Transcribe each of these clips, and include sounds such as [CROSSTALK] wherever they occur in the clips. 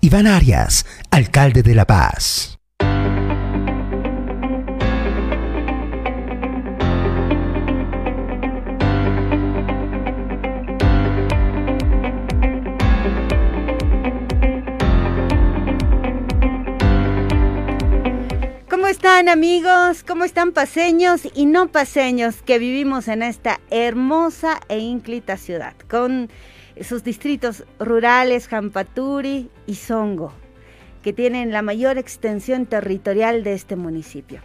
Iván Arias, alcalde de La Paz. ¿Cómo están amigos? ¿Cómo están paseños y no paseños que vivimos en esta hermosa e ínclita ciudad? Con sus distritos rurales, Jampaturi y Songo, que tienen la mayor extensión territorial de este municipio.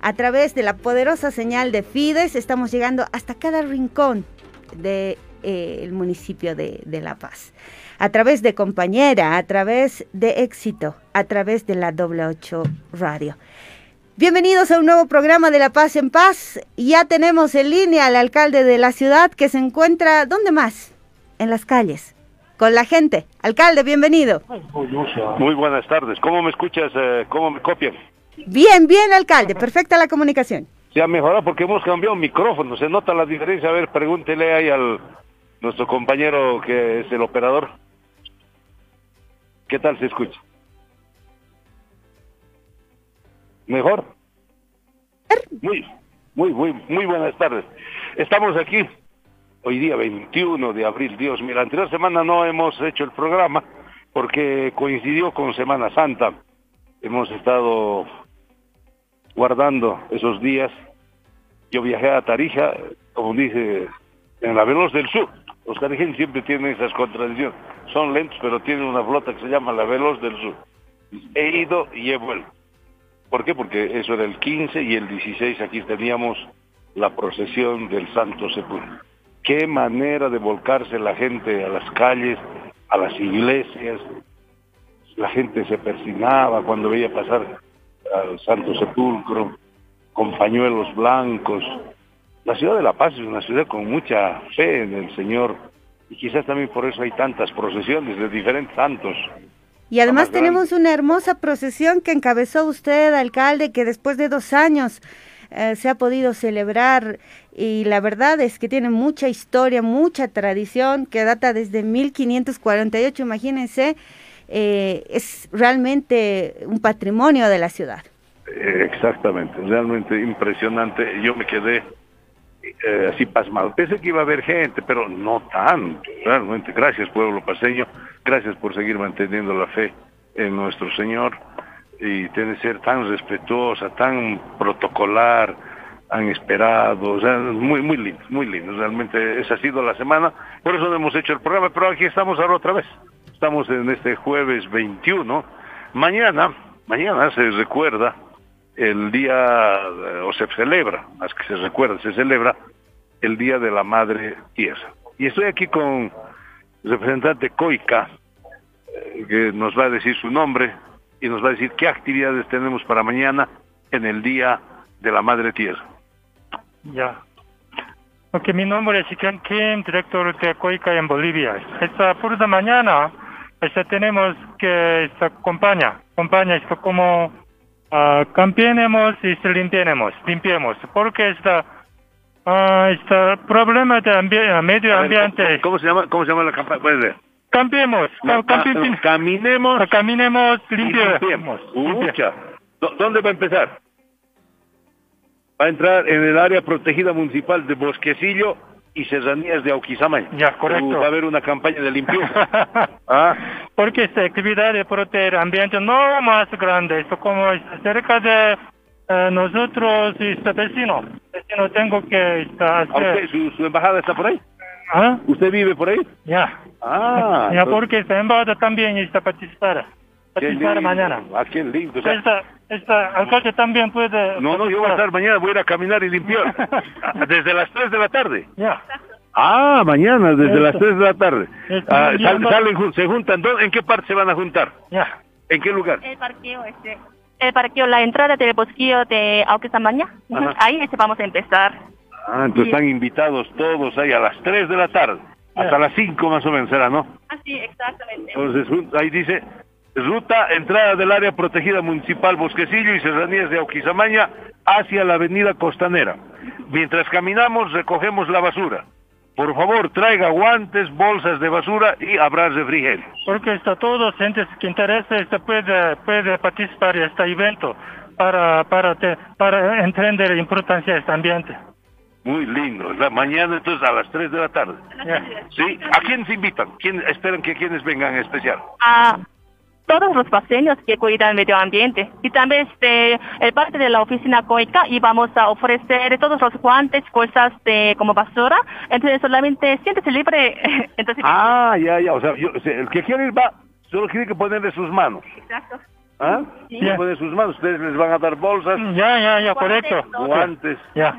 A través de la poderosa señal de Fides estamos llegando hasta cada rincón del de, eh, municipio de, de La Paz a través de Compañera, a través de Éxito, a través de la doble 8 Radio. Bienvenidos a un nuevo programa de La Paz en Paz. Ya tenemos en línea al alcalde de la ciudad que se encuentra, ¿dónde más? En las calles, con la gente. Alcalde, bienvenido. Muy buenas tardes. ¿Cómo me escuchas? Eh, ¿Cómo me copian? Bien, bien, alcalde. Perfecta la comunicación. Se ha mejorado porque hemos cambiado micrófono. ¿Se nota la diferencia? A ver, pregúntele ahí al nuestro compañero que es el operador. ¿Qué tal se escucha? ¿Mejor? Muy, muy, muy, muy buenas tardes. Estamos aquí hoy día 21 de abril. Dios mío, la anterior semana no hemos hecho el programa porque coincidió con Semana Santa. Hemos estado guardando esos días. Yo viajé a Tarija, como dice, en la Veloz del Sur. Los tarijeños siempre tienen esas contradicciones. Son lentos, pero tienen una flota que se llama la Veloz del Sur. He ido y he vuelto. ¿Por qué? Porque eso era el 15 y el 16 aquí teníamos la procesión del Santo Sepulcro. Qué manera de volcarse la gente a las calles, a las iglesias. La gente se persignaba cuando veía pasar al Santo Sepulcro con pañuelos blancos, la ciudad de La Paz es una ciudad con mucha fe en el Señor y quizás también por eso hay tantas procesiones de diferentes santos. Y además tenemos una hermosa procesión que encabezó usted, alcalde, que después de dos años eh, se ha podido celebrar y la verdad es que tiene mucha historia, mucha tradición que data desde 1548, imagínense, eh, es realmente un patrimonio de la ciudad. Exactamente, realmente impresionante. Yo me quedé eh, así pasmado. Pensé que iba a haber gente, pero no tanto, realmente. Gracias, pueblo paseño, gracias por seguir manteniendo la fe en nuestro Señor y tiene que ser tan respetuosa, tan protocolar, han esperado, o sea, muy, muy lindo, muy lindo. Realmente esa ha sido la semana, por eso hemos hecho el programa, pero aquí estamos ahora otra vez. Estamos en este jueves 21. Mañana, mañana se recuerda el día, o se celebra, más que se recuerda, se celebra el Día de la Madre Tierra. Y estoy aquí con el representante Coica, eh, que nos va a decir su nombre y nos va a decir qué actividades tenemos para mañana en el Día de la Madre Tierra. Ya. Ok, mi nombre es Iken Kim, director de Coica en Bolivia. Esta por la mañana esta tenemos que esta acompaña, acompaña esto como uh, cambiemos y se limpiemos, limpiemos, porque está uh, este problema de ambi medio ambiente. Ver, ¿cómo, ¿cómo, se llama, ¿Cómo se llama la campaña? Cambiemos, caminemos, caminemos, limpiemos. limpiemos. Ucha. ¿Dónde va a empezar? Va a entrar en el área protegida municipal de Bosquecillo y serranías de Auquizamay. Ya, correcto. Uh, va a haber una campaña de limpieza. [LAUGHS] ¿Ah? Porque esta actividad de proteger ambiente no más grande, esto como cerca de eh, nosotros y este vecino. Vecino tengo que estar... Usted, su, ¿Su embajada está por ahí? ¿Ah? ¿Usted vive por ahí? Ya. Ah. Ya, porque esta embajada también está participar. Participar mañana. Ah, qué lindo. O sea, esta, esta alcalde también puede... No, no, yo voy a estar mañana, voy a ir a caminar y limpiar. [LAUGHS] desde las 3 de la tarde. Ya. Ah, mañana, desde Esto. las 3 de la tarde. Ah, sal- salen, se juntan. ¿dó- ¿En qué parte se van a juntar? Ya. ¿En qué lugar? El parqueo, este, el parqueo, la entrada del bosquillo de Auquesamaña. Ahí este, vamos a empezar. Ah, entonces están invitados todos ahí a las 3 de la tarde. Hasta las 5 más o menos será, ¿no? Así, exactamente. Entonces, ahí dice, ruta, entrada del área protegida municipal Bosquecillo y serranías de Auquizamaña hacia la avenida Costanera. Mientras caminamos, recogemos la basura. por favor, traiga guantes, bolsas de basura y habrá refrigerio. Porque está todo gente que interesa este puede puede participar en este evento para para te- para entender la importancia de este ambiente. Muy lindo. La mañana entonces a las 3 de la tarde. ¿Sí? ¿A quiénes invitan? ¿Quién, esperan que quienes vengan en especial? a todos los paseños que cuidan el medio ambiente. Y también este, el parte de la oficina COICA y vamos a ofrecer todos los guantes, cosas de como basura. Entonces solamente siéntese libre. [LAUGHS] Entonces, Ah, ya, ya. O sea, yo- el que quiere ir va, solo tiene que ponerle sus manos. Exacto. ¿Ah? Sí. Tiene que poner sus manos. Ustedes les van a dar bolsas, Ya, ya, ya, correcto. guantes. Ya.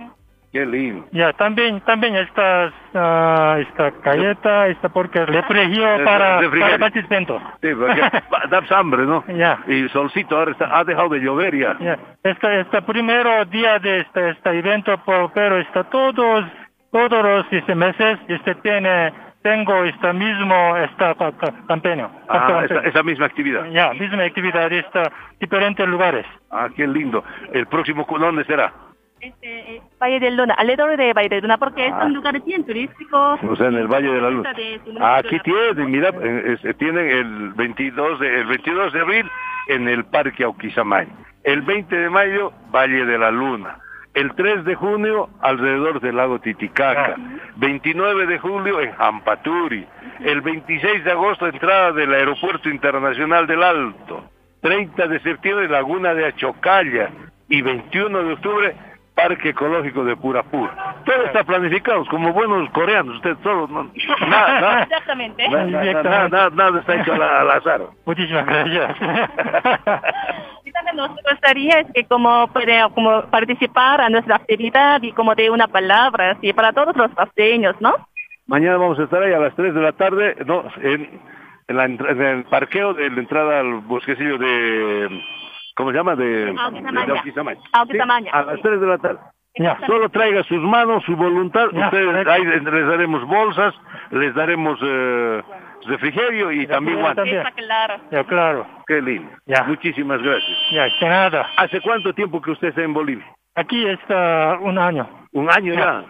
Qué lindo. Ya, también, también estas, ah, esta galleta, esta porque refrigerio Es- para, refrigerio. para participantes. Sí, porque [LAUGHS] da hambre, ¿no? Ya. Y solcito ahora está, ha dejado de llover ya. Ya, este, este primero día de este, este evento, pero está todos, todos los este, meses, este tiene, tengo este mismo, esta ca- ca- campaña. Ah, Esta- esa, esa misma actividad. Ya, misma actividad, está diferentes lugares. Ah, qué lindo. ¿El próximo dónde será? Este, eh, Valle de Luna, alrededor de Valle de Luna, porque es Ah. un lugar bien turístico. O sea, en el Valle de la su Ah, aquí tienen, mira, eh, tienen el 22 de, el 22 de abril en el Parque Auquizamay. El 20 de mayo, Valle de la Luna. El 3 de junio, alrededor del lago Titicaca. 29 de julio, en Jampaturi. El 26 de agosto, entrada del Aeropuerto Internacional del Alto. 30 de septiembre, Laguna de Achocalla. Y 21 de octubre, Parque Ecológico de Purapur. Todo está planificado, como buenos coreanos, ustedes todos, no, [LAUGHS] nada, nada, Exactamente. nada, nada, nada, está hecho al, al azar. Muchísimas gracias. [LAUGHS] Y también nos gustaría es que como puede como participar a nuestra actividad y como de una palabra, así para todos los paseños, ¿no? Mañana vamos a estar ahí a las 3 de la tarde, no, en, en, la en el parqueo de la entrada al bosquecillo de, ¿cómo se llama? De. Auquizamaya. Sí, a las 3 de la tarde. Ya. Solo traiga sus manos, su voluntad. Ya, Ustedes ahí les daremos bolsas, les daremos eh, refrigerio y también guantes. también. Está claro. ya, claro. Qué lindo. Ya. Muchísimas gracias. Ya, de nada. ¿Hace cuánto tiempo que usted está en Bolivia? Aquí está un año. Un año Ya. ya.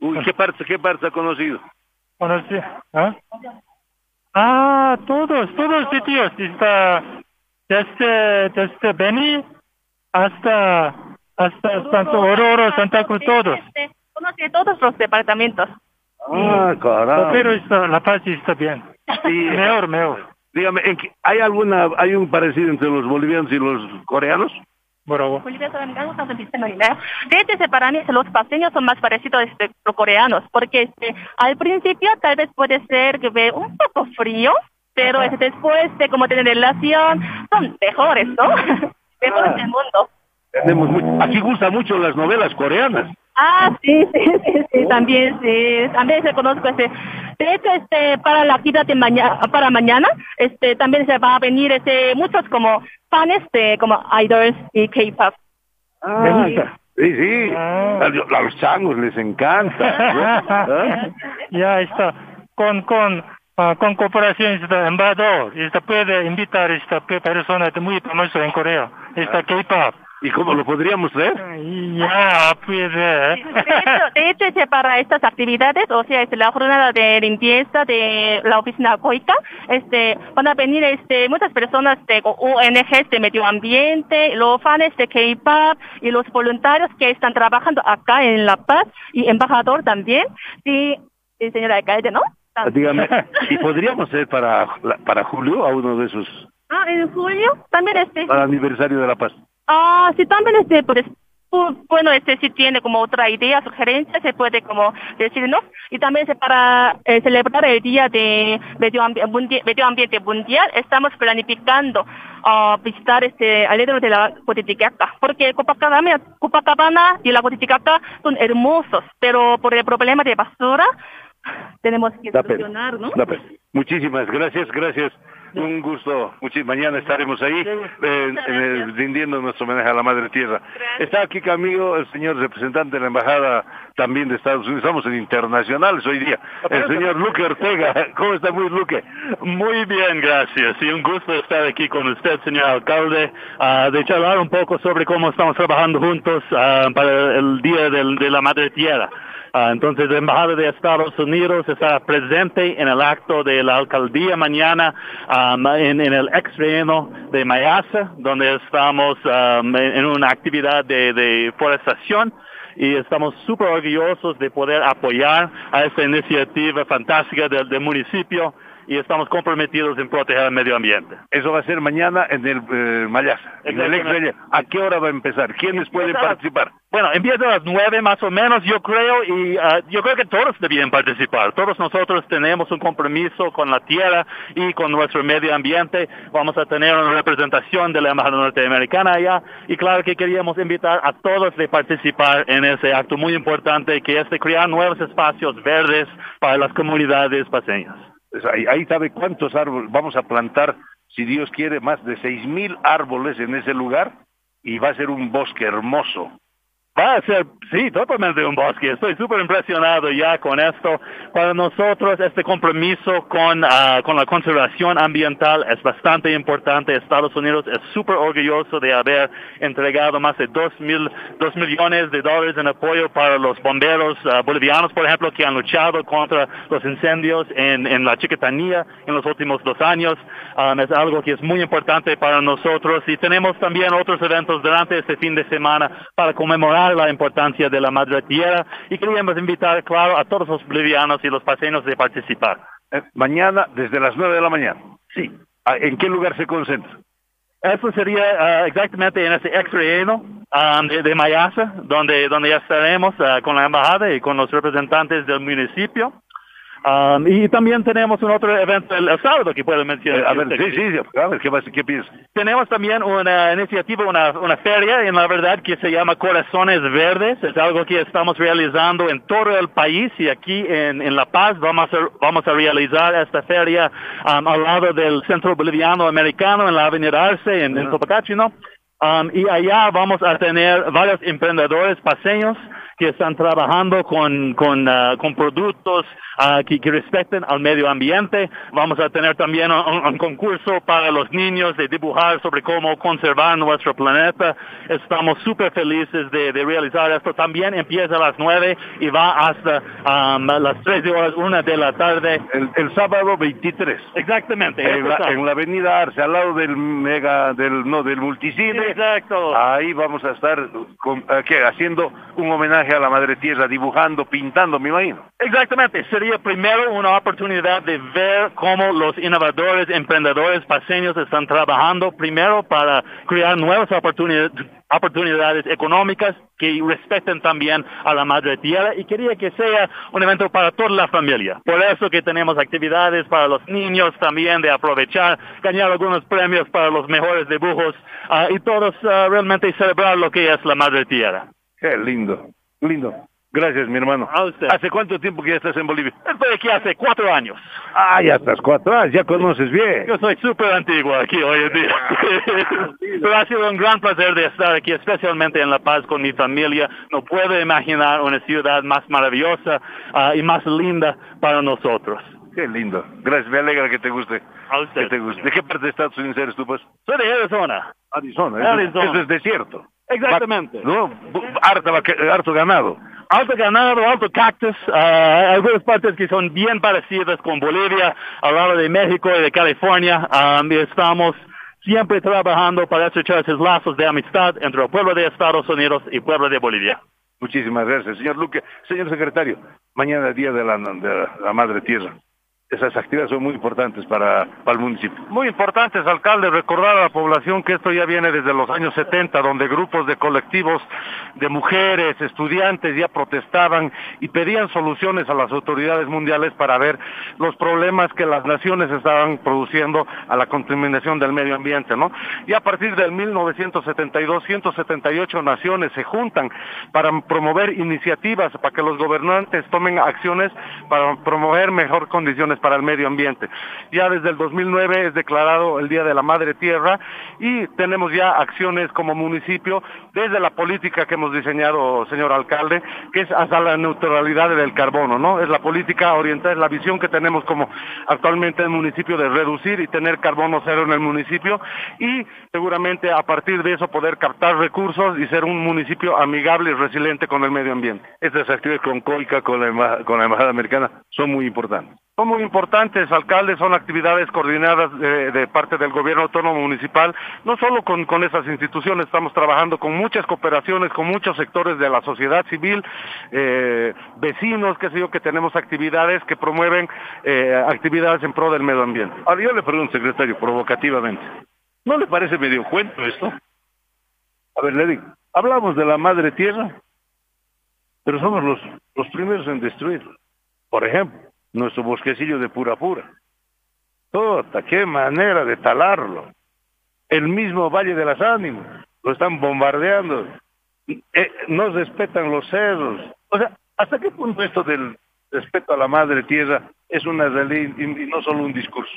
Uy, ¿qué parte, qué parte ha conocido? Conocí, ¿ah? Ah, todos, todos sitios. Está desde, desde Beni hasta, hasta Santo Ororo, Santa Cruz, todos. Este, Conoce todos los departamentos. Ah, caramba. Pero está, La Paz está bien. Sí. Mejor, mejor. Dígame, ¿en qué- ¿hay alguna, hay un parecido entre los bolivianos y los coreanos? Bravo. Bolivia Sudamericano, San Francisco, Manila. De hecho, para mí los paseños son más parecidos este, los coreanos, porque este, al principio tal vez puede ser que ve un poco frío, pero este, después de como tener relación, son mejores, ¿no? [LAUGHS] Mejores del mundo. Tenemos mucho- aquí gustan mucho las novelas coreanas. Ah, sí, [LAUGHS] sí, sí, sí, también, sí, también se conozco este. De hecho, este, para la actividad de mañana, para mañana, este, también se va a venir, este, muchos como fans de, como idols y K-pop. Ah, sí, sí. Ah. A, los- a los changos les encanta. ¿no? [LAUGHS] ¿Ah? ya está. Con, con, ah, con cooperación está embajador. Esta puede invitar esta pe- persona muy famosa en Corea. Esta K-pop. ¿Y cómo lo podríamos traer? Ya puede. De hecho, de hecho, este, para estas actividades, o sea, este, la jornada de limpieza de la oficina COICA, este, van a venir este, muchas personas de ONGs de medio ambiente, los fans de K-pop y los voluntarios que están trabajando acá en La Paz y embajador también. Sí, sí, señora alcalde, ¿no? Dígame, ¿y podríamos hacer para, para julio a uno de esos, Ah, en julio también este. para el aniversario de la paz? Ah, sí, también este, pues, pu- bueno, este si tiene como otra idea, sugerencia, se puede como decirnos. Y también para eh, celebrar el Día de Medio, Ambi- Mundi- Medio Ambiente Mundial, estamos planificando ah, visitar este alrededor de la Cotiticaca, porque Copacabana, Copacabana y la Cotiticaca son hermosos, pero por el problema de basura tenemos que pena, solucionar, ¿no? Muchísimas gracias, gracias. Un gusto. Mañana estaremos ahí eh, eh, rindiendo nuestro homenaje a la Madre Tierra. Está aquí conmigo el señor representante de la Embajada también de Estados Unidos. Estamos en internacionales hoy día. El señor Luque Ortega. [LAUGHS] ¿Cómo está muy Luque? Muy bien, gracias. Y un gusto estar aquí con usted, señor alcalde, uh, de charlar un poco sobre cómo estamos trabajando juntos uh, para el Día del, de la Madre Tierra. Uh, entonces, la Embajada de Estados Unidos está presente en el acto de la alcaldía mañana um, en, en, el ex reino de Mayasa, donde estamos um, en, en, una actividad de, de forestación y estamos súper orgullosos de poder apoyar a esta iniciativa fantástica del, del municipio y estamos comprometidos en proteger el medio ambiente. Eso va a ser mañana en el eh, Mayasa, en el ex ¿A qué hora va a empezar? ¿Quiénes pueden participar? Bueno, empieza a las nueve más o menos, yo creo, y uh, yo creo que todos debían participar. Todos nosotros tenemos un compromiso con la tierra y con nuestro medio ambiente. Vamos a tener una representación de la Embajada Norteamericana allá, y claro que queríamos invitar a todos de participar en ese acto muy importante que es de crear nuevos espacios verdes para las comunidades paseñas. Ahí, sabe cuántos árboles vamos a plantar, si Dios quiere, más de seis mil árboles en ese lugar y va a ser un bosque hermoso. Va a ser, sí, totalmente un bosque. Estoy súper impresionado ya con esto. Para nosotros este compromiso con, uh, con la conservación ambiental es bastante importante. Estados Unidos es súper orgulloso de haber entregado más de dos, mil, dos millones de dólares en apoyo para los bomberos uh, bolivianos, por ejemplo, que han luchado contra los incendios en, en la Chiquitanía en los últimos dos años. Um, es algo que es muy importante para nosotros y tenemos también otros eventos durante este fin de semana para conmemorar la importancia de la madre tierra y queríamos invitar, claro, a todos los bolivianos y los paseños de participar. Eh, mañana, desde las nueve de la mañana. Sí. ¿En qué lugar se concentra? Eso sería uh, exactamente en ese ex relleno um, de, de, Mayasa, donde, donde ya estaremos uh, con la embajada y con los representantes del municipio. Um, y también tenemos un otro evento el, el sábado que puedo mencionar. Eh, a ver, sí, sí, a ver, ¿qué, qué piensas? Tenemos también una iniciativa, una, una feria, en la verdad, que se llama Corazones Verdes. Es algo que estamos realizando en todo el país y aquí en, en La Paz vamos a, vamos a realizar esta feria um, al lado del Centro Boliviano Americano en la Avenida Arce, en, uh -huh. en Topacachino. Um, y allá vamos a tener varios emprendedores paseños que están trabajando con, con, uh, con productos uh, que, que, respeten al medio ambiente. Vamos a tener también un, un, concurso para los niños de dibujar sobre cómo conservar nuestro planeta. Estamos súper felices de, de, realizar esto. También empieza a las nueve y va hasta um, las tres horas, una de la tarde. El, el sábado 23. Exactamente. En la, en la, avenida Arce, al lado del mega, del, no, del multicine. Exacto. Ahí vamos a estar con, ¿qué? haciendo un homenaje a la Madre Tierra, dibujando, pintando, me imagino. Exactamente, sería primero una oportunidad de ver cómo los innovadores, emprendedores paseños están trabajando primero para crear nuevas oportunidades económicas que respeten también a la madre tierra y quería que sea un evento para toda la familia. Por eso que tenemos actividades para los niños también de aprovechar, ganar algunos premios para los mejores dibujos uh, y todos uh, realmente celebrar lo que es la madre tierra. Qué lindo. Lindo. Gracias, mi hermano. A usted. ¿Hace cuánto tiempo que ya estás en Bolivia? Estoy aquí hace cuatro años. Ah, ya estás cuatro años, ya conoces bien. Yo soy súper antiguo aquí hoy en día. [LAUGHS] Pero ha sido un gran placer de estar aquí, especialmente en La Paz con mi familia. No puedo imaginar una ciudad más maravillosa uh, y más linda para nosotros. Qué lindo. Gracias, me alegra que te guste. A usted. Que te guste. ¿De qué parte de Estados Unidos eres tú, pues? Soy de Arizona. Arizona. Arizona. eso es desierto. Exactamente. No, harto, harto ganado. Alto ganado, alto cactus, uh, algunas partes que son bien parecidas con Bolivia, al lado de México y de California. Y estamos siempre trabajando para estrechar esos lazos de amistad entre el pueblo de Estados Unidos y el pueblo de Bolivia. Muchísimas gracias, señor Luque. Señor secretario, mañana día de la Madre Tierra esas actividades son muy importantes para, el municipio. Muy importantes, alcalde, recordar a la población que esto ya viene desde los años 70, donde grupos de colectivos de mujeres, estudiantes ya protestaban y pedían soluciones a las autoridades mundiales para ver los problemas que las naciones estaban produciendo a la contaminación del medio ambiente, ¿no? Y a partir del 1972, 178 naciones se juntan para promover iniciativas para que los gobernantes tomen acciones para promover mejor condiciones para el medio ambiente. Ya desde el 2009 es declarado el Día de la Madre Tierra y tenemos ya acciones como municipio desde la política que hemos diseñado, señor alcalde, que es hasta la neutralidad del carbono, ¿no? Es la política orientada, es la visión que tenemos como actualmente el municipio de reducir y tener carbono cero en el municipio y seguramente a partir de eso poder captar recursos y ser un municipio amigable y resiliente con el medio ambiente. Estas actividades con COICA, con la, con la Embajada Americana, son muy importantes. Son muy importantes, alcaldes, son actividades coordinadas de, parte del gobierno autónomo municipal, no solo con, con, esas instituciones, estamos trabajando con muchas cooperaciones, con muchos sectores de la sociedad civil, eh, vecinos, qué sé yo, que tenemos actividades que promueven eh, actividades en pro del medio ambiente. Ahora yo le pregunto, secretario, provocativamente, ¿no le parece medio cuento esto? A ver, le digo, hablamos de la madre tierra, pero somos los, los primeros en destruirlo. Por ejemplo, nuestro bosquecillo de pura pura. Tota, qué manera de talarlo. El mismo Valle de las Ánimas, lo están bombardeando. Eh, no respetan los cerros. O sea, ¿hasta qué punto esto del respeto a la madre tierra es una realidad y no solo un discurso?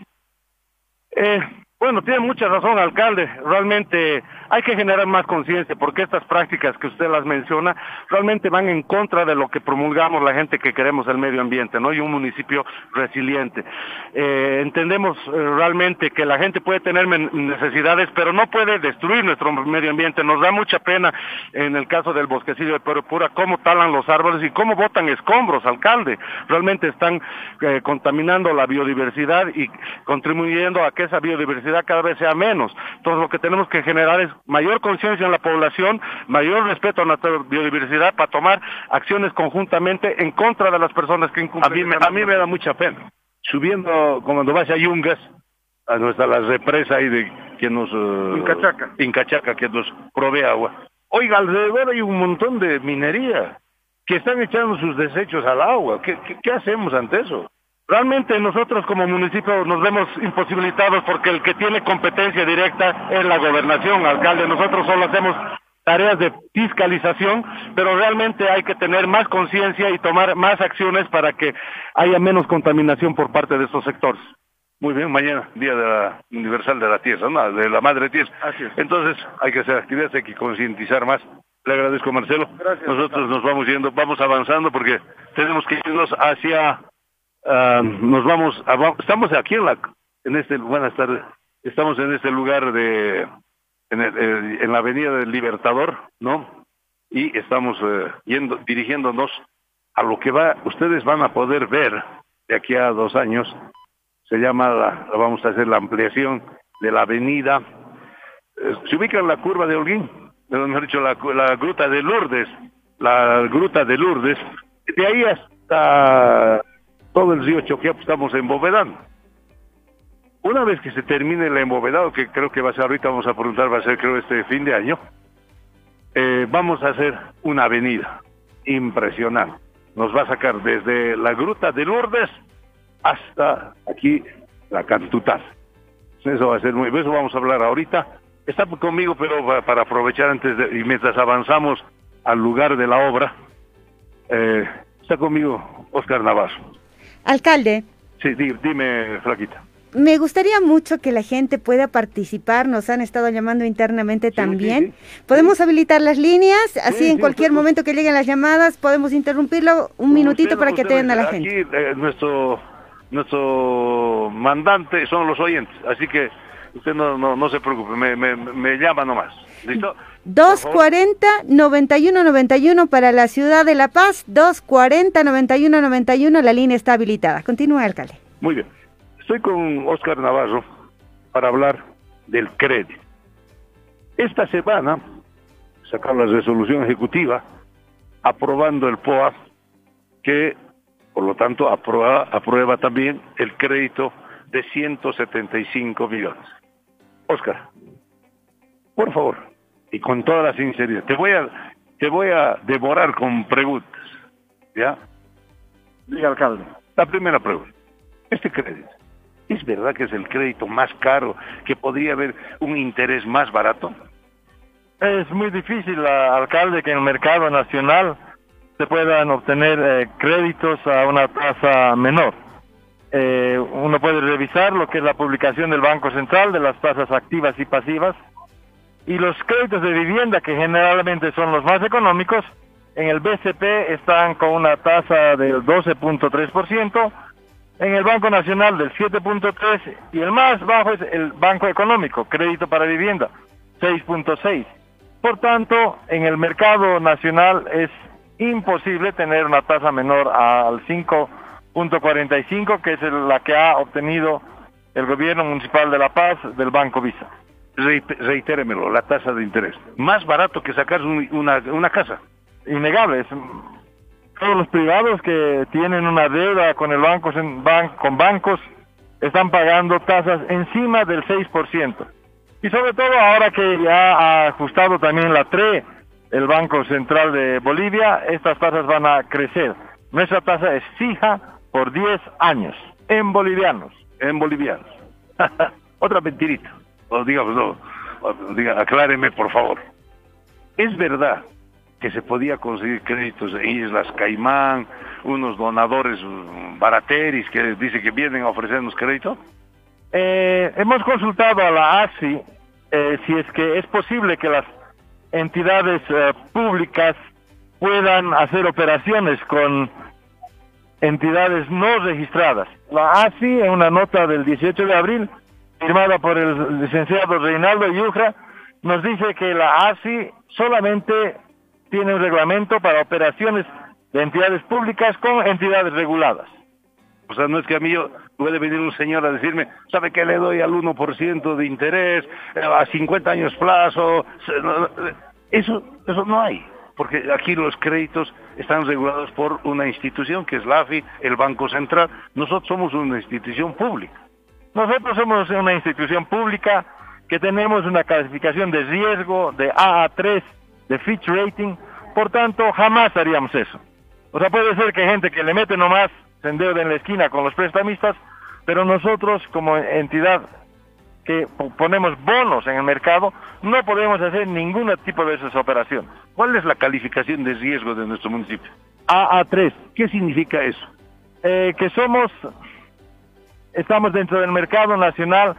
Eh, bueno, tiene mucha razón, alcalde. Realmente hay que generar más conciencia porque estas prácticas que usted las menciona realmente van en contra de lo que promulgamos la gente que queremos el medio ambiente, ¿no? Y un municipio resiliente. Eh, entendemos eh, realmente que la gente puede tener necesidades, pero no puede destruir nuestro medio ambiente. Nos da mucha pena en el caso del bosquecillo de Pura cómo talan los árboles y cómo botan escombros, alcalde. Realmente están eh, contaminando la biodiversidad y contribuyendo a que esa biodiversidad cada vez sea menos. Entonces lo que tenemos que generar es mayor conciencia en la población, mayor respeto a nuestra biodiversidad para tomar acciones conjuntamente en contra de las personas que incumplen. A mí, me, a mí me da mucha pena. Subiendo, cuando vas a Yungas, a nuestra la represa ahí de que nos... Uh, Incachaca. Incachaca, que nos provee agua. Oiga, alrededor hay un montón de minería que están echando sus desechos al agua. ¿Qué, qué, qué hacemos ante eso? Realmente nosotros como municipio nos vemos imposibilitados porque el que tiene competencia directa es la gobernación, alcalde. Nosotros solo hacemos tareas de fiscalización, pero realmente hay que tener más conciencia y tomar más acciones para que haya menos contaminación por parte de estos sectores. Muy bien, mañana, Día de la Universal de la Tierra, ¿no? de la Madre Tierra. Así es. Entonces, hay que hacer actividades, hay que concientizar más. Le agradezco, Marcelo. Gracias. Nosotros nos vamos yendo, vamos avanzando porque tenemos que irnos hacia Ah, nos vamos, estamos aquí en la, en este, buenas tardes, estamos en este lugar de, en, eh, en la Avenida del Libertador, ¿no? Y estamos eh, yendo, dirigiéndonos a lo que va, ustedes van a poder ver de aquí a dos años, se llama, la, vamos a hacer la ampliación de la avenida, eh, se ubica en la curva de Holguín, mejor dicho, la, la gruta de Lourdes, la gruta de Lourdes, de ahí hasta todo el río Choquiapo estamos embovedando. Una vez que se termine el embovedado, que creo que va a ser ahorita, vamos a preguntar, va a ser creo este fin de año, eh, vamos a hacer una avenida impresionante. Nos va a sacar desde la gruta de Lourdes hasta aquí la Cantutal. Eso va a ser muy, eso vamos a hablar ahorita. Está conmigo, pero para aprovechar antes de, y mientras avanzamos al lugar de la obra, eh, está conmigo Oscar Navarro. Alcalde. Sí, dime, Flaquita. Me gustaría mucho que la gente pueda participar, nos han estado llamando internamente también. ¿Podemos habilitar las líneas? Así en cualquier momento que lleguen las llamadas, podemos interrumpirlo un minutito para que atiendan a la gente. Aquí eh, nuestro, nuestro mandante son los oyentes, así que usted no, no, no se preocupe, me, me, me llama nomás. ¿Listo? 240-9191 para la ciudad de La Paz, 240-9191, la línea está habilitada. Continúe, alcalde. Muy bien. Estoy con Oscar Navarro para hablar del crédito. Esta semana sacaron la resolución ejecutiva aprobando el POA que, por lo tanto, aprueba, aprueba también el crédito de 175 millones. Oscar, por favor, y con toda la sinceridad. Te voy a, te voy a devorar con preguntas. ¿Ya? Diga, alcalde. La primera pregunta. Este crédito, ¿es verdad que es el crédito más caro, que podría haber un interés más barato? Es muy difícil, alcalde, que en el mercado nacional se puedan obtener eh, créditos a una tasa menor. eh, uno puede revisar lo que es la publicación del Banco Central de las tasas activas y pasivas y los créditos de vivienda que generalmente son los más económicos en el BCP están con una tasa del 12.3%, en el Banco Nacional del 7.3% y el más bajo es el Banco Económico, crédito para vivienda, 6.6%. Por tanto, en el mercado nacional es imposible tener una tasa menor al 5.45, que es la que ha obtenido el gobierno municipal de La Paz del Banco Visa. Reitéremelo, la tasa de interés. Más barato que sacar una, una casa. Innegable. Todos los privados que tienen una deuda con el banco, con bancos están pagando tasas encima del 6%. Y sobre todo ahora que ya ha ajustado también la TRE, el Banco Central de Bolivia, estas tasas van a crecer. Nuestra tasa es fija por 10 años, en bolivianos. En bolivianos. [LAUGHS] Otra mentirita. O digamos, no, diga, acláreme por favor. ¿Es verdad que se podía conseguir créditos en Islas Caimán, unos donadores barateris que dicen que vienen a ofrecernos crédito? Eh, hemos consultado a la ASI eh, si es que es posible que las entidades eh, públicas puedan hacer operaciones con entidades no registradas. La ASI, en una nota del 18 de abril, firmada por el licenciado Reinaldo Yujra, nos dice que la ASI solamente tiene un reglamento para operaciones de entidades públicas con entidades reguladas. O sea, no es que a mí puede venir un señor a decirme, ¿sabe qué le doy al 1% de interés, eh, a 50 años plazo? Eso, eso no hay, porque aquí los créditos están regulados por una institución que es la AFI, el Banco Central. Nosotros somos una institución pública. Nosotros somos una institución pública que tenemos una clasificación de riesgo de AA3, de Fitch Rating, por tanto jamás haríamos eso. O sea, puede ser que gente que le mete nomás se en la esquina con los prestamistas, pero nosotros como entidad que ponemos bonos en el mercado, no podemos hacer ningún tipo de esas operaciones. ¿Cuál es la calificación de riesgo de nuestro municipio? AA3. ¿Qué significa eso? Eh, que somos, estamos dentro del mercado nacional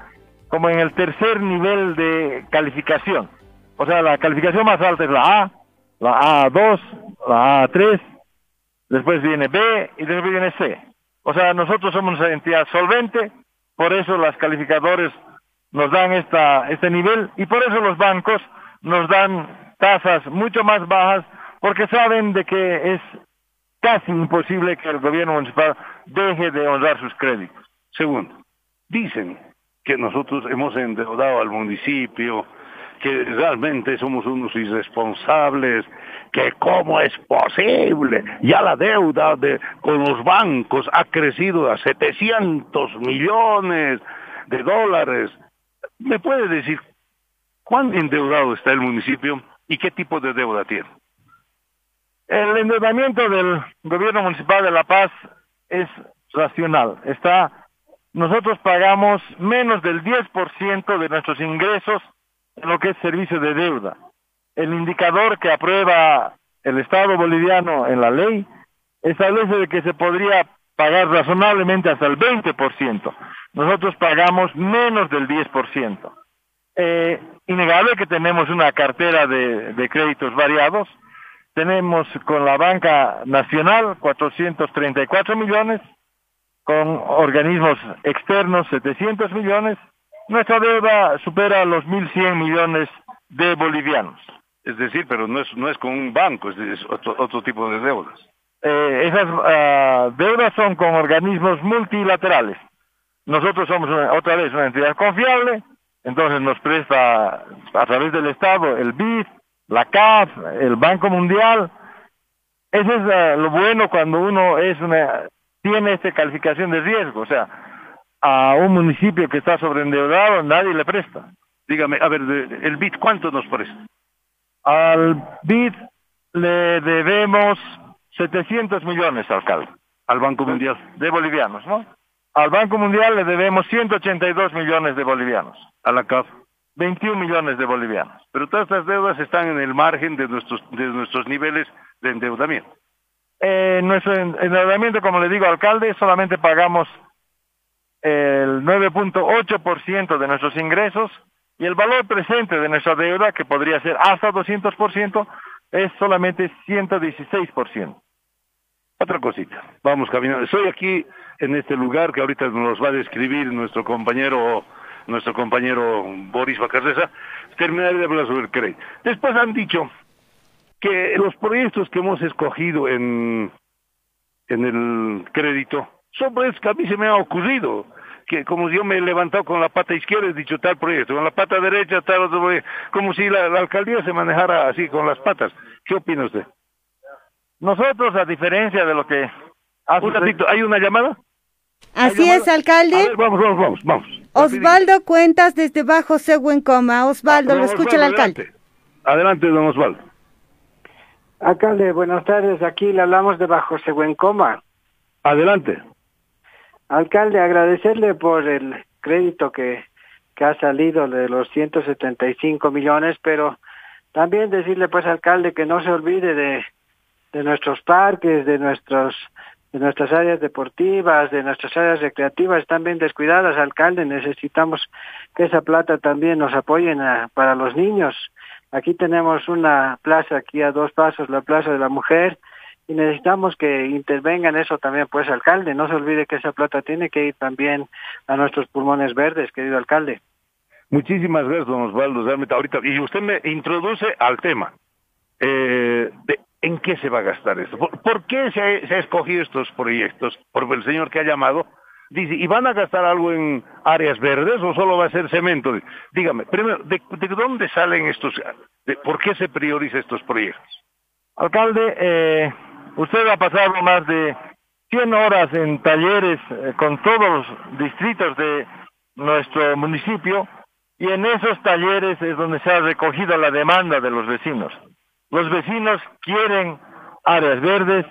como en el tercer nivel de calificación. O sea, la calificación más alta es la A, la A2, la A3, después viene B y después viene C. O sea, nosotros somos una entidad solvente, por eso las calificadores nos dan esta, este nivel y por eso los bancos nos dan tasas mucho más bajas porque saben de que es casi imposible que el gobierno municipal deje de honrar sus créditos. Segundo, dicen que nosotros hemos endeudado al municipio, que realmente somos unos irresponsables, que cómo es posible, ya la deuda de, con los bancos ha crecido a 700 millones de dólares. ¿Me puede decir cuán endeudado está el municipio y qué tipo de deuda tiene? El endeudamiento del gobierno municipal de La Paz es racional. Está, nosotros pagamos menos del 10% de nuestros ingresos en lo que es servicio de deuda. El indicador que aprueba el Estado boliviano en la ley establece que se podría pagar razonablemente hasta el 20%. Nosotros pagamos menos del 10%. Eh, innegable que tenemos una cartera de créditos variados. Tenemos con la banca nacional 434 millones, con organismos externos 700 millones nuestra deuda supera los 1.100 millones de bolivianos. Es decir, pero no es, no es con un banco, es, otro, otro, tipo de deudas. Eh, esas uh, deudas son con organismos multilaterales. Nosotros somos otra vez una entidad confiable, entonces nos presta a través del Estado el BID, la CAF, el Banco Mundial. Eso es uh, lo bueno cuando uno es una, tiene esta calificación de riesgo, o sea, a un municipio que está sobreendeudado, nadie le presta. Dígame, a ver, el BID, ¿cuánto nos presta? Al BID le debemos 700 millones, alcalde. Al Banco Mundial. De bolivianos, ¿no? Al Banco Mundial le debemos 182 millones de bolivianos. A la CAF. 21 millones de bolivianos. Pero todas estas deudas están en el margen de nuestros, de nuestros niveles de endeudamiento. Eh, nuestro endeudamiento, como le digo, alcalde, solamente pagamos el 9.8% de nuestros ingresos y el valor presente de nuestra deuda, que podría ser hasta 200%, es solamente 116%. Otra cosita, vamos caminando. Estoy aquí en este lugar que ahorita nos va a describir nuestro compañero nuestro compañero Boris Bacarreza, terminaré de hablar sobre el crédito. Después han dicho que los proyectos que hemos escogido en, en el crédito son proyectos que a mí se me ha ocurrido que como yo me he levantado con la pata izquierda he dicho tal proyecto, con la pata derecha tal otro proyecto, como si la, la alcaldía se manejara así con las patas. ¿Qué opina usted? Nosotros, a diferencia de lo que... Un ratito, ¿hay una llamada? Así es, alcalde. Ver, vamos, vamos, vamos, vamos. Osvaldo Cuentas desde Bajo Coma. Osvaldo, Ah, lo escucha el alcalde. Adelante, Adelante, don Osvaldo. Alcalde, buenas tardes. Aquí le hablamos de Bajo Coma. Adelante. Alcalde, agradecerle por el crédito que, que ha salido de los 175 millones, pero también decirle, pues, alcalde, que no se olvide de, de nuestros parques, de nuestros de nuestras áreas deportivas, de nuestras áreas recreativas, están bien descuidadas, alcalde. Necesitamos que esa plata también nos apoyen a- para los niños. Aquí tenemos una plaza aquí a dos pasos, la Plaza de la Mujer, y necesitamos que intervenga en eso también, pues, alcalde. No se olvide que esa plata tiene que ir también a nuestros pulmones verdes, querido alcalde. Muchísimas gracias, don Osvaldo. Ahorita, y usted me introduce al tema. Eh, de, ¿En qué se va a gastar esto? ¿Por, por qué se ha, se ha escogido estos proyectos? Por el señor que ha llamado. Dice, ¿y van a gastar algo en áreas verdes o solo va a ser cemento? Dígame, primero, ¿de, de dónde salen estos? de- ¿Por qué se prioriza estos proyectos? Alcalde, eh, usted ha pasado más de 100 horas en talleres eh, con todos los distritos de nuestro municipio y en esos talleres es donde se ha recogido la demanda de los vecinos. Los vecinos quieren áreas verdes,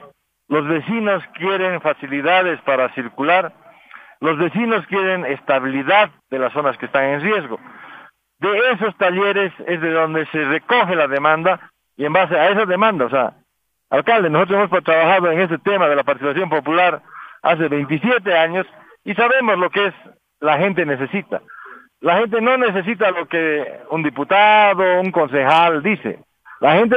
los vecinos quieren facilidades para circular, los vecinos quieren estabilidad de las zonas que están en riesgo. De esos talleres es de donde se recoge la demanda y en base a esa demanda, o sea, alcalde, nosotros hemos trabajado en este tema de la participación popular hace 27 años y sabemos lo que es la gente necesita. La gente no necesita lo que un diputado, un concejal dice. La gente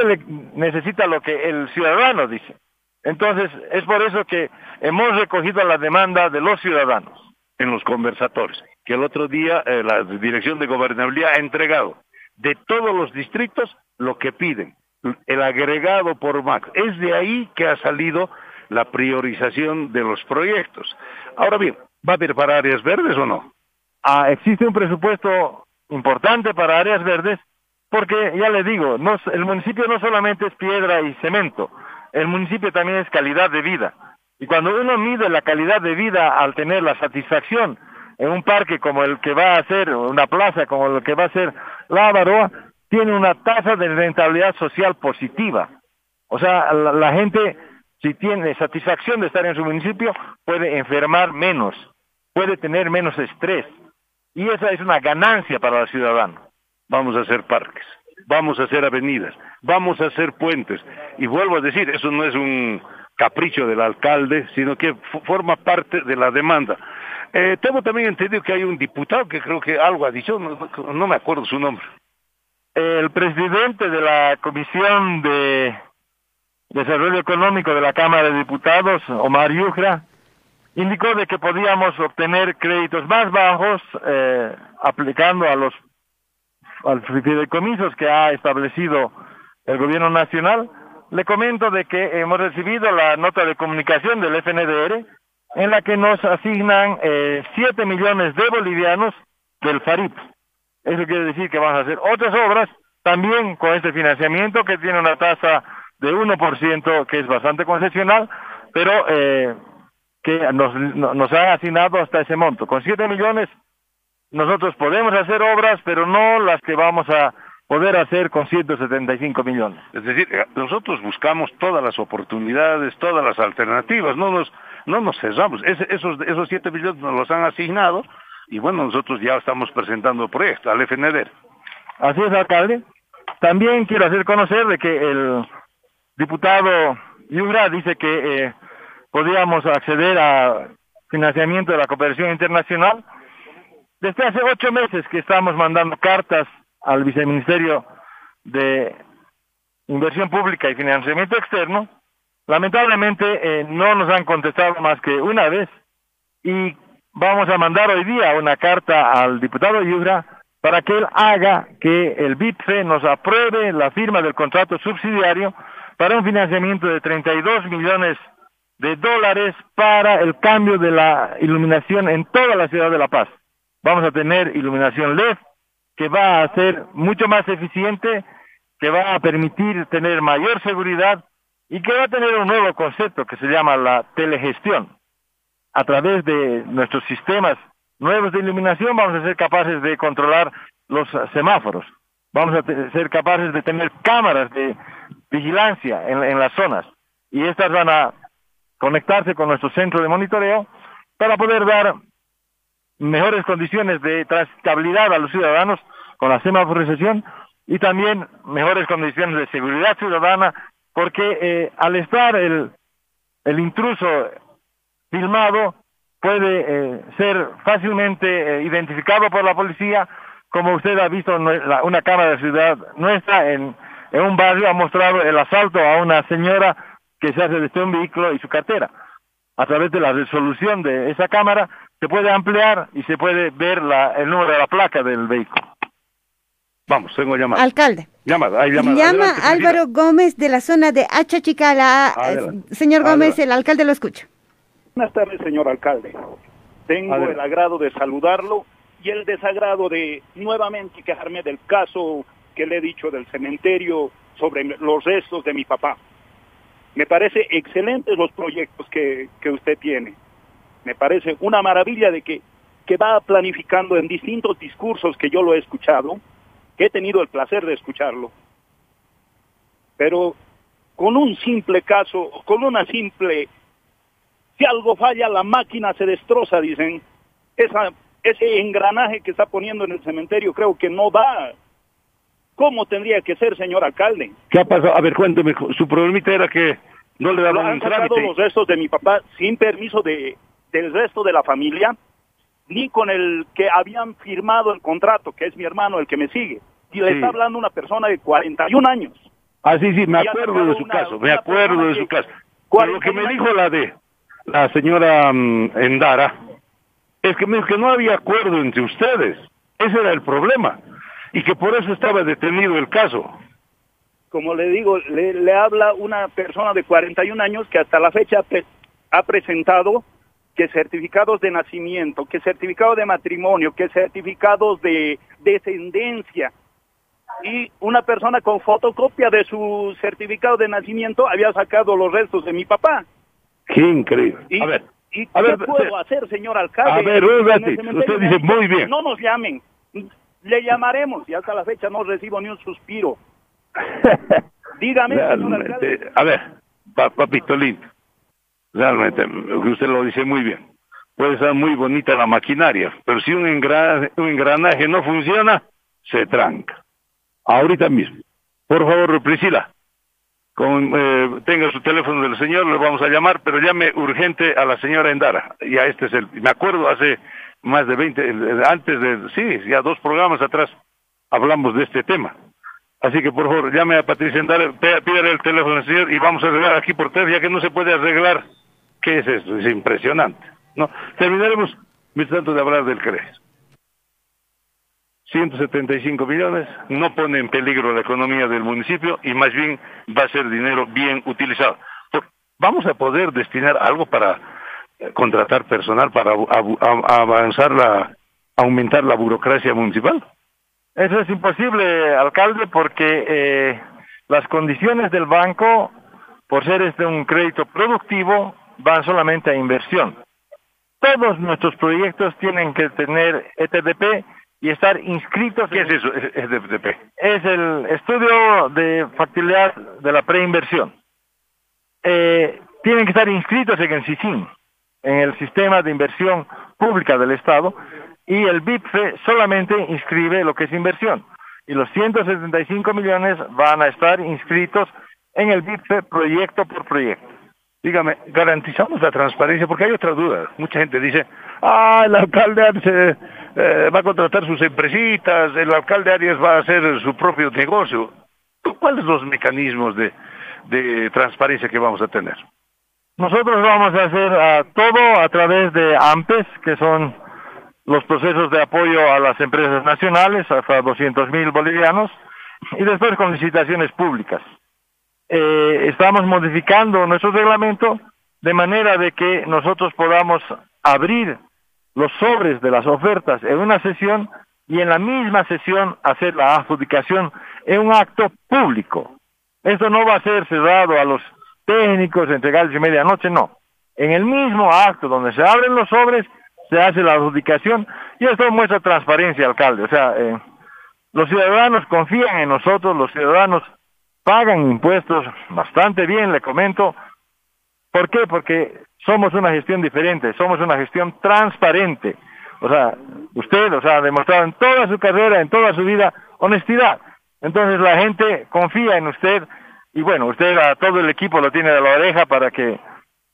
necesita lo que el ciudadano dice. Entonces, es por eso que hemos recogido la demanda de los ciudadanos. en los conversatorios, que el otro día eh, la Dirección de Gobernabilidad ha entregado de todos los distritos lo que piden, el agregado por MAC. Es de ahí que ha salido la priorización de los proyectos. Ahora bien, ¿va a haber para áreas verdes o no? Ah, existe un presupuesto importante para áreas verdes porque, ya le digo, no, el municipio no solamente es piedra y cemento, el municipio también es calidad de vida. Y cuando uno mide la calidad de vida al tener la satisfacción en un parque como el que va a ser, una plaza como el que va a ser la Avaroa, tiene una tasa de rentabilidad social positiva. O sea, la, la gente, si tiene satisfacción de estar en su municipio, puede enfermar menos, puede tener menos estrés. Y esa es una ganancia para el ciudadano. Vamos a hacer parques, vamos a hacer avenidas, vamos a hacer puentes. Y vuelvo a decir, eso no es un capricho del alcalde, sino que forma parte de la demanda. Eh, tengo también entendido que hay un diputado que creo que algo ha dicho, no me acuerdo su nombre. El presidente de la Comisión de Desarrollo Económico de la Cámara de Diputados, Omar Yujra, indicó de que podíamos obtener créditos más bajos eh, aplicando a los a los fideicomisos que ha establecido el gobierno nacional. Le comento de que hemos recibido la nota de comunicación del FNDR en la que nos asignan eh, 7 millones de bolivianos del FARIP. Eso quiere decir que vamos a hacer otras obras también con este financiamiento que tiene una tasa de 1% que es bastante concesional, pero eh, que nos, no- nos han asignado hasta ese monto. Con 7 millones nosotros podemos hacer obras, pero no las que vamos a poder hacer con 175 millones. Es decir, eh, nosotros buscamos todas las oportunidades, todas las alternativas, no nos, no nos cerramos. Ese- esos, esos 7 millones nos los han asignado y bueno, nosotros ya estamos presentando el proyecto al FNDR. Así es, alcalde. También quiero hacer conocer de que el diputado Yura dice que eh, podíamos acceder a financiamiento de la cooperación internacional. Desde hace ocho meses que estamos mandando cartas al viceministerio de Inversión Pública y Financiamiento Externo. Lamentablemente eh, no nos han contestado más que una vez y vamos a mandar hoy día una carta al diputado Yura para que él haga que el BIPFE nos apruebe la firma del contrato subsidiario para un financiamiento de 32 millones de dólares para el cambio de la iluminación en toda la ciudad de La Paz. Vamos a tener iluminación LED que va a ser mucho más eficiente, que va a permitir tener mayor seguridad y que va a tener un nuevo concepto que se llama la telegestión. A través de nuestros sistemas nuevos de iluminación vamos a ser capaces de controlar los semáforos, vamos a ser capaces de tener cámaras de vigilancia en, las zonas y estas van a conectarse con nuestro centro de monitoreo para poder dar mejores condiciones de transitabilidad a los ciudadanos con la semaforización y también mejores condiciones de seguridad ciudadana porque eh, al estar el, el intruso filmado puede eh, ser fácilmente eh, identificado por la policía como usted ha visto una cámara de ciudad nuestra en, en un barrio ha mostrado el asalto a una señora que se hace desde un vehículo y su cartera. A través de la resolución de esa cámara se puede ampliar y se puede ver la, el número de la placa del vehículo. Vamos, tengo llamada. Alcalde. Llamada, hay llamada. Llama Adelante, Álvaro Gómez de la zona de Achachicala. Adelante. Señor Gómez, Adelante. el alcalde lo escucha. Buenas tardes, señor alcalde. Tengo Adelante. el agrado de saludarlo y el desagrado de nuevamente quejarme del caso que le he dicho del cementerio sobre los restos de mi papá. Me parece excelentes los proyectos que, que usted tiene. Me parece una maravilla de que, que va planificando en distintos discursos que yo lo he escuchado, que he tenido el placer de escucharlo. Pero con un simple caso, con una simple si algo falla, la máquina se destroza, dicen. Esa, ese engranaje que está poniendo en el cementerio creo que no da. ¿Cómo tendría que ser, señor alcalde? ¿Qué ha pasado? A ver, cuénteme, su problemita era que no le Lo daban han un sacado trámite. los restos de mi papá sin permiso de, del resto de la familia, ni con el que habían firmado el contrato, que es mi hermano el que me sigue. Y le Sí. está hablando una persona de 41 años. Ah, sí, sí, me acuerdo de su una- caso, me acuerdo de su caso. Pero lo que 41 me dijo la de la señora mm, Endara es que me dijo que no había acuerdo entre ustedes. Ese era el problema. Y que por eso estaba detenido el caso. como le digo, le, le habla una persona de 41 años que hasta la fecha pre- ha presentado que certificados de nacimiento, que certificados de matrimonio, que certificados de descendencia. Y una persona con fotocopia de su certificado de nacimiento había sacado los restos de mi papá. Qué increíble. Y, A ver, ¿y a qué ver, puedo se- hacer, señor alcalde? A ver, Usted dice muy bien. No nos llamen. Le llamaremos y hasta la fecha no recibo ni un suspiro. [LAUGHS] Dígame, señor alcalde. a ver, pa- papito lindo, realmente, usted lo dice muy bien. Puede ser muy bonita la maquinaria, pero si un engranaje, un engranaje no funciona, se tranca. Ahorita mismo. Por favor, Priscila, con, eh, tenga su teléfono del señor, le vamos a llamar, pero llame urgente a la señora Endara. Ya este es el, me acuerdo hace más de 20, eh, antes de, sí, ya dos programas atrás hablamos de este tema. Así que por favor, llame a Patricia Endara, pé- pídale el teléfono al señor y vamos a arreglar aquí por teléfono, ya que no se puede arreglar. ¿Qué es eso? Es impresionante. ¿no? Terminaremos, mientras tanto, de hablar del CRES. 175 millones, no pone en peligro la economía del municipio y más bien va a ser dinero bien utilizado. Vamos a poder destinar algo para eh, contratar personal, para avanzar la, aumentar la burocracia municipal. Eso es imposible, alcalde, porque eh, las condiciones del banco, por ser este un crédito productivo, van solamente a inversión. Todos nuestros proyectos tienen que tener ETDP y estar inscritos. ¿Qué en- es eso? Es, es de- de P. Es el estudio de factibilidad de la preinversión. Eh, tienen que estar inscritos en el SISIN, en el Sistema de Inversión Pública del Estado, y el BIPFE solamente inscribe lo que es inversión. Y los 175 millones van a estar inscritos en el BIPFE proyecto por proyecto. dígame, garantizamos la transparencia, porque hay otra duda. Mucha gente dice, ah, el alcalde Arias eh, va a contratar sus empresitas, el alcalde Arias va a hacer su propio negocio. ¿Cuáles son los mecanismos de, de transparencia que vamos a tener? Nosotros vamos a hacer todo a través de AMPES, que son los procesos de apoyo a las empresas nacionales, hasta 200 mil bolivianos, y después con licitaciones públicas. Eh, estamos modificando nuestro reglamento de manera de que nosotros podamos abrir los sobres de las ofertas en una sesión y en la misma sesión hacer la adjudicación en un acto público. Esto no va a ser cerrado a los técnicos, entregados y medianoche, no. En el mismo acto donde se abren los sobres, se hace la adjudicación y esto muestra transparencia, alcalde. O sea, eh, los ciudadanos confían en nosotros, los ciudadanos pagan impuestos bastante bien, le comento. ¿Por qué? Porque somos una gestión diferente, somos una gestión transparente. O sea, usted, o sea, ha demostrado en toda su carrera, en toda su vida, honestidad. Entonces la gente confía en usted y bueno, usted a todo el equipo lo tiene de la oreja para que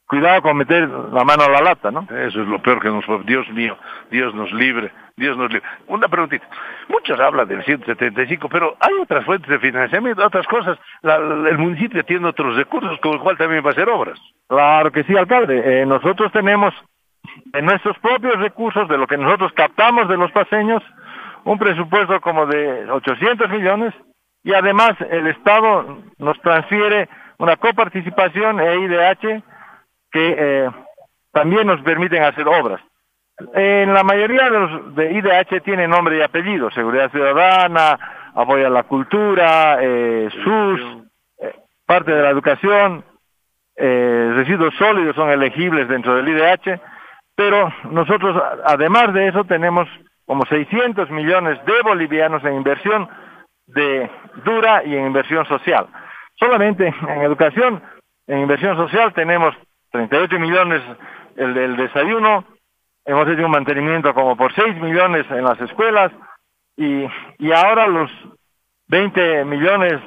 cuidado con meter la mano a la lata, ¿no? Eso es lo peor que nos Dios mío, Dios nos libre, Dios nos libre. Una preguntita. Muchos hablan del 175, pero hay otras fuentes de financiamiento, otras cosas. el municipio tiene otros recursos con el cual también va a hacer obras. Claro que sí, alcalde. Eh, nosotros tenemos en nuestros propios recursos, de lo que nosotros captamos de los paseños, un presupuesto como de 800 millones y además el Estado nos transfiere una coparticipación e IDH que eh, también nos permiten hacer obras. En la mayoría de los de IDH tiene nombre y apellido, Seguridad Ciudadana, Apoyo a la Cultura, eh, SUS, eh, parte de la educación, eh, residuos sólidos son elegibles dentro del IDH, pero nosotros además de eso tenemos como 600 millones de bolivianos en inversión de dura y en inversión social. Solamente en educación, en inversión social tenemos 38 millones el del desayuno, hemos hecho un mantenimiento como por 6 millones en las escuelas y, y ahora los 20 millones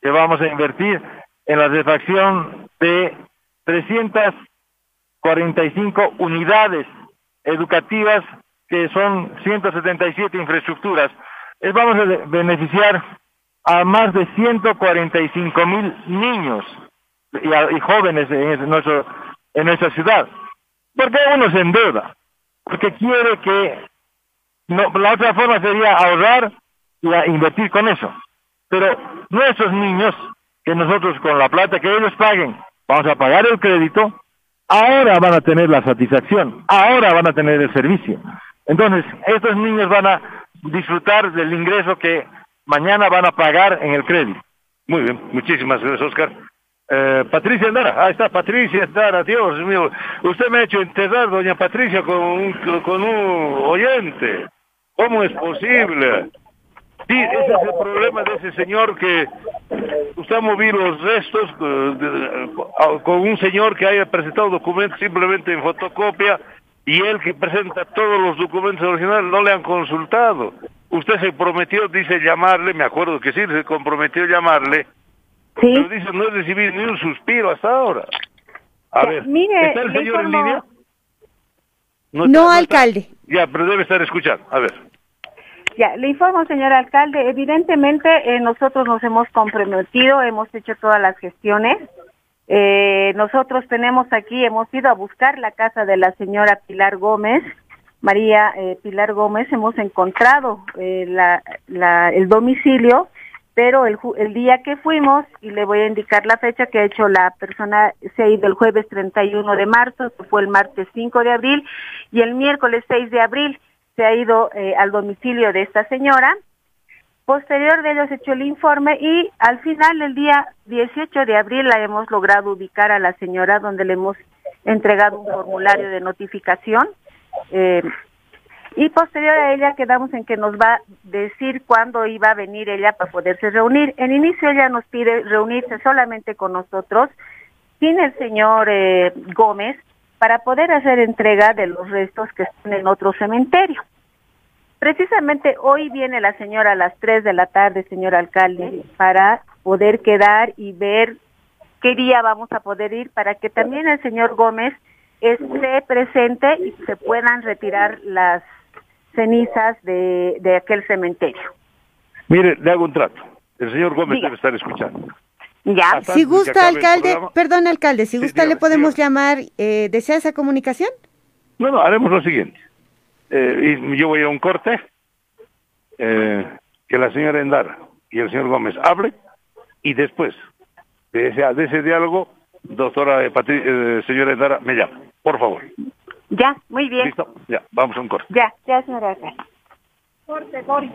que vamos a invertir en la refacción de 345 unidades educativas que son 177 infraestructuras. Es, vamos a beneficiar a más de 145 mil niños y, jóvenes en nuestro en nuestra ciudad. Porque uno se endeuda, porque quiere que no, la otra forma sería ahorrar y invertir con eso. Pero nuestros niños, que nosotros con la plata que ellos paguen, vamos a pagar el crédito, ahora van a tener la satisfacción, ahora van a tener el servicio. Entonces, estos niños van a disfrutar del ingreso que mañana van a pagar en el crédito. Muy bien, muchísimas gracias, Oscar. Eh, Patricia Andara, ahí está Patricia Andara, Dios mío, usted me ha hecho enterrar, doña Patricia, con un, con un oyente. ¿Cómo es posible? Sí, ese es el problema de ese señor que usted ha movido los restos eh, con un señor que haya presentado documentos simplemente en fotocopia y él que presenta todos los documentos originales no le han consultado. Usted se prometió, dice, llamarle, me acuerdo que sí, se comprometió llamarle Sí. Pero dice, no he recibido ni un suspiro hasta ahora. A ver, ¿está el señor en línea? No, alcalde. Ya, pero debe estar escuchando. A ver. Ya, le informo, señor alcalde. Evidentemente, eh, nosotros nos hemos comprometido, hemos hecho todas las gestiones. Eh, nosotros tenemos aquí, hemos ido a buscar la casa de la señora Pilar Gómez, María eh, Pilar Gómez, hemos encontrado la, la, el domicilio pero el, el día que fuimos, y le voy a indicar la fecha que ha hecho la persona, se ha ido el jueves 31 de marzo, fue el martes 5 de abril, y el miércoles 6 de abril se ha ido eh, al domicilio de esta señora. Posterior de ello se hecho el informe y al final, el día 18 de abril, la hemos logrado ubicar a la señora donde le hemos entregado un formulario de notificación. Eh, y posterior a ella quedamos en que nos va a decir cuándo iba a venir ella para poderse reunir. En inicio ella nos pide reunirse solamente con nosotros, sin el señor eh, Gómez, para poder hacer entrega de los restos que están en otro cementerio. Precisamente hoy viene la señora a las 3 de la tarde, señor alcalde, para poder quedar y ver qué día vamos a poder ir para que también el señor Gómez esté presente y se puedan retirar las cenizas de, de aquel cementerio. Mire, le hago un trato. El señor Gómez debe estar escuchando. Ya. Hasta Si gusta, alcalde, programa- perdón, alcalde, si Sí, gusta le podemos dígame. llamar, eh, ¿desea esa comunicación? No, no, haremos lo siguiente. Eh, y yo voy a un corte, eh, que la señora Endara y el señor Gómez hablen, y después de ese, de ese diálogo, doctora eh, Patri- eh, señora Endara, me llama, por favor. Ya, muy bien. ¿Listo? Ya, vamos a un corte. Ya, ya, señora. Corte, Boris.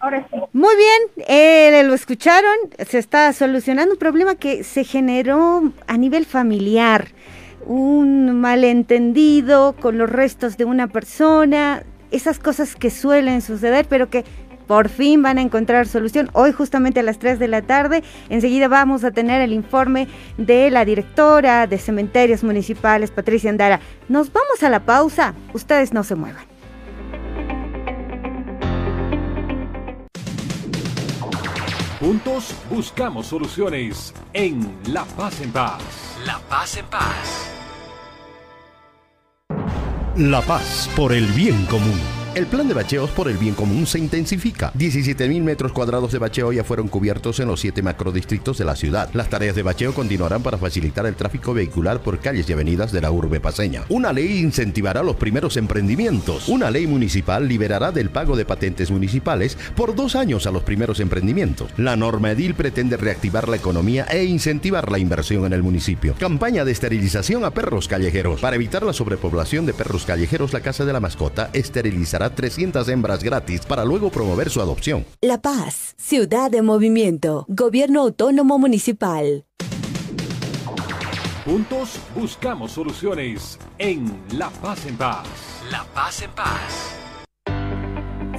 Ahora sí. Muy bien, eh, lo escucharon, se está solucionando un problema que se generó a nivel familiar, un malentendido con los restos de una persona, esas cosas que suelen suceder, pero que por fin van a encontrar solución. Hoy justamente a las 3 de la tarde, enseguida vamos a tener el informe de la directora de cementerios municipales, Patricia Andara. Nos vamos a la pausa, ustedes no se muevan. Juntos buscamos soluciones en La Paz en Paz. La Paz en Paz. La paz por el bien común. El plan de bacheos por el bien común se intensifica. 17.000 metros cuadrados de bacheo ya fueron cubiertos en los siete macrodistritos de la ciudad. Las tareas de bacheo continuarán para facilitar el tráfico vehicular por calles y avenidas de la urbe paseña. Una ley incentivará los primeros emprendimientos. Una ley municipal liberará del pago de patentes municipales por dos años a los primeros emprendimientos. La norma edil pretende reactivar la economía e incentivar la inversión en el municipio. Campaña de esterilización a perros callejeros. Para evitar la sobrepoblación de perros callejeros, la Casa de la Mascota esterilizará 300 hembras gratis para luego promover su adopción. La Paz, ciudad de movimiento, gobierno autónomo municipal. Juntos buscamos soluciones en La Paz en Paz. La Paz en Paz.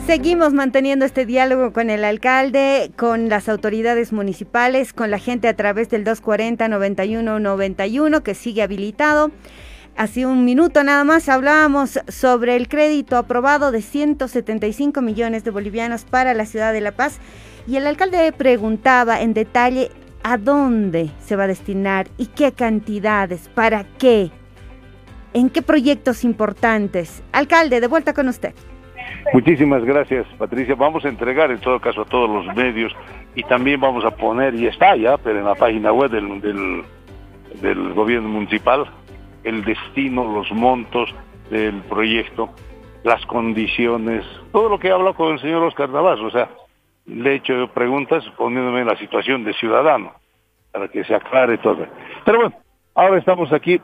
Seguimos manteniendo este diálogo con el alcalde, con las autoridades municipales, con la gente a través del 240-9191 que sigue habilitado. Hace un minuto nada más hablábamos sobre el crédito aprobado de 175 millones de bolivianos para la ciudad de La Paz y el alcalde preguntaba en detalle a dónde se va a destinar y qué cantidades, para qué, en qué proyectos importantes. Alcalde, de vuelta con usted. Muchísimas gracias, Patricia. Vamos a entregar en todo caso a todos los medios y también vamos a poner, y está ya, pero en la página web del, del, del gobierno municipal, el destino, los montos del proyecto, las condiciones, todo lo que he hablado con el señor Oscar Navas, o sea, le he hecho preguntas poniéndome en la situación de ciudadano, para que se aclare todo. Pero bueno, ahora estamos aquí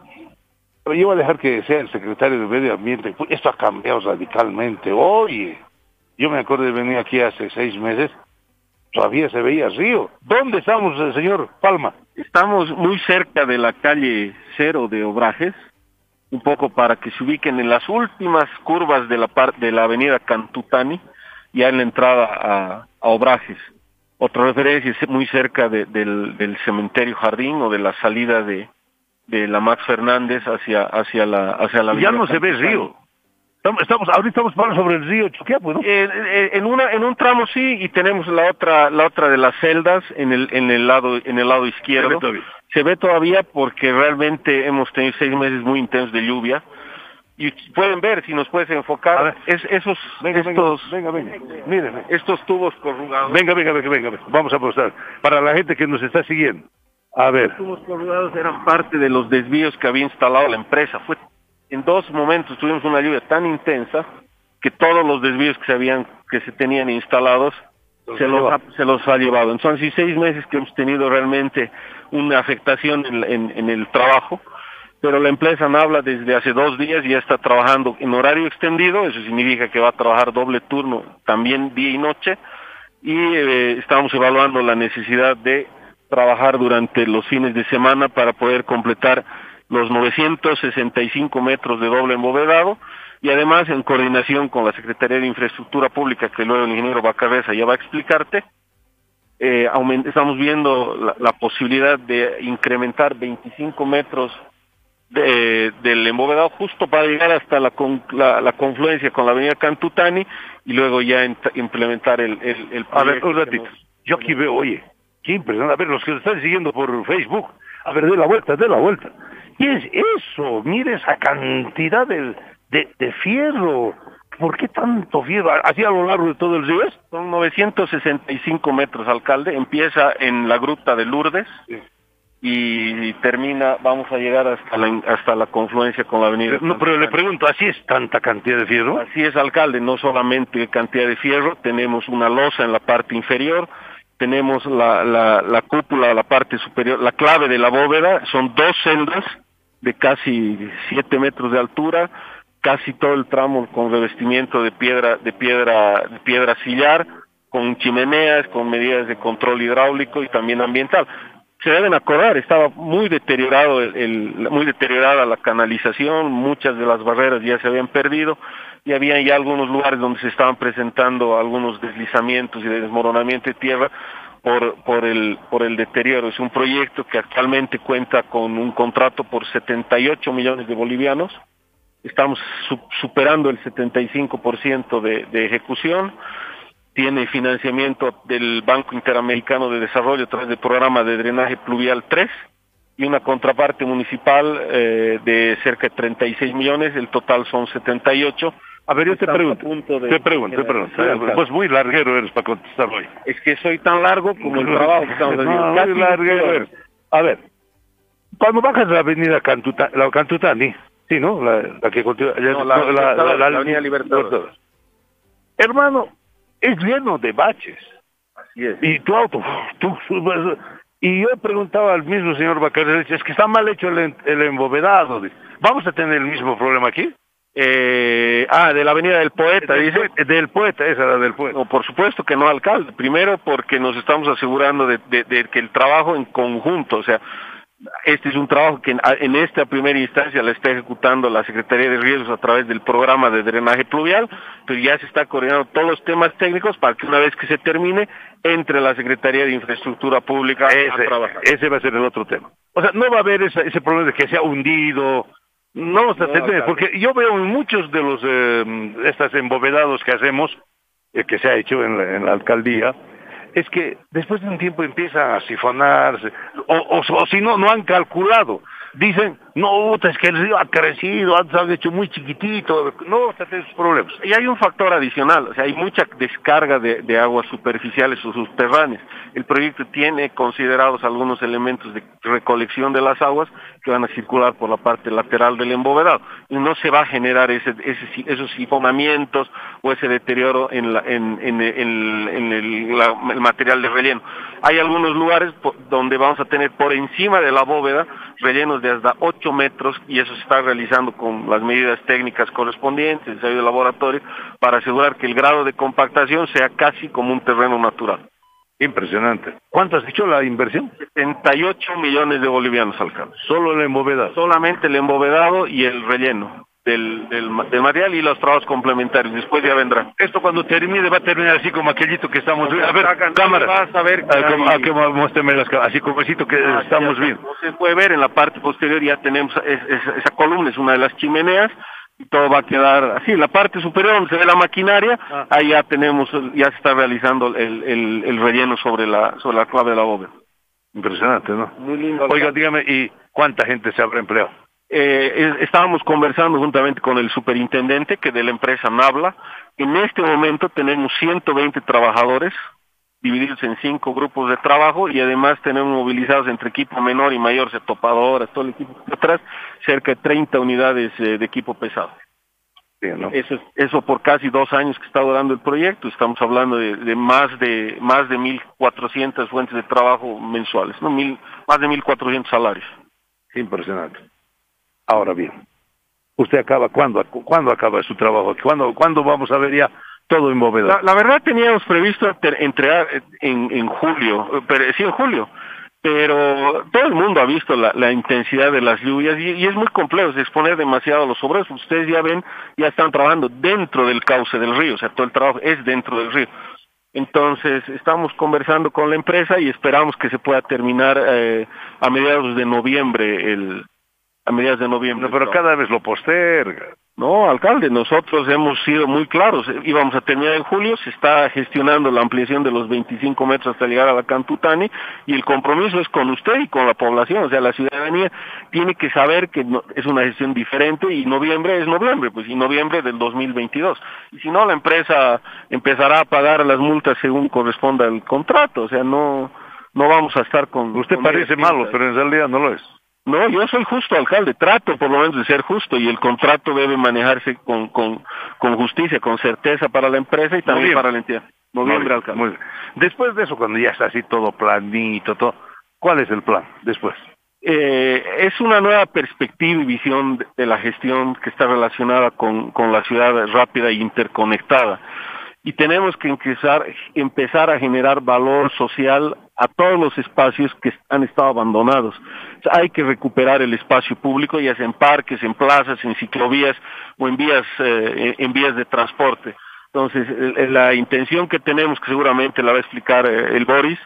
pero yo voy a dejar que sea el secretario de Medio Ambiente. Esto ha cambiado radicalmente. Oye, yo me acuerdo de venir aquí hace seis meses, todavía se veía río. ¿Dónde estamos, eh, señor Palma? Estamos muy cerca de la calle Cero de Obrajes, un poco para que se ubiquen en las últimas curvas de la par- de la avenida Cantutani, ya en la entrada a, a Obrajes. Otra referencia es muy cerca de- del, del cementerio Jardín o de la salida de, de la Max Fernández hacia hacia la hacia la Ya avenida no se ve río. Estamos, estamos, ahorita estamos hablando sobre el río Choqueapu, ¿no? En una en un tramo sí y tenemos la otra la otra de las celdas en el en el lado en el lado izquierdo Se ve todavía. se ve todavía porque realmente hemos tenido seis meses muy intensos de lluvia y pueden ver si nos puedes enfocar es, esos Venga, estos venga, venga. Estos tubos corrugados Venga, venga, venga, venga. venga. Vamos a mostrar. Para la gente que nos está siguiendo. A ver. Los tubos corrugados eran parte de los desvíos que había instalado la empresa. Fue en dos momentos tuvimos una lluvia tan intensa que todos los desvíos que se habían que se tenían instalados se los, ha, se los ha llevado. Entonces, sí, seis meses que hemos tenido realmente una afectación en, en- en el trabajo, pero la empresa habla desde hace dos días y ya está trabajando en horario extendido, eso significa que va a trabajar doble turno, también día y noche, y eh, estamos evaluando la necesidad de trabajar durante los fines de semana para poder completar los 965 metros de doble embovedado y además en coordinación con la Secretaría de Infraestructura Pública, que luego el ingeniero Bacarreza ya va a explicarte, eh, aument- estamos viendo la, la posibilidad de incrementar 25 metros de- del embovedado justo para llegar hasta la, con- la, la confluencia con la avenida Cantutani y luego ya ent- implementar el, el, el A ver, un ratito. nos- Yo aquí veo, oye, qué impresionante. A ver, los que están siguiendo por Facebook, A ver, de la vuelta, de la vuelta. Y es eso, mire esa cantidad de, de, de fierro. ¿Por qué tanto fierro? ¿Así a lo largo de todo el río es? Son 965 metros, alcalde. Empieza en la gruta de Lourdes y termina, vamos a llegar hasta la, hasta la confluencia con la avenida. No, pero le pregunto, ¿así es tanta cantidad de fierro? Así es, alcalde, no solamente cantidad de fierro, tenemos una losa en la parte inferior, tenemos la, la, la cúpula, la parte superior, la clave de la bóveda, son dos celdas de casi siete metros de altura, casi todo el tramo con revestimiento de piedra, de piedra, de piedra sillar, con chimeneas, con medidas de control hidráulico y también ambiental. Se deben acordar, estaba muy deteriorado el, el, muy deteriorada la canalización, muchas de las barreras ya se habían perdido y había ya algunos lugares donde se estaban presentando algunos deslizamientos y desmoronamiento de tierra por, por, el, por el deterioro. Es un proyecto que actualmente cuenta con un contrato por 78 millones de bolivianos. Estamos su, superando el 75% de, de ejecución. Tiene financiamiento del Banco Interamericano de Desarrollo a través del programa de drenaje pluvial 3 y una contraparte municipal eh, de cerca de 36 millones. El total son 78 a ver, yo te pregunto, te pregunto, te pregunto. Pues muy larguero eres para contestar hoy. Es que soy tan largo como el [LAUGHS] trabajo que estamos haciendo. No, muy larguero eres. A ver, cuando bajas la avenida Cantuta, la Cantutani, sí, ¿no? La, la que continúa. No, la, la, la, la, avenida Libertadores. Hermano, es lleno de baches. Así es. Y tu auto, [LAUGHS] tú, y yo he preguntado al mismo señor Bacardi, es que está mal hecho el, el embovedado. ¿Vamos a tener el mismo problema aquí? Eh, ah, de la Avenida del Poeta, del dice. Poeta, del Poeta, esa era del Poeta. No, por supuesto que no, alcalde. Primero porque nos estamos asegurando de, de, de, que el trabajo en conjunto, o sea, este es un trabajo que en, en, esta primera instancia la está ejecutando la Secretaría de Riesgos a través del programa de drenaje pluvial, pero ya se está coordinando todos los temas técnicos para que una vez que se termine, entre la Secretaría de Infraestructura Pública ese, a trabajar. Ese va a ser el otro tema. O sea, no va a haber ese, ese problema de que sea hundido, no, no atender, porque yo veo muchos de los eh, estas embovedados que hacemos, eh, que se ha hecho en la, en la, alcaldía, es que después de un tiempo empieza a sifonarse, o, o, o si no, no han calculado. Dicen, no, es que el río ha crecido, antes han hecho muy chiquitito, no, esos problemas. Y hay un factor adicional, o sea, hay mucha descarga de, aguas superficiales o subterráneas. El proyecto tiene considerados algunos elementos de recolección de las aguas que van a circular por la parte lateral del embovedado. Y no se va a generar esos sifonamientos o ese deterioro en, el, el, material de relleno. Hay algunos lugares donde vamos a tener por encima de la bóveda rellenos de hasta 8 metros y eso se está realizando con las medidas técnicas correspondientes, ensayo de laboratorio, para asegurar que el grado de compactación sea casi como un terreno natural. Impresionante. ¿Cuánto has dicho la inversión? 78 millones de bolivianos, alcalde. Solo el embovedado. Solamente el embovedado y el relleno del, del, del, material y los trabajos complementarios. Después ya vendrá. Esto cuando termine va a terminar así como aquellito que estamos viendo. A ver, cámara. Vas a ver. Ah, como, ah, que muéstrame las así como así que ah, estamos viendo. Como se puede ver en la parte posterior ya tenemos es, es, esa columna, es una de las chimeneas y todo va a quedar así. La parte superior donde se ve la maquinaria, ah. ahí ya tenemos, ya se está realizando el, el, el relleno sobre la, sobre la clave de la bóveda. Impresionante, ¿no? Muy lindo. Oiga, dígame, ¿y cuánta gente se habrá empleado? Eh, estábamos conversando juntamente con el superintendente que de la empresa Nabla. En este momento tenemos 120 trabajadores divididos en cinco grupos de trabajo y además tenemos movilizados entre equipo menor y mayor, se topadoras, todo el equipo detrás, cerca de 30 unidades eh, de equipo pesado. Sí, ¿no? Eso, eso por casi dos años que está durando el proyecto, estamos hablando de, de más de más de 1.400 fuentes de trabajo mensuales, no mil, más de 1.400 salarios. Impresionante. Ahora bien, ¿usted acaba cuándo, cuándo acaba su trabajo? ¿Cuándo, ¿Cuándo vamos a ver ya todo en? La, la verdad teníamos previsto entregar en, en julio, pero, sí en julio, pero todo el mundo ha visto la, la intensidad de las lluvias y, y, es muy complejo, es exponer demasiado a los obreros. Ustedes ya ven, ya están trabajando dentro del cauce del río, o sea, todo el trabajo es dentro del río. Entonces, estamos conversando con la empresa y esperamos que se pueda terminar eh, a mediados de noviembre el, a mediados de noviembre. No, pero cada vez lo posterga. No, alcalde, nosotros hemos sido muy claros. Íbamos a terminar en julio, se está gestionando la ampliación de los 25 metros hasta llegar a la Cantutani y el compromiso es con usted y con la población. O sea, la ciudadanía tiene que saber que es una gestión diferente y noviembre es noviembre, pues y noviembre del 2022. Y si no, la empresa empezará a pagar las multas según corresponda el contrato. O sea, no, no vamos a estar con... Usted parece malo, pero en realidad no lo es. No, yo soy justo alcalde, trato por lo menos de ser justo y el contrato debe manejarse con, con, con justicia, con certeza para la empresa y también para la entidad. Noviembre, alcalde. Muy bien. Después de eso, cuando ya está así todo planito, todo, ¿cuál es el plan después? Eh, es una nueva perspectiva y visión de, de, la gestión que está relacionada con, con la ciudad rápida e interconectada y tenemos que empezar, empezar a generar valor social a todos los espacios que han estado abandonados. Hay que recuperar el espacio público, ya sea en parques, en plazas, en ciclovías o en vías, eh, en vías de transporte. Entonces, la intención que tenemos, que seguramente la va a explicar eh, el Boris,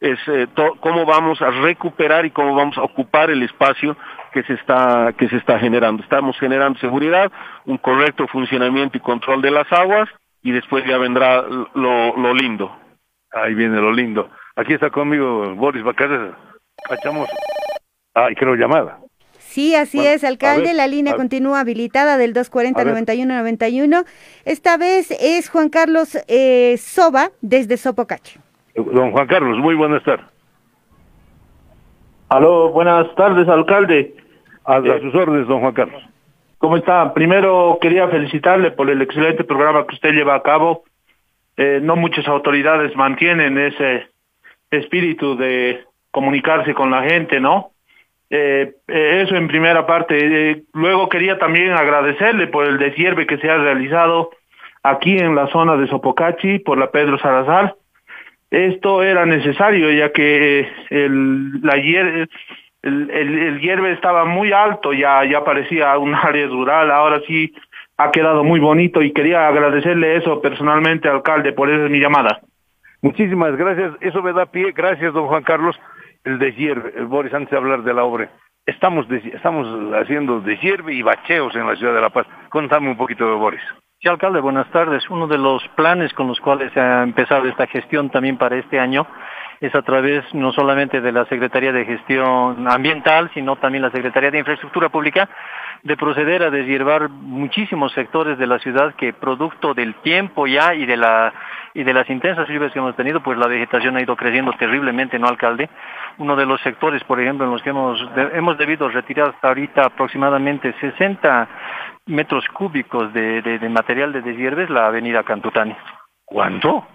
es eh, cómo vamos a recuperar y cómo vamos a ocupar el espacio que se está que se está generando. Estamos generando seguridad, un correcto funcionamiento y control de las aguas y después ya vendrá lo, lo lindo. Ahí viene lo lindo. Aquí está conmigo Boris Bacares. Cachamos. Ay, creo llamada. Sí, así bueno, es, alcalde. Ver, la línea continúa habilitada del 240-9191. Esta vez es Juan Carlos eh, Soba desde Sopocache. Don Juan Carlos, muy buenas tardes. Aló, buenas tardes, alcalde. A, a sus órdenes, don Juan Carlos. ¿Cómo está? Primero quería felicitarle por el excelente programa que usted lleva a cabo. Eh, no muchas autoridades mantienen ese espíritu de comunicarse con la gente, ¿no? Eh, eso en primera parte. Eh, luego quería también agradecerle por el desierve que se ha realizado aquí en la zona de Sopocachi por la Pedro Salazar. Esto era necesario ya que el, la el, el, el hierve estaba muy alto, ya, ya parecía un [LAUGHS] área rural, ahora sí ha quedado muy bonito y quería agradecerle eso personalmente, alcalde, por eso es mi llamada. Muchísimas gracias, eso me da pie, gracias don Juan Carlos, el deshierve, el Boris, antes de hablar de la obra, estamos, de, estamos haciendo deshierve y bacheos en la ciudad de La Paz, contame un poquito de Boris. Sí, alcalde, buenas tardes. Uno de los planes con los cuales se ha empezado esta gestión también para este año es a través no solamente de la Secretaría de Gestión Ambiental, sino también la Secretaría de Infraestructura Pública, de proceder a deshiervar muchísimos sectores de la ciudad que producto del tiempo ya y de la y de las intensas lluvias que hemos tenido, pues la vegetación ha ido creciendo terriblemente, ¿no, alcalde? Uno de los sectores, por ejemplo, en los que hemos, hemos debido retirar hasta ahorita aproximadamente 60 metros cúbicos de, de, de material de deshierve es la avenida Cantutani. ¿Cuánto?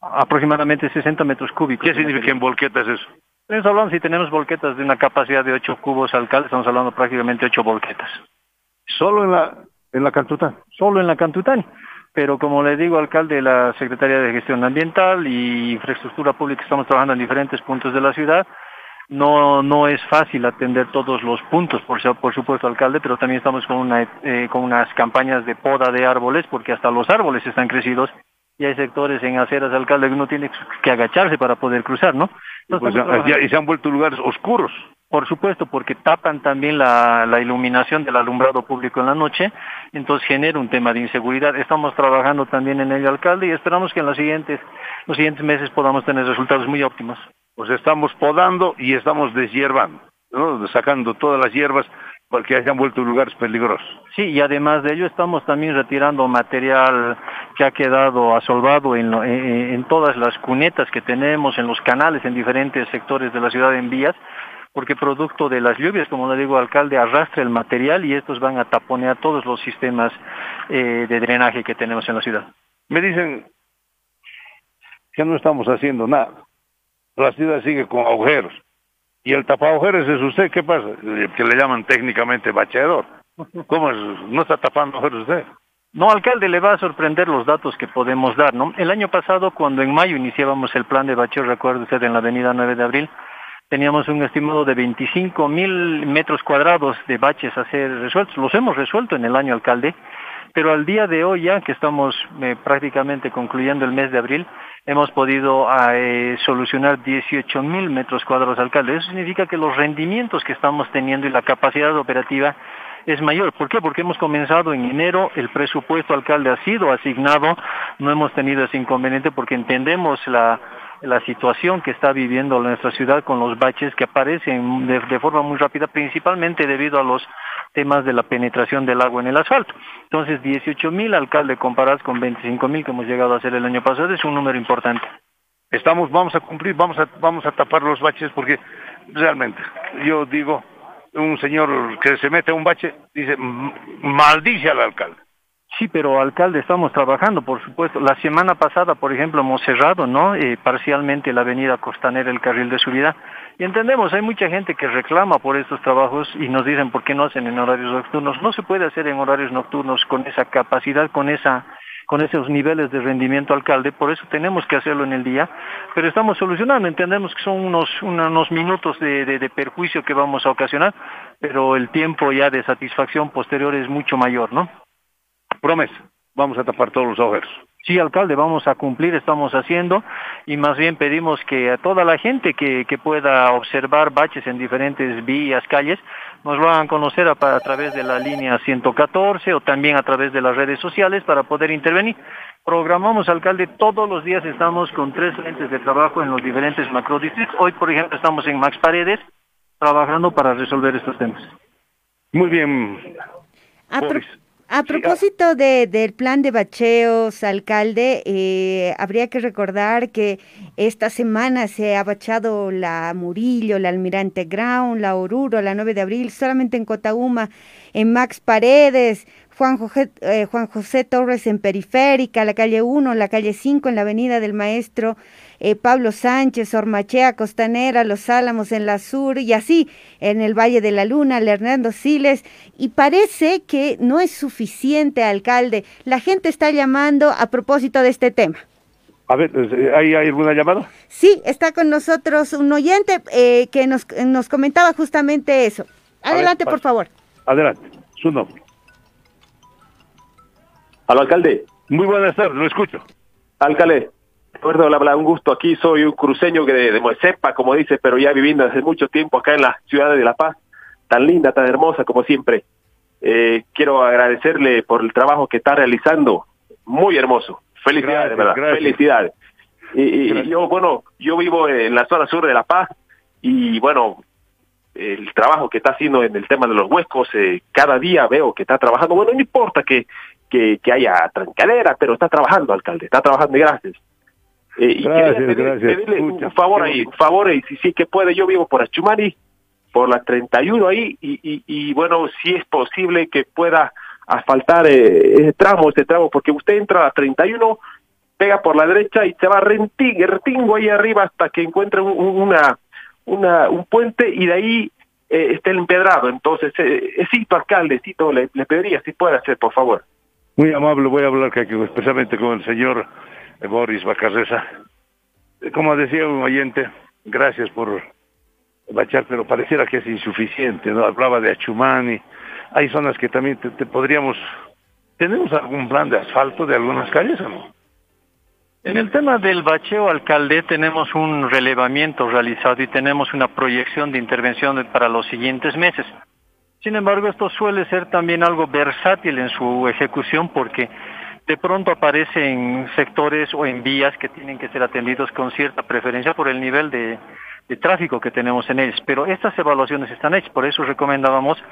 Aproximadamente 60 metros cúbicos. ¿Qué significa en volquetas eso? Estamos hablando, si tenemos volquetas de una capacidad de 8 cubos alcalde, estamos hablando prácticamente 8 volquetas. ¿Solo en la, en la Cantutani? Solo en la Cantutani. Pero como le digo, alcalde, la Secretaría de Gestión Ambiental y Infraestructura Pública estamos trabajando en diferentes puntos de la ciudad. No, no es fácil atender todos los puntos, por, por supuesto, alcalde, pero también estamos con, una, eh, con unas campañas de poda de árboles, porque hasta los árboles están crecidos y hay sectores en aceras, alcalde, que uno tiene que agacharse para poder cruzar, ¿no? Pues y se han vuelto lugares oscuros. Por supuesto, porque tapan también la, la, iluminación del alumbrado público en la noche, entonces genera un tema de inseguridad. Estamos trabajando también en ello, alcalde, y esperamos que en los siguientes, los siguientes meses podamos tener resultados muy óptimos. Pues estamos podando y estamos deshiervando, ¿no? sacando todas las hierbas porque hayan vuelto lugares peligrosos. Sí, y además de ello estamos también retirando material que ha quedado asolvado en, en, en, todas las cunetas que tenemos, en los canales, en diferentes sectores de la ciudad en vías, porque producto de las lluvias, como le digo, alcalde, arrastra el material y estos van a taponear todos los sistemas eh, de drenaje que tenemos en la ciudad. Me dicen que no estamos haciendo nada. La ciudad sigue con agujeros. Y el tapagujeros es usted, ¿qué pasa? Que le llaman técnicamente bacheador. ¿Cómo es? ¿No está tapando agujeros usted? No, alcalde, le va a sorprender los datos que podemos dar, ¿no? El año pasado, cuando en mayo iniciábamos el plan de bacheo, recuerda usted, en la avenida 9 de abril, teníamos un estimado de 25 mil metros cuadrados de baches a ser resueltos. Los hemos resuelto en el año, alcalde, pero al día de hoy, ya que estamos eh, prácticamente concluyendo el mes de abril, hemos podido eh, solucionar 18 mil metros cuadrados, alcalde. Eso significa que los rendimientos que estamos teniendo y la capacidad operativa es mayor. ¿Por qué? Porque hemos comenzado en enero, el presupuesto alcalde ha sido asignado, no hemos tenido ese inconveniente porque entendemos la, la situación que está viviendo nuestra ciudad con los baches que aparecen de, forma muy rápida, principalmente debido a los temas de la penetración del agua en el asfalto. Entonces, 18 mil alcalde comparados con 25 mil que hemos llegado a hacer el año pasado es un número importante. Estamos, vamos a cumplir, vamos a, vamos a tapar los baches porque realmente, yo digo, un señor que se mete a un bache dice, maldice al alcalde. Sí, pero alcalde, estamos trabajando, por supuesto. La semana pasada, por ejemplo, hemos cerrado, ¿no? Eh, parcialmente la avenida Costanera, el carril de subida. Y entendemos, hay mucha gente que reclama por estos trabajos y nos dicen por qué no hacen en horarios nocturnos. No se puede hacer en horarios nocturnos con esa capacidad, con esa con esos niveles de rendimiento alcalde, por eso tenemos que hacerlo en el día, pero estamos solucionando, entendemos que son unos, unos minutos de perjuicio que vamos a ocasionar, pero el tiempo ya de satisfacción posterior es mucho mayor, ¿no? Promesa, vamos a tapar todos los agujeros. Sí, alcalde, vamos a cumplir, estamos haciendo y más bien pedimos que a toda la gente que, que pueda observar baches en diferentes vías, calles, nos lo hagan conocer a, a, través de la línea 114 o también a través de las redes sociales para poder intervenir. Programamos, alcalde, todos los días estamos con tres frentes de trabajo en los diferentes macrodistritos. Hoy, por ejemplo, estamos en Max Paredes trabajando para resolver estos temas. Muy bien. A, pro a propósito de, del plan de bacheos, alcalde, eh, habría que recordar que esta semana se ha bachado la Murillo, la Almirante Ground, la Oruro, la 9 de abril, solamente en Cotauma, en Max Paredes, Juan José, eh, Juan José Torres en Periférica, la calle 1, la calle 5 en la Avenida del Maestro eh, Pablo Sánchez, Ormachea, Costanera, Los Álamos en la Sur y así en el Valle de la Luna, Hernando Siles. Y parece que no es suficiente, alcalde. La gente está llamando a propósito de este tema. A ver, ¿hay, hay alguna llamada? Sí, está con nosotros un oyente eh, que nos, nos comentaba justamente eso. Adelante, ver, por favor. Adelante, su nombre. Al alcalde. Muy buenas tardes, lo escucho. Alcalde, Eduardo habla, un gusto aquí, soy un cruceño de, de Moesepa, como dice, pero ya viviendo hace mucho tiempo acá en la ciudad de La Paz, tan linda, tan hermosa como siempre. Eh, quiero agradecerle por el trabajo que está realizando, muy hermoso. Felicidades, gracias, ¿verdad? Gracias. Felicidades. Y, y yo, bueno, yo vivo en la zona sur de La Paz y bueno, el trabajo que está haciendo en el tema de los huescos, eh, cada día veo que está trabajando. Bueno, no importa que, que, que haya trancadera, pero está trabajando, alcalde, está trabajando y gracias. Eh, gracias, y pedir, gracias. pedirle un favor ahí, un favor ahí, si sí que puede, yo vivo por Achumani, por la 31 ahí, y, y, y bueno, si es posible que pueda asfaltar eh, ese tramo, ese tramo, porque usted entra a la 31, pega por la derecha y se va retingo, retingo ahí arriba hasta que encuentre un, una, una, un puente y de ahí eh, está el empedrado. Entonces, eh, Cito, alcalde, Cito, le, le pediría si puede hacer, por favor. Muy amable, voy a hablar que, especialmente con el señor eh, Boris Bacarreza. Eh, Como decía un oyente, gracias por bachar, pero pareciera que es insuficiente, ¿no? Hablaba de Achumani, hay zonas que también te, te podríamos... ¿Tenemos algún plan de asfalto de algunas calles o no? En el tema del bacheo, alcalde, tenemos un relevamiento realizado y tenemos una proyección de intervención para los siguientes meses. Sin embargo, esto suele ser también algo versátil en su ejecución porque de pronto aparece en sectores o en vías que tienen que ser atendidos con cierta preferencia por el nivel de, tráfico que tenemos en ellos. Pero estas evaluaciones están hechas, por eso recomendábamos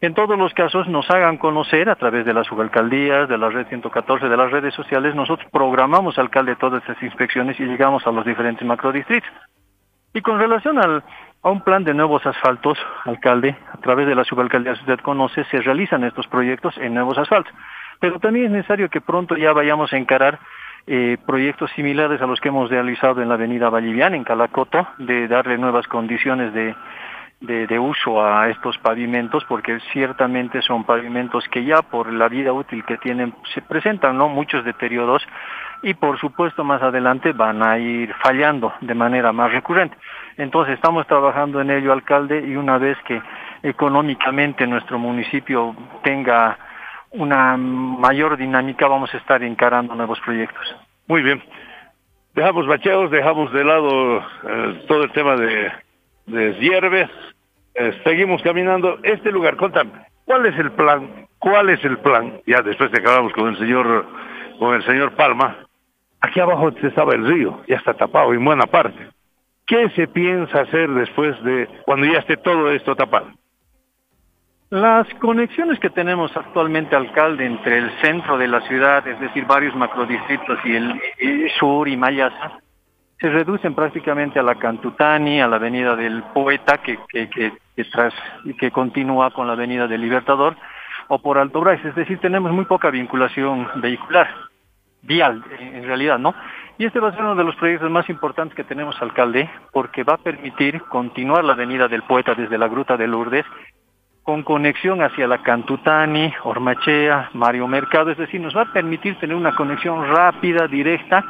en todos los casos nos hagan conocer a través de las subalcaldías, de la red 114, de las redes sociales, nosotros programamos, alcalde, todas estas inspecciones y llegamos a los diferentes macrodistritos. Y con relación al, a un plan de nuevos asfaltos, alcalde, a través de la subalcaldía, si usted conoce, se realizan estos proyectos en nuevos asfaltos. Pero también es necesario que pronto ya vayamos a encarar eh, proyectos similares a los que hemos realizado en la avenida Valliviana, en Calacoto, de darle nuevas condiciones de de, de, uso a estos pavimentos porque ciertamente son pavimentos que ya por la vida útil que tienen se presentan no muchos deterioros y por supuesto más adelante van a ir fallando de manera más recurrente. Entonces estamos trabajando en ello, alcalde, y una vez que económicamente nuestro municipio tenga una mayor dinámica, vamos a estar encarando nuevos proyectos. Muy bien. dejamos bacheos, dejamos de lado eh, todo el tema de, hierbes, eh, seguimos caminando. Este lugar, contame, ¿cuál es el plan? ¿Cuál es el plan? Ya después de acabamos con el señor, con el señor Palma. Aquí abajo estaba el río, ya está tapado en buena parte. ¿Qué se piensa hacer después de cuando ya esté todo esto tapado? Las conexiones que tenemos actualmente, alcalde, entre el centro de la ciudad, es decir, varios macrodistritos y el, sur y Mayasa, se reducen prácticamente a la Cantutani, a la avenida del Poeta, que, que, que, tras, que continúa con la avenida del Libertador, o por Alto Brais, es decir, tenemos muy poca vinculación vehicular, vial, en realidad, ¿no? Y este va a ser uno de los proyectos más importantes que tenemos, alcalde, porque va a permitir continuar la avenida del Poeta desde la Gruta de Lourdes con conexión hacia la Cantutani, Ormachea, Mario Mercado, es decir, nos va a permitir tener una conexión rápida, directa,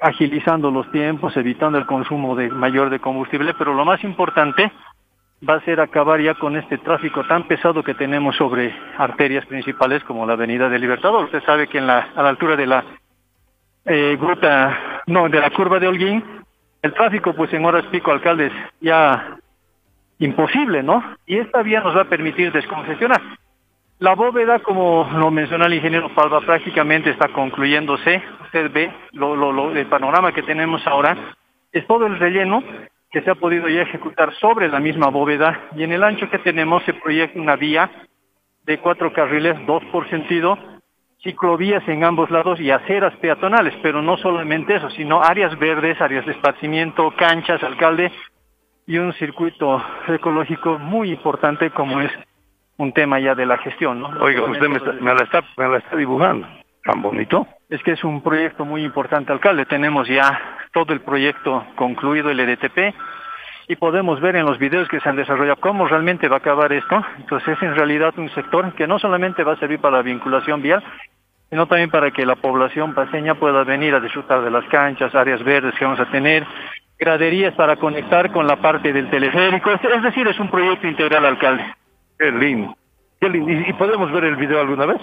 agilizando los tiempos, evitando el consumo de mayor de combustible, pero lo más importante va a ser acabar ya con este tráfico tan pesado que tenemos sobre arterias principales como la Avenida del Libertador. Usted sabe que en la, a la altura de la eh, gruta, no, de la curva de Holguín, el tráfico pues en horas pico, alcaldes, ya imposible, ¿no? Y esta vía nos va a permitir descongestionar. La bóveda, como lo mencionó el ingeniero Palva, prácticamente está concluyéndose. Usted ve lo, el panorama que tenemos ahora. Es todo el relleno que se ha podido ya ejecutar sobre la misma bóveda y en el ancho que tenemos se proyecta una vía de cuatro carriles, dos por sentido, ciclovías en ambos lados y aceras peatonales, pero no solamente eso, sino áreas verdes, áreas de esparcimiento, canchas, alcalde, y un circuito ecológico muy importante como es un tema ya de la gestión. ¿no? Oiga, usted me, la está, me la está dibujando, tan bonito. Es que es un proyecto muy importante, alcalde. Tenemos ya todo el proyecto concluido, el EDTP, y podemos ver en los videos que se han desarrollado cómo realmente va a acabar esto. Entonces es en realidad un sector que no solamente va a servir para la vinculación vial, sino también para que la población paseña pueda venir a disfrutar de las canchas, áreas verdes que vamos a tener, graderías para conectar con la parte del teleférico. Es decir, es un proyecto integral, alcalde. Qué lindo. Qué lindo. ¿Y, podemos ver el video alguna vez?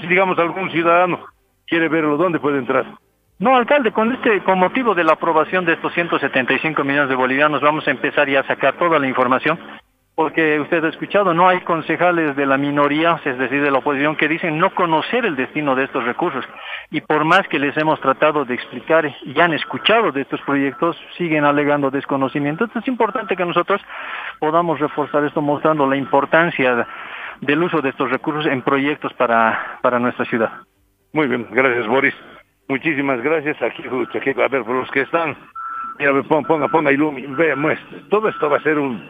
Si digamos algún ciudadano quiere verlo, ¿dónde puede entrar? No, alcalde, con este, con motivo de la aprobación de estos 175 millones de bolivianos, vamos a empezar ya a sacar toda la información porque usted ha escuchado, no hay concejales de la minoría, es decir, de la oposición, que dicen no conocer el destino de estos recursos. Y por más que les hemos tratado de explicar y han escuchado de estos proyectos, siguen alegando desconocimiento. Entonces es importante que nosotros podamos reforzar esto mostrando la importancia del uso de estos recursos en proyectos para, para nuestra ciudad. Muy bien, gracias Boris. Muchísimas gracias. Aquí, aquí a ver, por los que están, mira, ponga, ponga, ponga vea, muestre. Todo esto va a ser un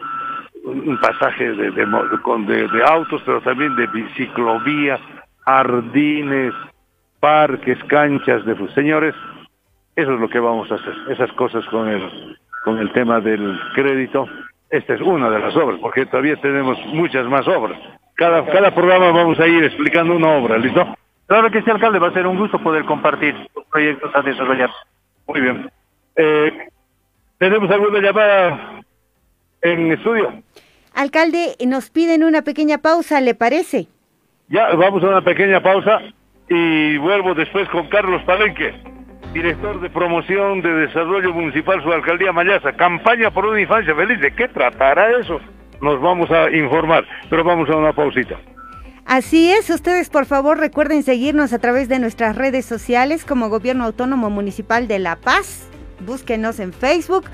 un pasaje de, de, de, autos, pero también de ciclovías, jardines, parques, canchas de señores. Eso es lo que vamos a hacer, esas cosas con el, con el tema del crédito. Esta es una de las obras, porque todavía tenemos muchas más obras. Cada, cada programa vamos a ir explicando una obra, ¿listo? Claro que sí, alcalde, va a ser un gusto poder compartir los proyectos a desarrollar. Muy bien. Eh, ¿Tenemos alguna llamada en estudio? Alcalde, nos piden una pequeña pausa, ¿le parece? Ya, vamos a una pequeña pausa y vuelvo después con Carlos Palenque, director de promoción de desarrollo municipal su alcaldía Mayasa. Campaña por una infancia feliz. ¿De qué tratará eso? Nos vamos a informar, pero vamos a una pausita. Así es, ustedes por favor recuerden seguirnos a través de nuestras redes sociales como Gobierno Autónomo Municipal de La Paz. Búsquenos en Facebook,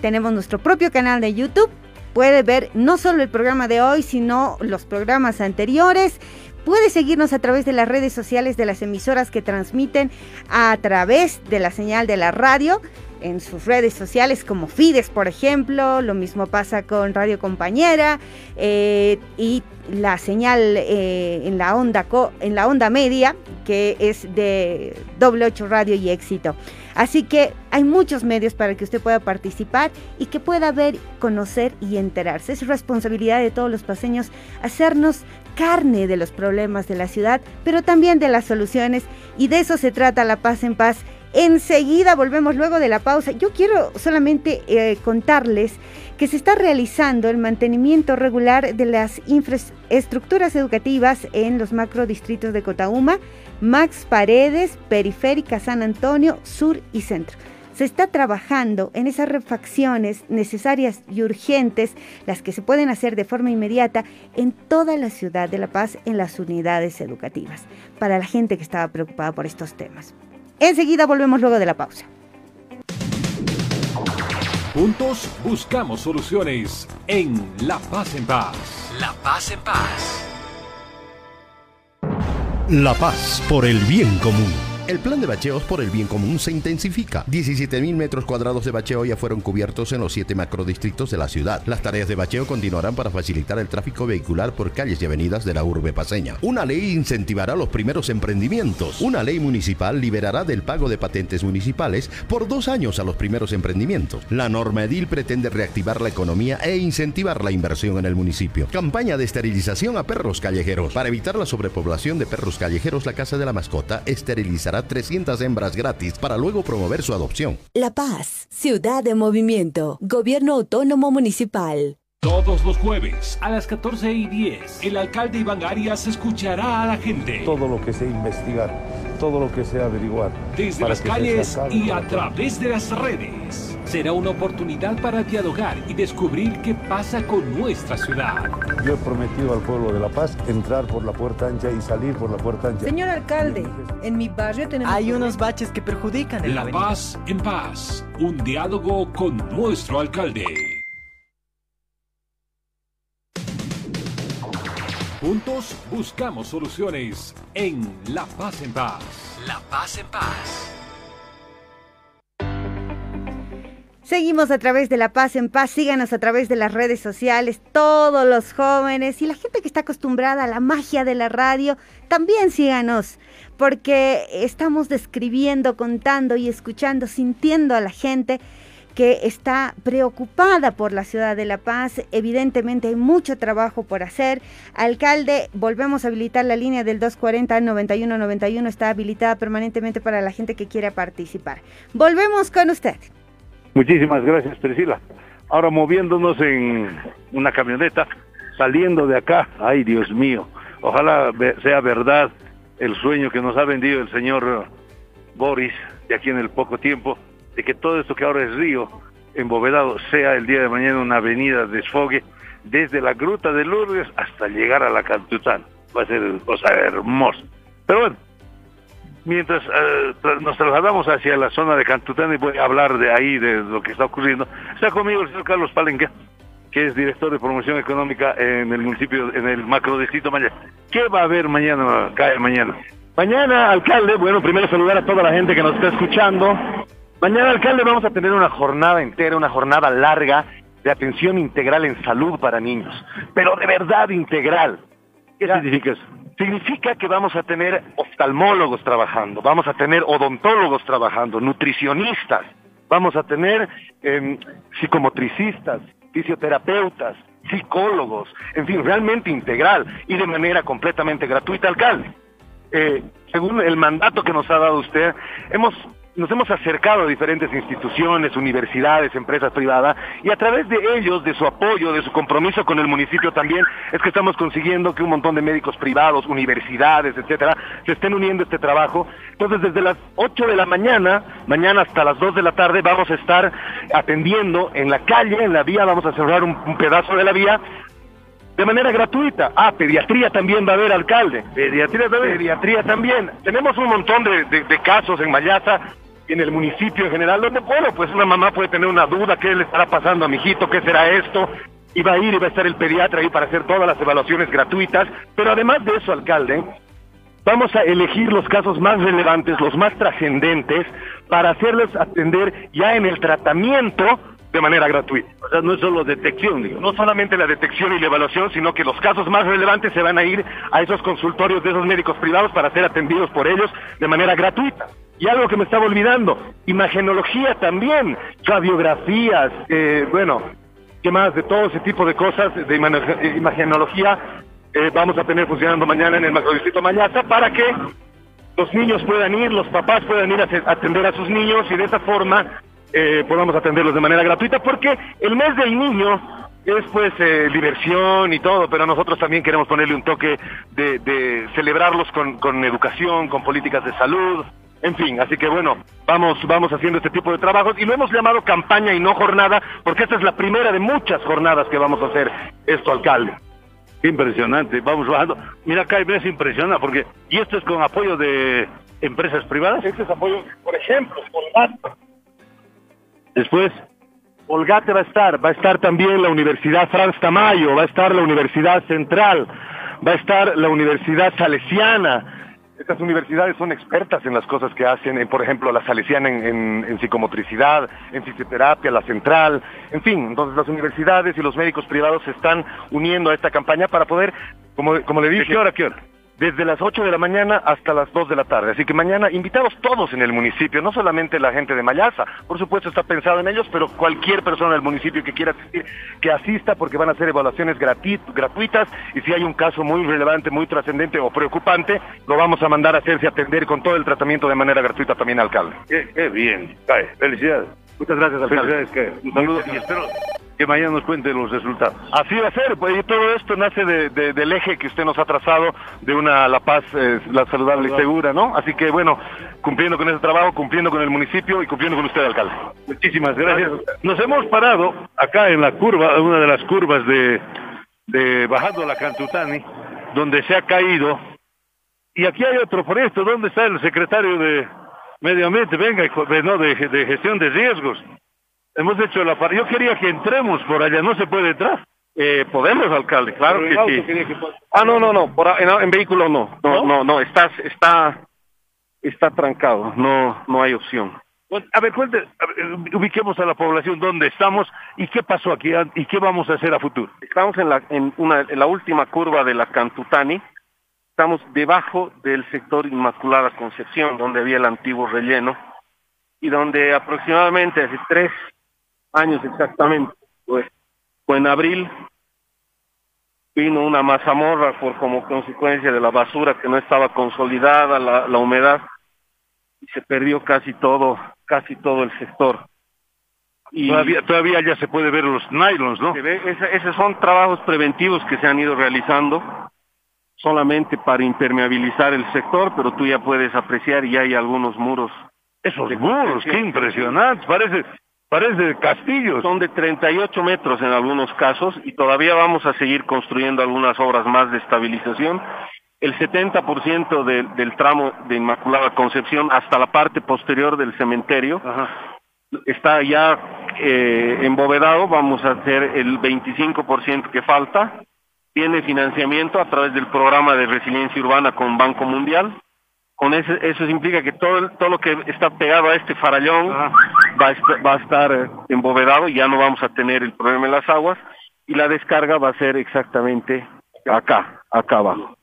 tenemos nuestro propio canal de YouTube Puede ver no solo el programa de hoy, sino los programas anteriores. Puede seguirnos a través de las redes sociales de las emisoras que transmiten a través de la señal de la radio en sus redes sociales como Fides, por ejemplo. Lo mismo pasa con Radio Compañera eh, y la señal eh, en, la onda en la onda media, que es de doble 8 Radio y Éxito. Así que hay muchos medios para que usted pueda participar y que pueda ver, conocer y enterarse. Es responsabilidad de todos los paseños hacernos carne de los problemas de la ciudad, pero también de las soluciones. Y de eso se trata la paz en paz. Enseguida volvemos luego de la pausa. Yo quiero solamente eh, contarles que se está realizando el mantenimiento regular de las infraestructuras educativas en los macrodistritos de Cotauma Max Paredes, Periférica San Antonio, Sur y Centro. Se está trabajando en esas refacciones necesarias y urgentes, las que se pueden hacer de forma inmediata en toda la ciudad de La Paz, en las unidades educativas, para la gente que estaba preocupada por estos temas. Enseguida volvemos luego de la pausa. Juntos buscamos soluciones en La Paz en Paz. La Paz en Paz. La Paz por el bien común. El plan de bacheos por el bien común se intensifica. 17.000 metros cuadrados de bacheo ya fueron cubiertos en los siete macrodistritos de la ciudad. Las tareas de bacheo continuarán para facilitar el tráfico vehicular por calles y avenidas de la urbe paseña. Una ley incentivará los primeros emprendimientos. Una ley municipal liberará del pago de patentes municipales por dos años a los primeros emprendimientos. La norma edil pretende reactivar la economía e incentivar la inversión en el municipio. Campaña de esterilización a perros callejeros. Para evitar la sobrepoblación de perros callejeros, la Casa de la Mascota esterilizará 300 hembras gratis para luego promover su adopción. La Paz, ciudad de movimiento, gobierno autónomo municipal. Todos los jueves a las 14 y 10, el alcalde Iván Arias escuchará a la gente. Todo lo que sea investigar, todo lo que sea averiguar. Desde las calles y a través de las redes. Será una oportunidad para dialogar y descubrir qué pasa con nuestra ciudad. Yo he prometido al pueblo de La Paz entrar por la puerta ancha y salir por la puerta ancha. Señor alcalde, en mi barrio tenemos... Hay unos baches que perjudican el La Paz en paz. Un diálogo con nuestro alcalde. Juntos buscamos soluciones en La Paz en Paz. La Paz en Paz. Seguimos a través de La Paz en Paz, síganos a través de las redes sociales, todos los jóvenes y la gente que está acostumbrada a la magia de la radio, también síganos, porque estamos describiendo, contando y escuchando, sintiendo a la gente que está preocupada por la ciudad de La Paz. Evidentemente hay mucho trabajo por hacer. Alcalde, volvemos a habilitar la línea del 240 9191, está habilitada permanentemente para la gente que quiera participar. Volvemos con usted. Muchísimas gracias, Priscila. Ahora moviéndonos en una camioneta, saliendo de acá, ay Dios mío, ojalá sea verdad el sueño que nos ha vendido el señor Boris de aquí en el poco tiempo, de que todo esto que ahora es río, embovedado, sea el día de mañana una avenida de desfogue desde la gruta de Lourdes hasta llegar a la Cantután. Va a ser cosa hermosa. Pero bueno, mientras eh, nos trasladamos hacia la zona de Cantután y voy a hablar de ahí, de lo que está ocurriendo, está conmigo el señor Carlos Palenque, que es director de promoción económica en el municipio, en el macrodistrito mañana. ¿Qué va a haber mañana, cae mañana? Mañana, alcalde, bueno, primero saludar a toda la gente que nos está escuchando. Mañana, alcalde, vamos a tener una jornada entera, una jornada larga de atención integral en salud para niños, pero de verdad integral. ¿Qué significa eso? Significa que vamos a tener oftalmólogos trabajando, vamos a tener odontólogos trabajando, nutricionistas, vamos a tener eh, psicomotricistas, fisioterapeutas, psicólogos, en fin, realmente integral y de manera completamente gratuita, alcalde. Eh, según el mandato que nos ha dado usted, hemos nos hemos acercado a diferentes instituciones, universidades, empresas privadas, y a través de ellos, de su apoyo, de su compromiso con el municipio también, es que estamos consiguiendo que un montón de médicos privados, universidades, etcétera, se estén uniendo a este trabajo. Entonces, desde las 8 de la mañana, mañana hasta las 2 de la tarde, vamos a estar atendiendo en la calle, en la vía, vamos a cerrar un, un pedazo de la vía, de manera gratuita. Ah, pediatría también va a haber, alcalde. Pediatría también. Pediatría también. Tenemos un montón de, de, de casos en Mayasa en el municipio en general, donde, bueno, pues una mamá puede tener una duda, ¿qué le estará pasando a mi hijito? ¿Qué será esto? Y va a ir y va a estar el pediatra ahí para hacer todas las evaluaciones gratuitas. Pero además de eso, alcalde, vamos a elegir los casos más relevantes, los más trascendentes, para hacerles atender ya en el tratamiento de manera gratuita. O sea, no es solo detección, digo. No solamente la detección y la evaluación, sino que los casos más relevantes se van a ir a esos consultorios de esos médicos privados para ser atendidos por ellos de manera gratuita. Y algo que me estaba olvidando, imagenología también, radiografías, eh, bueno, ¿qué más? De todo ese tipo de cosas de imagenología eh, vamos a tener funcionando mañana en el macrodistrito Mañaza para que los niños puedan ir, los papás puedan ir a atender a sus niños y de esa forma eh, podamos atenderlos de manera gratuita porque el mes del niño es pues eh, diversión y todo, pero nosotros también queremos ponerle un toque de, de celebrarlos con, con educación, con políticas de salud, En fin, así que bueno, vamos, vamos haciendo este tipo de trabajos y lo hemos llamado campaña y no jornada, porque esta es la primera de muchas jornadas que vamos a hacer esto, alcalde. Impresionante, vamos bajando. Mira acá, me impresiona porque, ¿y esto es con apoyo de empresas privadas? Este es apoyo, por ejemplo. Después, Colgate va a estar, va a estar también la Universidad Franz Tamayo, va a estar la Universidad Central, va a estar la Universidad Salesiana. Estas universidades son expertas en las cosas que hacen, en, por ejemplo, la Salesiana en, en- en psicomotricidad, en fisioterapia, la Central, en fin, entonces las universidades y los médicos privados se están uniendo a esta campaña para poder, como, como le dije, qué hora, qué hora? Desde las 8 de la mañana hasta las 2 de la tarde. Así que mañana invitados todos en el municipio, no solamente la gente de Mayasa. Por supuesto está pensado en ellos, pero cualquier persona del municipio que quiera asistir, que asista porque van a hacer evaluaciones gratuitas y si hay un caso muy relevante, muy trascendente o preocupante, lo vamos a mandar a hacerse atender con todo el tratamiento de manera gratuita también, alcalde. qué, bien, felicidades. Muchas gracias, alcalde. Cae. Un saludo y espero que mañana nos cuente los resultados. Así va a ser, pues, y todo esto nace de- de- del eje que usted nos ha trazado de una La Paz eh, la saludable y segura, ¿no? Así que bueno, cumpliendo con ese trabajo, cumpliendo con el municipio y cumpliendo con usted, alcalde. Muchísimas gracias. Nos hemos parado acá en la curva, una de las curvas de, de bajando la Cantutani, donde se ha caído. Y aquí hay otro proyecto. ¿Dónde está el secretario de Medio Ambiente? Venga, de- no, de, de gestión de riesgos. Hemos hecho la par. Yo quería que entremos por allá. ¿No se puede entrar? Eh, podemos, alcalde, claro que sí. que- Ah, no, no, no, por, en, en vehículo no. No, no, no, está, está, está trancado, no, no hay opción. Bueno, a ver, cuente, a ver, ubiquemos a la población dónde estamos y qué pasó aquí y qué vamos a hacer a futuro. Estamos en la, en una, en la última curva de la Cantutani, estamos debajo del sector Inmaculada Concepción, donde había el antiguo relleno, y donde aproximadamente hace tres años exactamente, pues, fue en abril, vino una mazamorra por como consecuencia de la basura que no estaba consolidada, la, la humedad, y se perdió casi todo, casi todo el sector. Y Todavía, todavía ya se puede ver los nylons, ¿no? se ve, ese- esos son trabajos preventivos que se han ido realizando solamente para impermeabilizar el sector, pero tú ya puedes apreciar y hay algunos muros. Esos muros, qué impresionantes, parece, parece castillos. Son de 38 metros en algunos casos y todavía vamos a seguir construyendo algunas obras más de estabilización. El 70% de- del tramo de Inmaculada Concepción hasta la parte posterior del cementerio está ya eh, embovedado, vamos a hacer el 25% que falta. Tiene financiamiento a través del programa de resiliencia urbana con Banco Mundial. Con ese, eso implica que todo, el- todo lo que está pegado a este farallón va, a est- va a estar eh, embovedado, ya no vamos a tener el problema en las aguas y la descarga va a ser exactamente acá, acá abajo.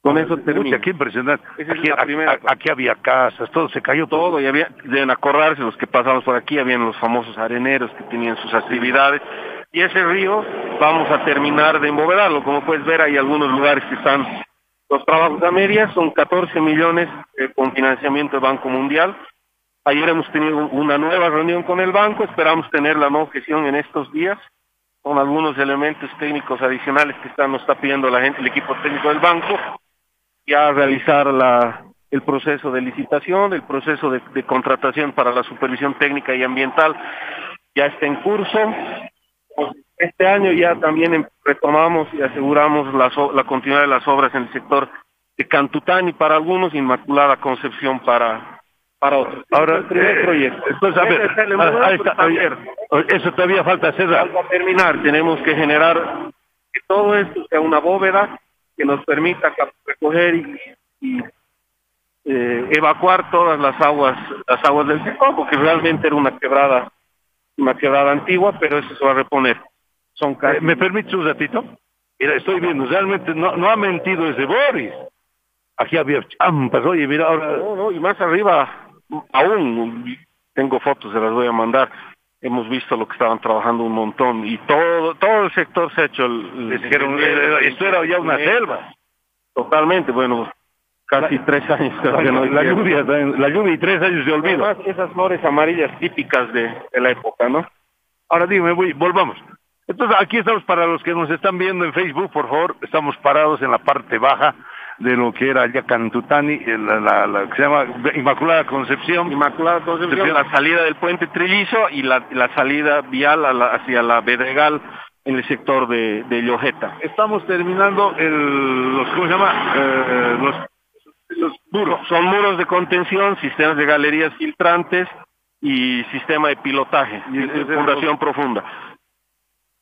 Con eso termino. Pucha, qué impresionante. Esa es Aquí, la primera a- aquí había casas, todo se cayó todo. todo y había deben acordarse los que pasamos por aquí habían los famosos areneros que tenían sus actividades y ese río vamos a terminar de embovedarlo como puedes ver hay algunos lugares que están los trabajos a medias son 14 millones eh, con financiamiento del Banco Mundial ayer hemos tenido una nueva reunión con el banco esperamos tener la nueva gestión en estos días con algunos elementos técnicos adicionales que está, nos está pidiendo la gente el equipo técnico del banco ya realizar la, el proceso de licitación, el proceso de, de contratación para la supervisión técnica y ambiental ya está en curso. Este año ya también em- retomamos y aseguramos la continuidad de las obras en el sector de Cantutani para algunos, Inmaculada Concepción para, para otros. Ahora, el primer eh, proyecto. entonces, a ver, ah, ahí está, abierto. eso todavía falta hacer. Para terminar, tenemos que generar que todo esto sea una bóveda que nos permita recoger y, y, eh, evacuar todas las aguas, las aguas del sector, porque realmente era una quebrada, una antigua, pero eso se va a reponer. Son casi- Eh, ¿Me permites un ratito? Mira, estoy viendo, realmente no, no ha mentido ese Boris. Aquí había champas, oye, mira, ahora... No, no, y más arriba, aún tengo fotos, se las voy a mandar. Hemos visto lo que estaban trabajando un montón y todo todo el sector se ha hecho. El, esto era ya una selva. Totalmente, bueno, casi tres años. La, lluvia, la lluvia y tres años de olvido. Además, esas flores amarillas típicas de, de la época, ¿no? Ahora dime, voy, volvamos. Entonces, aquí estamos para los que nos están viendo en Facebook, por favor, estamos parados en la parte baja de lo que era allá Cantutani, la, la- la que se llama Inmaculada Concepción. Inmaculada Concepción, la salida del puente Trillizo y la, la salida vial a la- hacia la Bedregal en el sector de, de Llojeta. Estamos terminando el, los, ¿cómo se llama? Eh, los muros. Son muros de contención, sistemas de galerías filtrantes y sistema de pilotaje, de fundación profunda.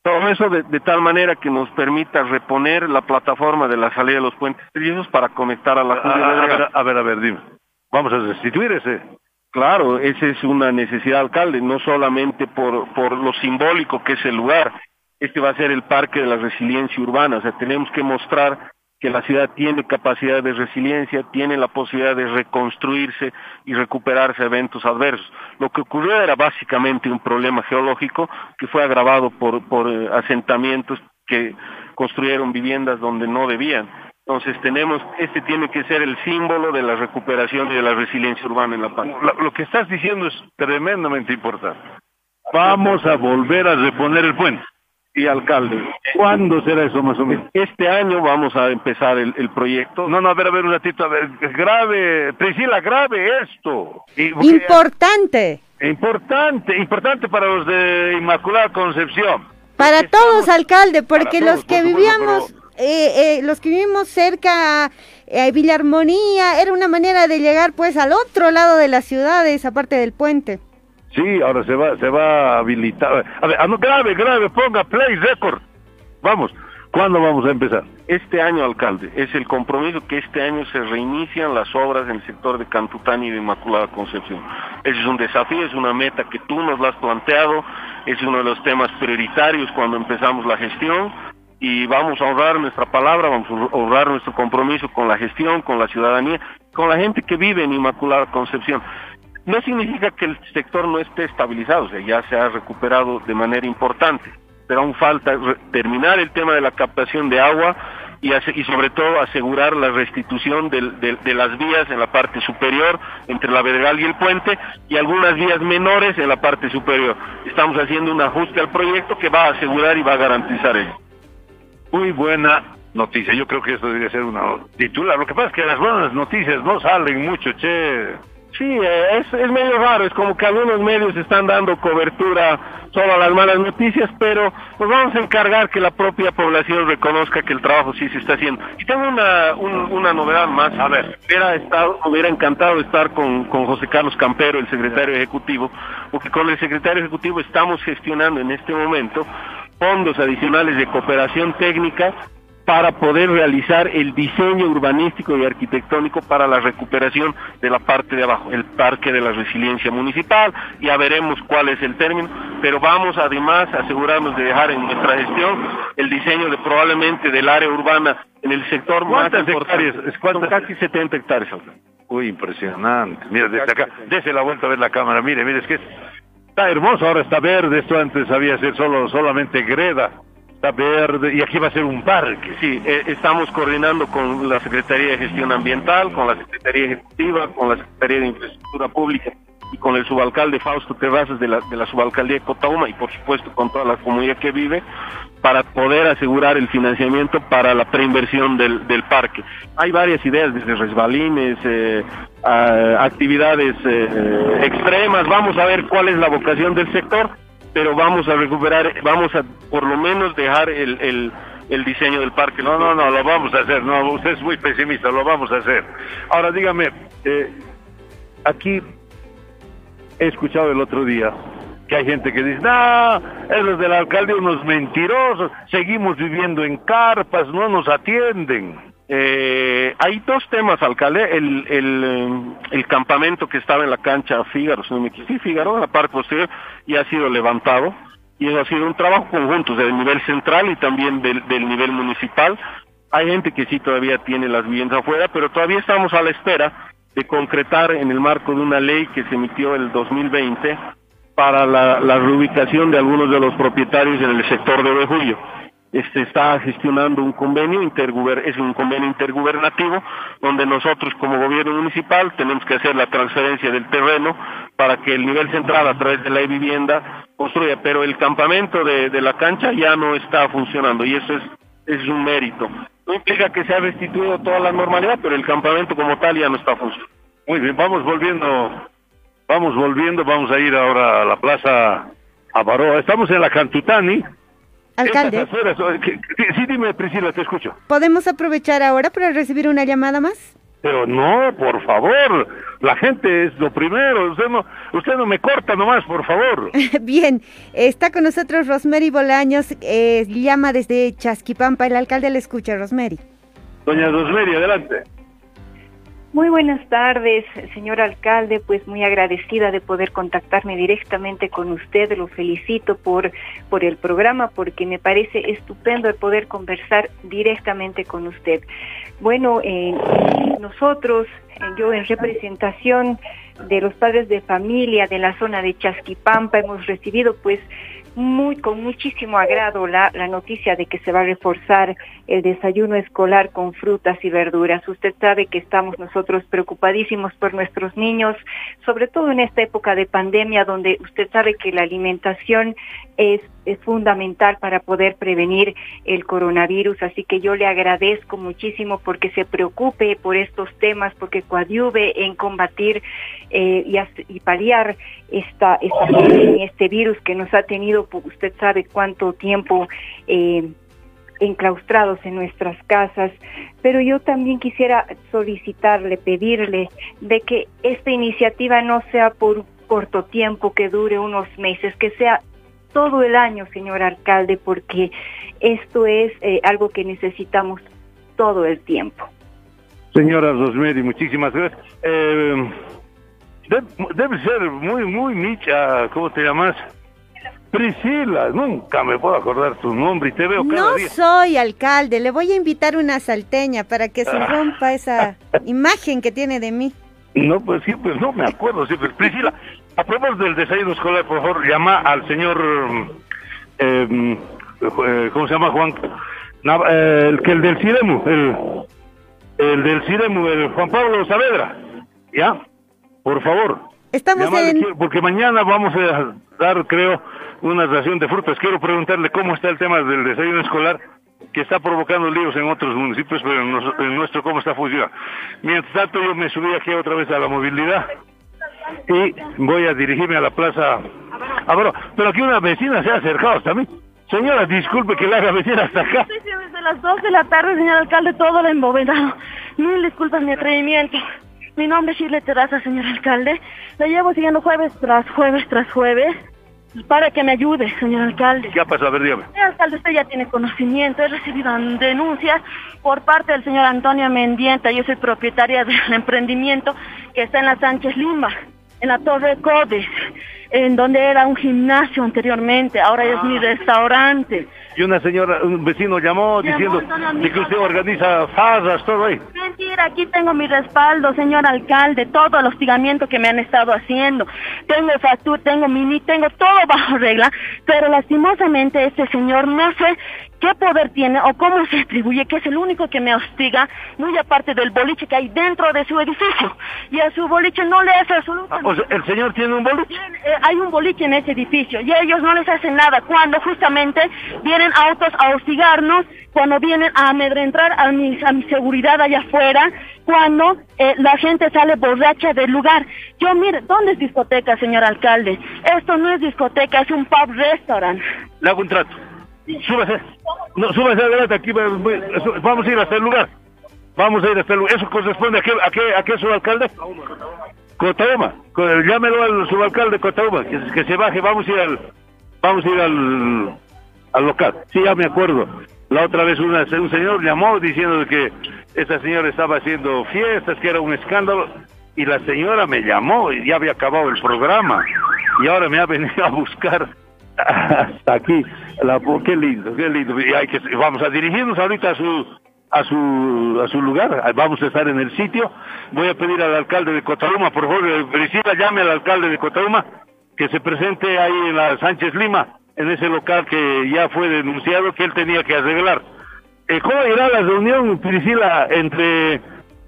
Todo eso de, de tal manera que nos permita reponer la plataforma de la salida de los puentes trillizos para conectar a la A, a- ver, a ver, a ver, dime. Vamos a restituir ese. Claro, esa es una necesidad, alcalde, no solamente por, por lo simbólico que es el lugar. Este va a ser el parque de la resiliencia urbana, o sea, tenemos que mostrar que la ciudad tiene capacidad de resiliencia, tiene la posibilidad de reconstruirse y recuperarse de eventos adversos. Lo que ocurrió era básicamente un problema geológico que fue agravado por, por eh, asentamientos que construyeron viviendas donde no debían. Entonces tenemos, este tiene que ser el símbolo de la recuperación y de la resiliencia urbana en La Paz. Lo, lo que estás diciendo es tremendamente importante. Vamos a volver a reponer el puente. Y alcalde. ¿Cuándo será eso más o menos? Este año vamos a empezar el, el proyecto. No, no, a ver, a ver un ratito, a ver, grave, Priscila, grave esto. Y- Importante. importante, importante para los de Inmaculada Concepción. Para todos, alcalde, porque los que por supuesto, vivíamos, eh, eh, los que vivimos cerca eh, a Villa Armonía, era una manera de llegar pues al otro lado de la ciudad, esa parte del puente. Sí, ahora se va, se va a habilitar. A ver, ah, grave, grave, ponga play record. Vamos, ¿cuándo vamos a empezar? Este año, alcalde, es el compromiso que este año se reinician las obras en el sector de Cantutani y de Inmaculada Concepción. Ese es un desafío, es una meta que tú nos la has planteado, es uno de los temas prioritarios cuando empezamos la gestión y vamos a honrar nuestra palabra, vamos a honrar nuestro compromiso con la gestión, con la ciudadanía, con la gente que vive en Inmaculada Concepción. No significa que el sector no esté estabilizado, o sea, ya se ha recuperado de manera importante, pero aún falta terminar el tema de la captación de agua y, sobre todo asegurar la restitución del- del- de las vías en la parte superior entre la Bedregal y el puente y algunas vías menores en la parte superior. Estamos haciendo un ajuste al proyecto que va a asegurar y va a garantizar ello. Muy buena noticia. Yo creo que esto debería ser una titular. Lo que pasa es que las buenas noticias no salen mucho, che. Sí, eh, es, es medio raro, es como que algunos medios están dando cobertura solo a las malas noticias, pero nos vamos a encargar que la propia población reconozca que el trabajo sí se está haciendo. Y tengo una, un- una novedad más. A ver, hubiera, estado, hubiera encantado estar con, con José Carlos Campero, el secretario ejecutivo, porque con el secretario ejecutivo estamos gestionando en este momento fondos adicionales de cooperación técnica para poder realizar el diseño urbanístico y arquitectónico para la recuperación de la parte de abajo, el parque de la resiliencia municipal, ya veremos cuál es el término, pero vamos además a asegurarnos de dejar en nuestra gestión el diseño de probablemente del área urbana en el sector más ¿Cuántas importante. hectáreas? ¿Cuántas? Son casi 70 hectáreas. Uy, impresionante. Mira, desde acá, dése la vuelta a ver la cámara. Mire, mire, es que es- está hermoso. Ahora está verde. Esto antes había ser solo solamente greda. Verde y aquí va a ser un parque. Sí, eh, estamos coordinando con la Secretaría de Gestión Ambiental, con la Secretaría Ejecutiva, con la Secretaría de Infraestructura Pública y con el subalcalde Fausto Terrazas de la, de la subalcaldía de Cotauma y por supuesto con toda la comunidad que vive para poder asegurar el financiamiento para la preinversión del, del parque. Hay varias ideas, desde resbalines, eh, actividades eh, extremas, vamos a ver cuál es la vocación del sector, pero vamos a recuperar, vamos a por lo menos dejar el, el, diseño del parque. No, no, no, lo vamos a hacer. No, usted es muy pesimista, lo vamos a hacer. Ahora dígame, eh, aquí he escuchado el otro día que hay gente que dice, no, esos del alcalde unos mentirosos, seguimos viviendo en carpas, no nos atienden. Eh, hay dos temas, alcalde. El, el, el campamento que estaba en la cancha Fígaro, si no me equivoco, sí, Fígaro, en la parte posterior, ya ha sido levantado. Y eso ha sido un trabajo conjunto del nivel central y también del, del nivel municipal. Hay gente que sí todavía tiene las viviendas afuera, pero todavía estamos a la espera de concretar en el marco de una ley que se emitió el 2020 para la, la reubicación de algunos de los propietarios en el sector de Ovejullo este, está gestionando un convenio interguber es un convenio intergubernativo donde nosotros como gobierno municipal tenemos que hacer la transferencia del terreno para que el nivel central a través de la vivienda construya, pero el campamento de, la cancha ya no está funcionando y eso es, es un mérito. no implica que se ha restituido toda la normalidad, pero el campamento como tal ya no está funcionando. Muy bien, vamos volviendo, vamos volviendo, vamos a ir ahora a la plaza Avaroa. Estamos en la Cantutani. Alcalde. Estas sí, dime Priscila, te escucho. ¿Podemos aprovechar ahora para recibir una llamada más? Pero no, por favor, la gente es lo primero. Usted no, usted no me corta nomás, por favor. [LAUGHS] Bien, está con nosotros Rosemary Bolaños, eh, llama desde Chasquipampa, el alcalde le escucha, Rosemary. Doña Rosemary, adelante. Muy buenas tardes, señor alcalde, pues muy agradecida de poder contactarme directamente con usted, lo felicito por, por el programa porque me parece estupendo el poder conversar directamente con usted. Bueno, eh, nosotros, eh, yo en representación de los padres de familia de la zona de Chasquipampa hemos recibido pues muy con muchísimo agrado la, la noticia de que se va a reforzar el desayuno escolar con frutas y verduras. Usted sabe que estamos nosotros preocupadísimos por nuestros niños, sobre todo en esta época de pandemia donde usted sabe que la alimentación es, es fundamental para poder prevenir el coronavirus. Así que yo le agradezco muchísimo porque se preocupe por estos temas, porque coadyuve en combatir eh, y, as- y paliar esta, esta pandemia, este virus que nos ha tenido, pues, usted sabe cuánto tiempo eh, enclaustrados en nuestras casas, pero yo también quisiera solicitarle, pedirle de que esta iniciativa no sea por corto tiempo, que dure unos meses, que sea todo el año, señor alcalde, porque esto es eh, algo que necesitamos todo el tiempo. Señora Rosemary, muchísimas gracias. Eh, de- debe ser muy, muy micha, ¿cómo te llamas? Priscila, nunca me puedo acordar tu nombre y te veo cada No día. soy alcalde, le voy a invitar una salteña para que se Ah. rompa esa [LAUGHS] imagen que tiene de mí. No, pues sí, pues no me acuerdo. Sí, pues, Priscila, a propósito del desayuno escolar, por favor, llama al señor, eh, eh, ¿cómo se llama Juan? Eh, el que el del Ciremu, el, el del Ciremu, el Juan Pablo Saavedra, ¿ya? Por favor. Estamos Llámale, en- Porque mañana vamos a dar, creo, una ración de frutas. Quiero preguntarle cómo está el tema del desayuno escolar que está provocando líos en otros municipios, pero en nuestro cómo está funcionando. Mientras tanto, yo me subí aquí otra vez a la movilidad y voy a dirigirme a la plaza. Ah, bueno, pero aquí una vecina se ha acercado mí. Señora, disculpe que la haga venir hasta acá. Sí, sí, desde las 2 de la tarde, señor alcalde, todo lo embobedado. Mil disculpas mi atrevimiento. Mi nombre es Shirley Terraza, señor alcalde. Le llevo siguiendo jueves tras jueves tras jueves para que me ayude, señor alcalde. ¿Qué ha pasado? A ver, dígame. Señor alcalde, usted ya tiene conocimiento. He recibido denuncias por parte del señor Antonio Mendienta. Yo soy propietaria del emprendimiento que está en la Sánchez Lima, en la Torre Codes, en donde era un gimnasio anteriormente. Ahora es mi restaurante. Y una señora, un vecino llamó diciendo de que usted organiza farras, todo ahí. Mentira, aquí tengo mi respaldo, señor alcalde, todo el hostigamiento que me han estado haciendo. Tengo factura, tengo mini, tengo todo bajo regla, pero lastimosamente este señor no sé qué poder tiene o cómo se atribuye, que es el único que me hostiga, muy aparte del boliche que hay dentro de su edificio. Y a su boliche no le hace absolutamente O sea, el señor tiene un boliche. eh, hay un boliche en ese edificio y ellos no les hacen nada cuando justamente vienen autos a hostigarnos, cuando vienen a amedrentar a mi, a mi seguridad allá afuera, cuando eh, la gente sale borracha del lugar. Yo, mire, ¿dónde es discoteca, señor alcalde? Esto no es discoteca, es un pub restaurant. Le hago un trato. Súbase. No, súbase adelante aquí. Vamos a ir hasta el lugar. Vamos a ir hasta el lugar. ¿Eso corresponde a qué, a qué, a qué subalcalde? Cotauma. Co- Llámelo al subalcalde Cotauma, que, que se baje. Vamos a ir al, vamos a ir al, al local. Sí, ya me acuerdo. La otra vez una, un señor llamó diciendo que esa señora estaba haciendo fiestas, que era un escándalo. Y la señora me llamó y ya había acabado el programa. Y ahora me ha venido a buscar [LAUGHS] hasta aquí. La, qué lindo, qué lindo. Y vamos a dirigirnos ahorita a su, a su, a su lugar. Vamos a estar en el sitio. Voy a pedir al alcalde de Cotaruma, por favor, eh, Priscila, llame al alcalde de Cotaruma que se presente ahí en la Sánchez Lima, en ese local que ya fue denunciado que él tenía que arreglar. Eh, ¿Cómo irá la reunión, Priscila, entre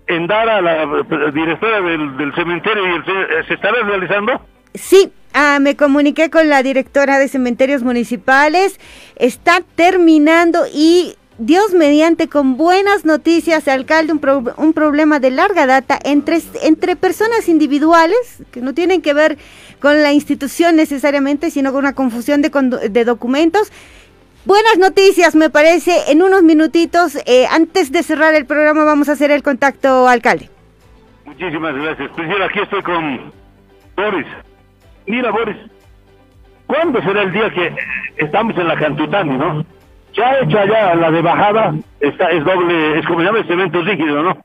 Endara, la eh, directora del, cementerio, y el, se estará realizando? Sí, ah, me comuniqué con la directora de cementerios municipales. Está terminando y Dios mediante, con buenas noticias, alcalde, un, pro- un problema de larga data entre, entre personas individuales, que no tienen que ver con la institución necesariamente, sino con una confusión de, de documentos. Buenas noticias, me parece. En unos minutitos, eh, antes de cerrar el programa, vamos a hacer el contacto, alcalde. Muchísimas gracias. Presidente, aquí estoy con Boris. Mira, Boris, ¿cuándo será el día que estamos en la Cantutani, no? Se ha hecho allá la de bajada, está, es doble, es como se llama, es cemento rígido, ¿no?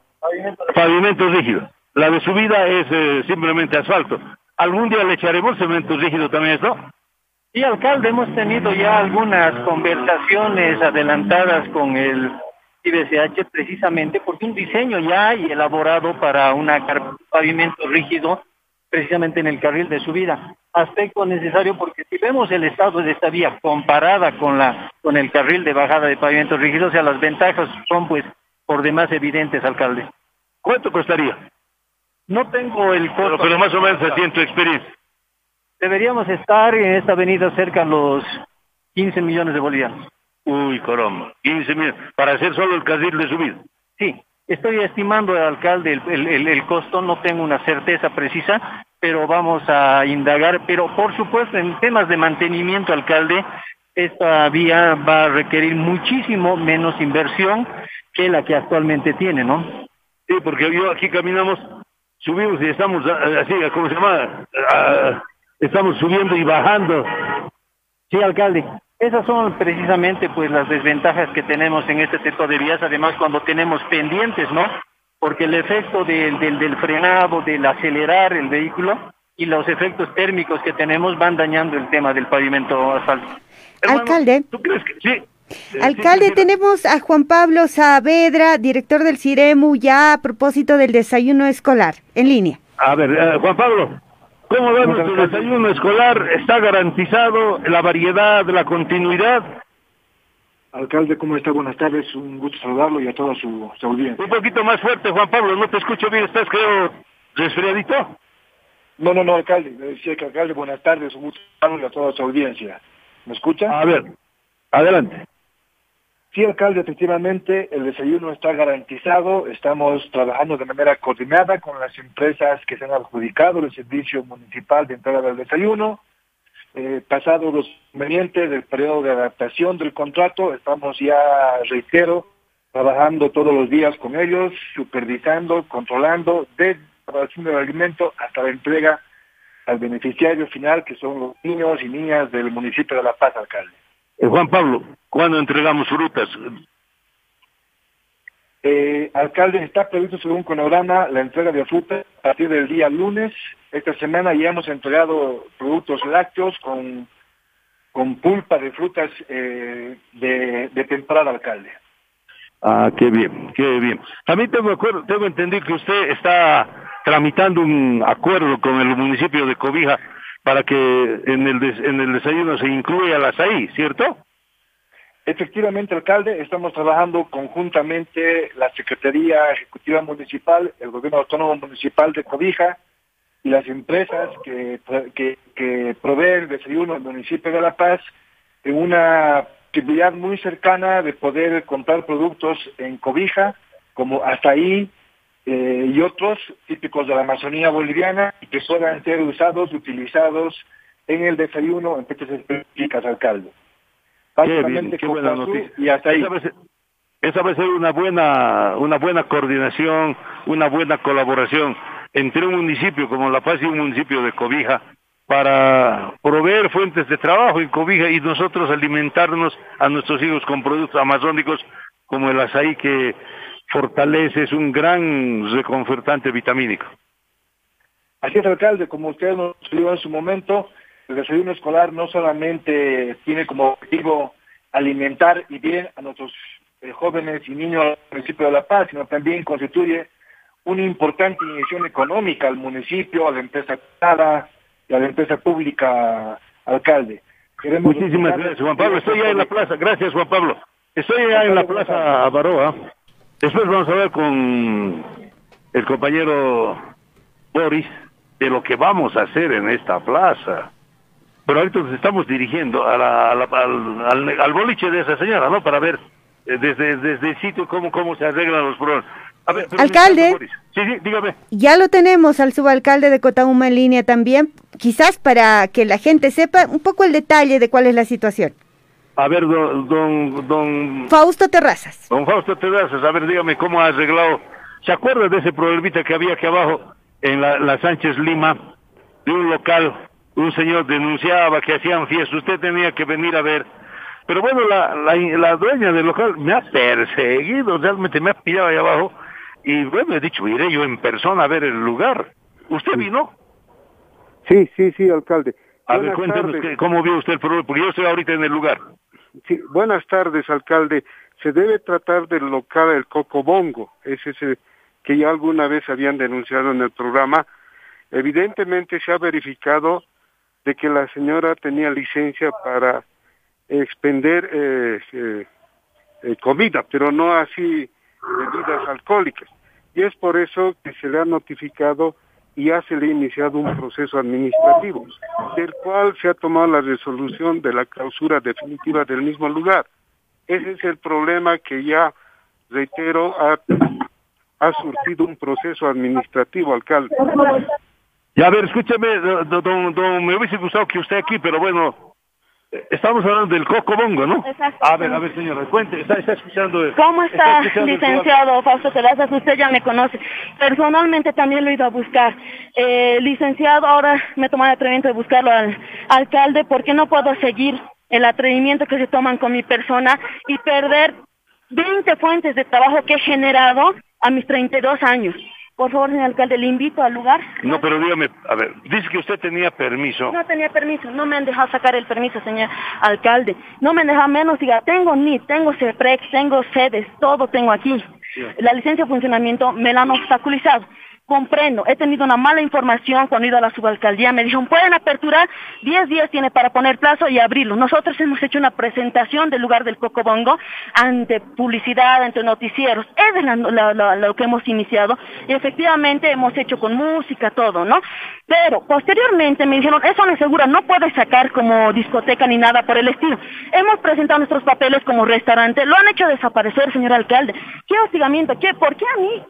Pavimento rígido. La de subida es eh, simplemente asfalto. ¿Algún día le echaremos cemento rígido también esto? Sí, alcalde, hemos tenido ya algunas conversaciones adelantadas con el IBCH precisamente porque un diseño ya hay elaborado para un pavimento rígido precisamente en el carril de subida. Aspecto necesario porque si vemos el estado de esta vía comparada con la con el carril de bajada de pavimento rígido, o sea, las ventajas son pues por demás evidentes, alcalde. ¿Cuánto costaría? No tengo el costo. Pero, pero más o menos así en tu experiencia. Deberíamos estar en esta avenida cerca a los 15 millones de bolivianos. Uy, caramba, 15 mil, para hacer solo el carril de subida. Sí, estoy estimando, alcalde, el, el- el- el costo, no tengo una certeza precisa, pero vamos a indagar. Pero, por supuesto, en temas de mantenimiento, alcalde, esta vía va a requerir muchísimo menos inversión que la que actualmente tiene, ¿no? Sí, porque yo aquí caminamos, subimos y estamos ah, así, ¿cómo se llama? Ah, estamos subiendo y bajando. Sí, alcalde. Esas son precisamente pues las desventajas que tenemos en este tipo de vías, además cuando tenemos pendientes, ¿no? Porque el efecto del, del, del frenado, del acelerar el vehículo y los efectos térmicos que tenemos van dañando el tema del pavimento asfalto. alcalde. ¿Tú crees que sí? Alcalde, tenemos a Juan Pablo Saavedra, director del CIREMU, ya a propósito del desayuno escolar, en línea. A ver, eh, Juan Pablo, ¿cómo va nuestro desayuno escolar? ¿Está garantizado la variedad, la continuidad? Alcalde, ¿cómo está? Buenas tardes, un gusto saludarlo y a toda su, su audiencia. Un poquito más fuerte, Juan Pablo, no te escucho bien, estás creo resfriadito. No, no, no, alcalde, le decía que alcalde, buenas tardes, un gusto saludarlo y a toda su audiencia. ¿Me escucha? A ver, adelante. Sí, alcalde, efectivamente, el desayuno está garantizado, estamos trabajando de manera coordinada con las empresas que se han adjudicado el servicio municipal de entrega del desayuno. Eh, pasado los convenientes del periodo de adaptación del contrato, estamos ya, reitero, trabajando todos los días con ellos, supervisando, controlando, desde la preparación del alimento hasta la entrega al beneficiario final, que son los niños y niñas del municipio de La Paz, alcalde. Eh, Juan Pablo, ¿cuándo entregamos frutas? Eh, alcalde, está previsto según cronograma la entrega de fruta a partir del día lunes. Esta semana ya hemos entregado productos lácteos con, con pulpa de frutas eh, de, de temporada, alcalde. Ah, qué bien, qué bien. También tengo, acuerdo, tengo entendido que usted está tramitando un acuerdo con el municipio de Cobija para que en el, des- en el desayuno se incluya el azaí, ¿cierto? Efectivamente, alcalde, estamos trabajando conjuntamente la Secretaría Ejecutiva Municipal, el Gobierno Autónomo Municipal de Cobija y las empresas que, que, proveen el desayuno al municipio de La Paz en una posibilidad muy cercana de poder comprar productos en Cobija, como hasta ahí eh, y otros típicos de la Amazonía boliviana y que puedan ser usados, utilizados en el desayuno en fechas específicas, alcalde. Qué bien, Básicamente qué noticia. y hasta ahí. Esa va a ser una buena, una buena coordinación, una buena colaboración entre un municipio como La Paz y un municipio de Cobija para proveer fuentes de trabajo en Cobija y nosotros alimentarnos a nuestros hijos con productos amazónicos como el azaí que fortalece, es un gran reconfortante vitamínico. Así es, alcalde, como usted nos dijo en su momento, el desayuno escolar no solamente tiene como objetivo alimentar y bien a nuestros eh, jóvenes y niños del municipio de La Paz, sino también constituye una importante inyección económica al municipio, a la empresa privada y a la empresa pública, alcalde. Queremos Muchísimas gracias, Juan Pablo. Estoy ya en la plaza. Gracias, Juan Pablo. Estoy ya en la plaza Baroa. Después vamos a ver con el compañero Boris de lo que vamos a hacer en esta plaza. Pero ahorita nos estamos dirigiendo a la- a la- al, al- al boliche de esa señora, ¿no? Para ver eh, desde, desde el sitio cómo, cómo se arreglan los problemas. A ver, Alcalde. Sí, sí, dígame. Ya lo tenemos al subalcalde de Cotauma en línea también, quizás para que la gente sepa un poco el detalle de cuál es la situación. A ver, don, don, don, Fausto Terrazas. don Fausto Terrazas, a ver, dígame cómo ha arreglado. ¿Se acuerda de ese problemita que había aquí abajo en la, la Sánchez Lima? De un local, un señor denunciaba que hacían fiestas, usted tenía que venir a ver. Pero bueno, la, la, la dueña del local me ha perseguido, realmente me ha pillado ahí abajo. Y bueno, he dicho, iré yo en persona a ver el lugar. ¿Usted vino? Sí, sí, sí, alcalde. A ver, cuéntenos qué- cómo vio usted el problema, porque yo estoy ahorita en el lugar. Sí, buenas tardes, alcalde. Se debe tratar del local El Cocobongo, es ese que ya alguna vez habían denunciado en el programa. Evidentemente se ha verificado de que la señora tenía licencia para expender eh, eh, eh, comida, pero no así bebidas alcohólicas. Y es por eso que se le ha notificado y ya se le ha iniciado un proceso administrativo, del cual se ha tomado la resolución de la clausura definitiva del mismo lugar. Ese es el problema que ya, reitero, ha, ha surtido un proceso administrativo, alcalde. Ya, a ver, escúcheme, don, don- me hubiese gustado que usted aquí, pero bueno, estamos hablando del Coco Bongo, ¿no? A ver, a ver, señora, cuente, está, está escuchando. ¿Cómo está, escuchando licenciado Fausto Terrazas? Usted ya me conoce. Personalmente también lo he ido a buscar. Eh, licenciado, ahora me he tomado el atrevimiento de buscarlo al alcalde porque no puedo seguir el atrevimiento que se toman con mi persona y perder 20 fuentes de trabajo que he generado a mis 32 años. Por favor, señor alcalde, le invito al lugar. No, pero dígame, a ver, dice que usted tenía permiso. No tenía permiso, no me han dejado sacar el permiso, señor alcalde. No me han dejado menos, diga, tengo NIT, tengo CEPREX, tengo sedes, todo tengo aquí. La licencia de funcionamiento me la han obstaculizado. Comprendo, he tenido una mala información cuando he ido a la subalcaldía. Me dijeron, pueden aperturar, 10 días tiene para poner plazo y abrirlo. Nosotros hemos hecho una presentación del lugar del Cocobongo ante publicidad, ante noticieros. Es lo que hemos iniciado y efectivamente hemos hecho con música, todo, ¿no? Pero posteriormente me dijeron, eso no es seguro, no puedes sacar como discoteca ni nada por el estilo. Hemos presentado nuestros papeles como restaurante, lo han hecho desaparecer, señor alcalde. ¿Qué hostigamiento? ¿Qué? ¿Por qué a mí?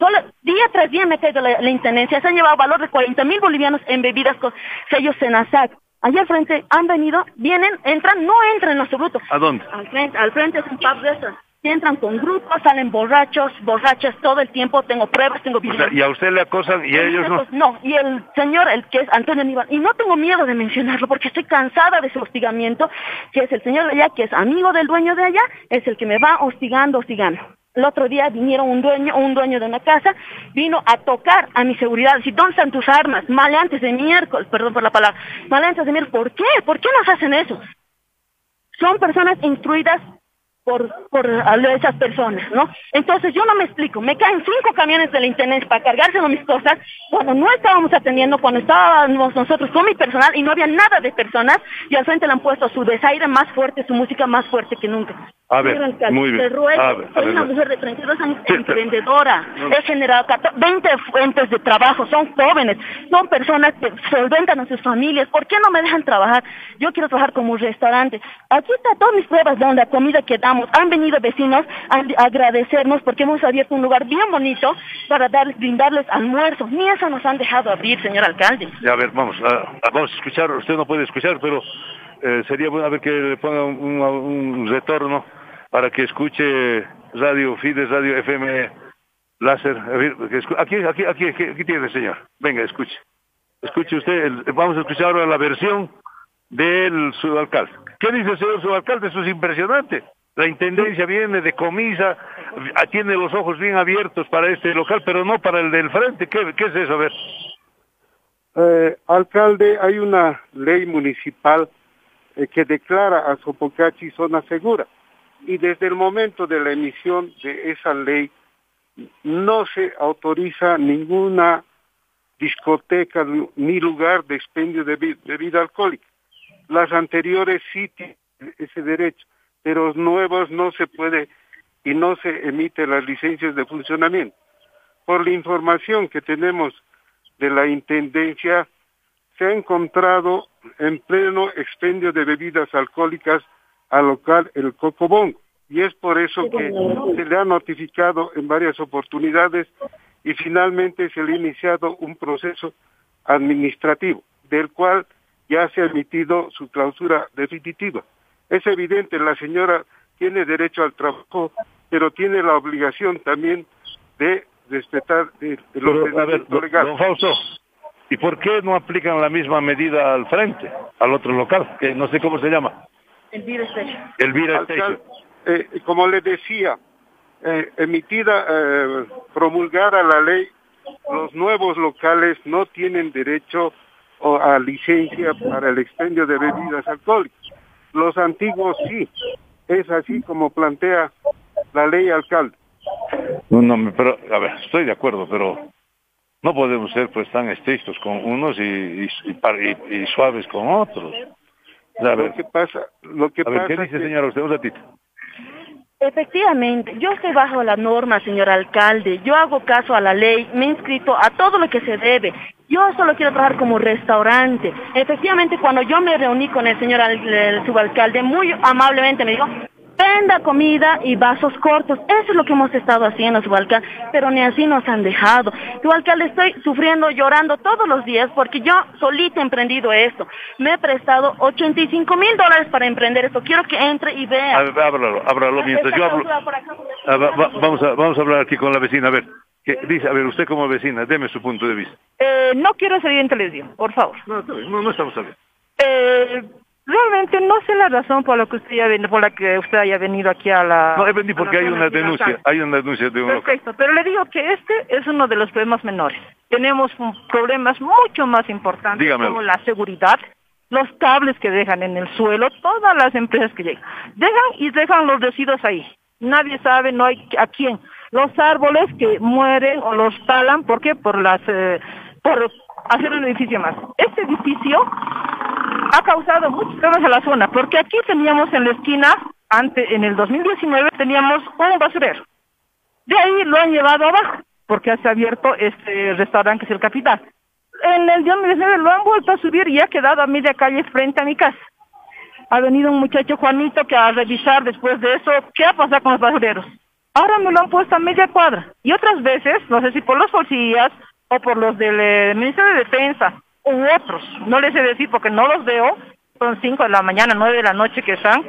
Día tras día me la, la intendencia. Se han llevado valor de 40 mil bolivianos en bebidas con sellos Senasac. Allá al frente han venido, vienen, entran, no entran en lo absoluto. ¿A dónde? Al frente, al frente es un pub restaurant. Entran con grupos, salen borrachos, borrachas todo el tiempo. Tengo pruebas, tengo O videos. sea, y a usted le acosan y a ellos no. No, y el señor, el que es Antonio Aníbal, y no tengo miedo de mencionarlo porque estoy cansada de ese hostigamiento, que es el señor de allá, que es amigo del dueño de allá, es el que me va hostigando, hostigando. El otro día vinieron un dueño, un dueño de una casa, vino a tocar a mi seguridad. Si ¿dónde están tus armas? Maleantes de miércoles, perdón por la palabra. Maleantes de miércoles, ¿por qué? ¿Por qué nos hacen eso? Son personas instruidas por, por a esas personas, ¿no? Entonces yo no me explico, me caen cinco camiones de la internet para cargárselo mis cosas, cuando no estábamos atendiendo, cuando estábamos nosotros con mi personal y no había nada de personas, y al frente le han puesto su desaire más fuerte, su música más fuerte que nunca. A ver, alcalde, muy bien. te ruego, A ver, a soy ver, una mujer de 32 años emprendedora, he generado 14 20 fuentes de trabajo, son jóvenes, son personas que solventan a sus familias, ¿por qué no me dejan trabajar? Yo quiero trabajar como un restaurante. Aquí están todas mis pruebas de la comida que Han venido vecinos a agradecernos porque hemos abierto un lugar bien bonito para darles, brindarles almuerzo. Ni eso nos han dejado abrir, señor alcalde. Ya, a ver, vamos, a, vamos a escuchar, usted no puede escuchar, pero eh, sería bueno a ver que le ponga un, retorno para que escuche Radio Fides, Radio FM Láser. Aquí, aquí, aquí, aquí, tiene, señor. Venga, escuche. Escuche usted, vamos a escuchar ahora la versión del subalcalde. ¿Qué dice el señor subalcalde? Eso es impresionante. La intendencia viene de comisa, tiene los ojos bien abiertos para este local, pero no para el del frente. ¿Qué, es eso? A ver. Eh, alcalde, hay una ley municipal eh, que declara a Sopocachi zona segura y desde el momento de la emisión de esa ley no se autoriza ninguna discoteca ni lugar de expendio de be- bebida alcohólica. Las anteriores sí tienen ese derecho, pero nuevos no se puede y no se emite las licencias de funcionamiento. Por la información que tenemos de la Intendencia, se ha encontrado en pleno expendio de bebidas alcohólicas al local El Cocobongo. y es por eso que se le ha notificado en varias oportunidades y finalmente se le ha iniciado un proceso administrativo, del cual ya se ha emitido su clausura definitiva. Es evidente, la señora tiene derecho al trabajo, pero tiene la obligación también de respetar el, ordenamiento don, legal. don Fausto, ¿y por qué no aplican la misma medida al frente, al otro local, que no sé cómo se llama? El virus Station. El Vira Alcal- Station. eh, como le decía, eh, emitida, eh, promulgada la ley, los nuevos locales no tienen derecho a licencia para el expendio de bebidas alcohólicas. Los antiguos sí. Es así como plantea la ley alcalde. No, no, me- pero, a ver, estoy de acuerdo, pero no podemos ser pues tan estrictos con unos y, y, y par- y- y suaves con otros. A ver, Lo que pasa, lo que a ver, ¿qué pasa dice que- señora usted? Un ratito. Efectivamente, yo estoy bajo la norma, señor alcalde. Yo hago caso a la ley, me he inscrito a todo lo que se debe. Yo solo quiero trabajar como restaurante. Efectivamente, cuando yo me reuní con el señor subalcalde, muy amablemente me dijo, venda comida y vasos cortos. Eso es lo que hemos estado haciendo, subalcalde, pero ni así nos han dejado. Subalcalde, estoy sufriendo, llorando todos los días porque yo solita he emprendido esto. Me he prestado 85 mil dólares para emprender esto. Quiero que entre y vea. A ver, háblalo, háblalo mientras yo hablo. Ah, va- va- vamos, a, vamos a hablar aquí con la vecina, a ver. ¿qué dice? A ver, usted como vecina, deme su punto de vista. Eh, no quiero salir en televisión, por favor. No, no, no estamos hablando. Eh, realmente no sé la razón por la que usted haya venido, por la que usted haya venido aquí a la. No, he venido porque hay una denuncia, hay una denuncia de un local. Perfecto, pero le digo que este es uno de los problemas menores. Tenemos problemas mucho más importantes Dígamelo. como la seguridad, los cables que dejan en el suelo, todas las empresas que llegan. Dejan y dejan los residuos ahí. Nadie sabe, no hay a quién. Los árboles que mueren o los talan, ¿por qué? Por las, eh, por hacer un edificio más. Este edificio ha causado muchos problemas a la zona, porque aquí teníamos en la esquina, antes, en el 2019, teníamos un basurero. De ahí lo han llevado abajo, porque se ha abierto este restaurante que es el Capital. En el 2019 lo han vuelto a subir y ha quedado a media calle frente a mi casa. Ha venido un muchacho Juanito que a revisar después de eso qué ha pasado con los basureros. Ahora me lo han puesto a media cuadra. Y otras veces, no sé si por los policías o por los del eh, Ministerio de Defensa u otros, no les sé decir porque no los veo, son 5 de la mañana, 9 de la noche que están,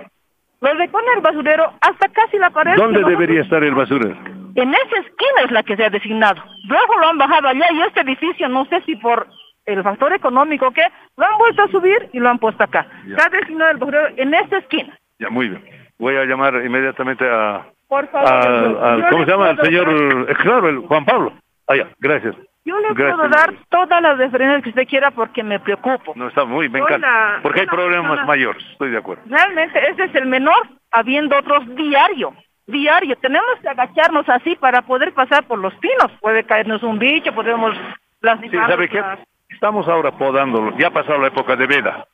los recogen el basurero hasta casi la pared. ¿Dónde que debería estar el basurero? en esa esquina es la que se ha designado. Luego lo han bajado allá y este edificio, no sé si por el factor económico o qué, lo han vuelto a subir y lo han puesto acá. Ya. Se ha designado el basurero en esta esquina. Ya, muy bien. Voy a llamar inmediatamente a... Por favor. yo ¿Cómo se llama? El señor... eh, Claro, el Juan Pablo. Ah, ya, gracias. Yo le Gracias. puedo dar todas las referencias que usted quiera porque me preocupo. No, está muy, me Soy encanta. la- Porque hay problemas persona- mayores, estoy de acuerdo. Realmente ese es el menor, habiendo otros diario. Diario. Tenemos que agacharnos así para poder pasar por los pinos. Puede caernos un bicho, podemos Sí, lastimarnos. ¿sabe qué? las- Estamos ahora podando, ya ha pasado la época de veda.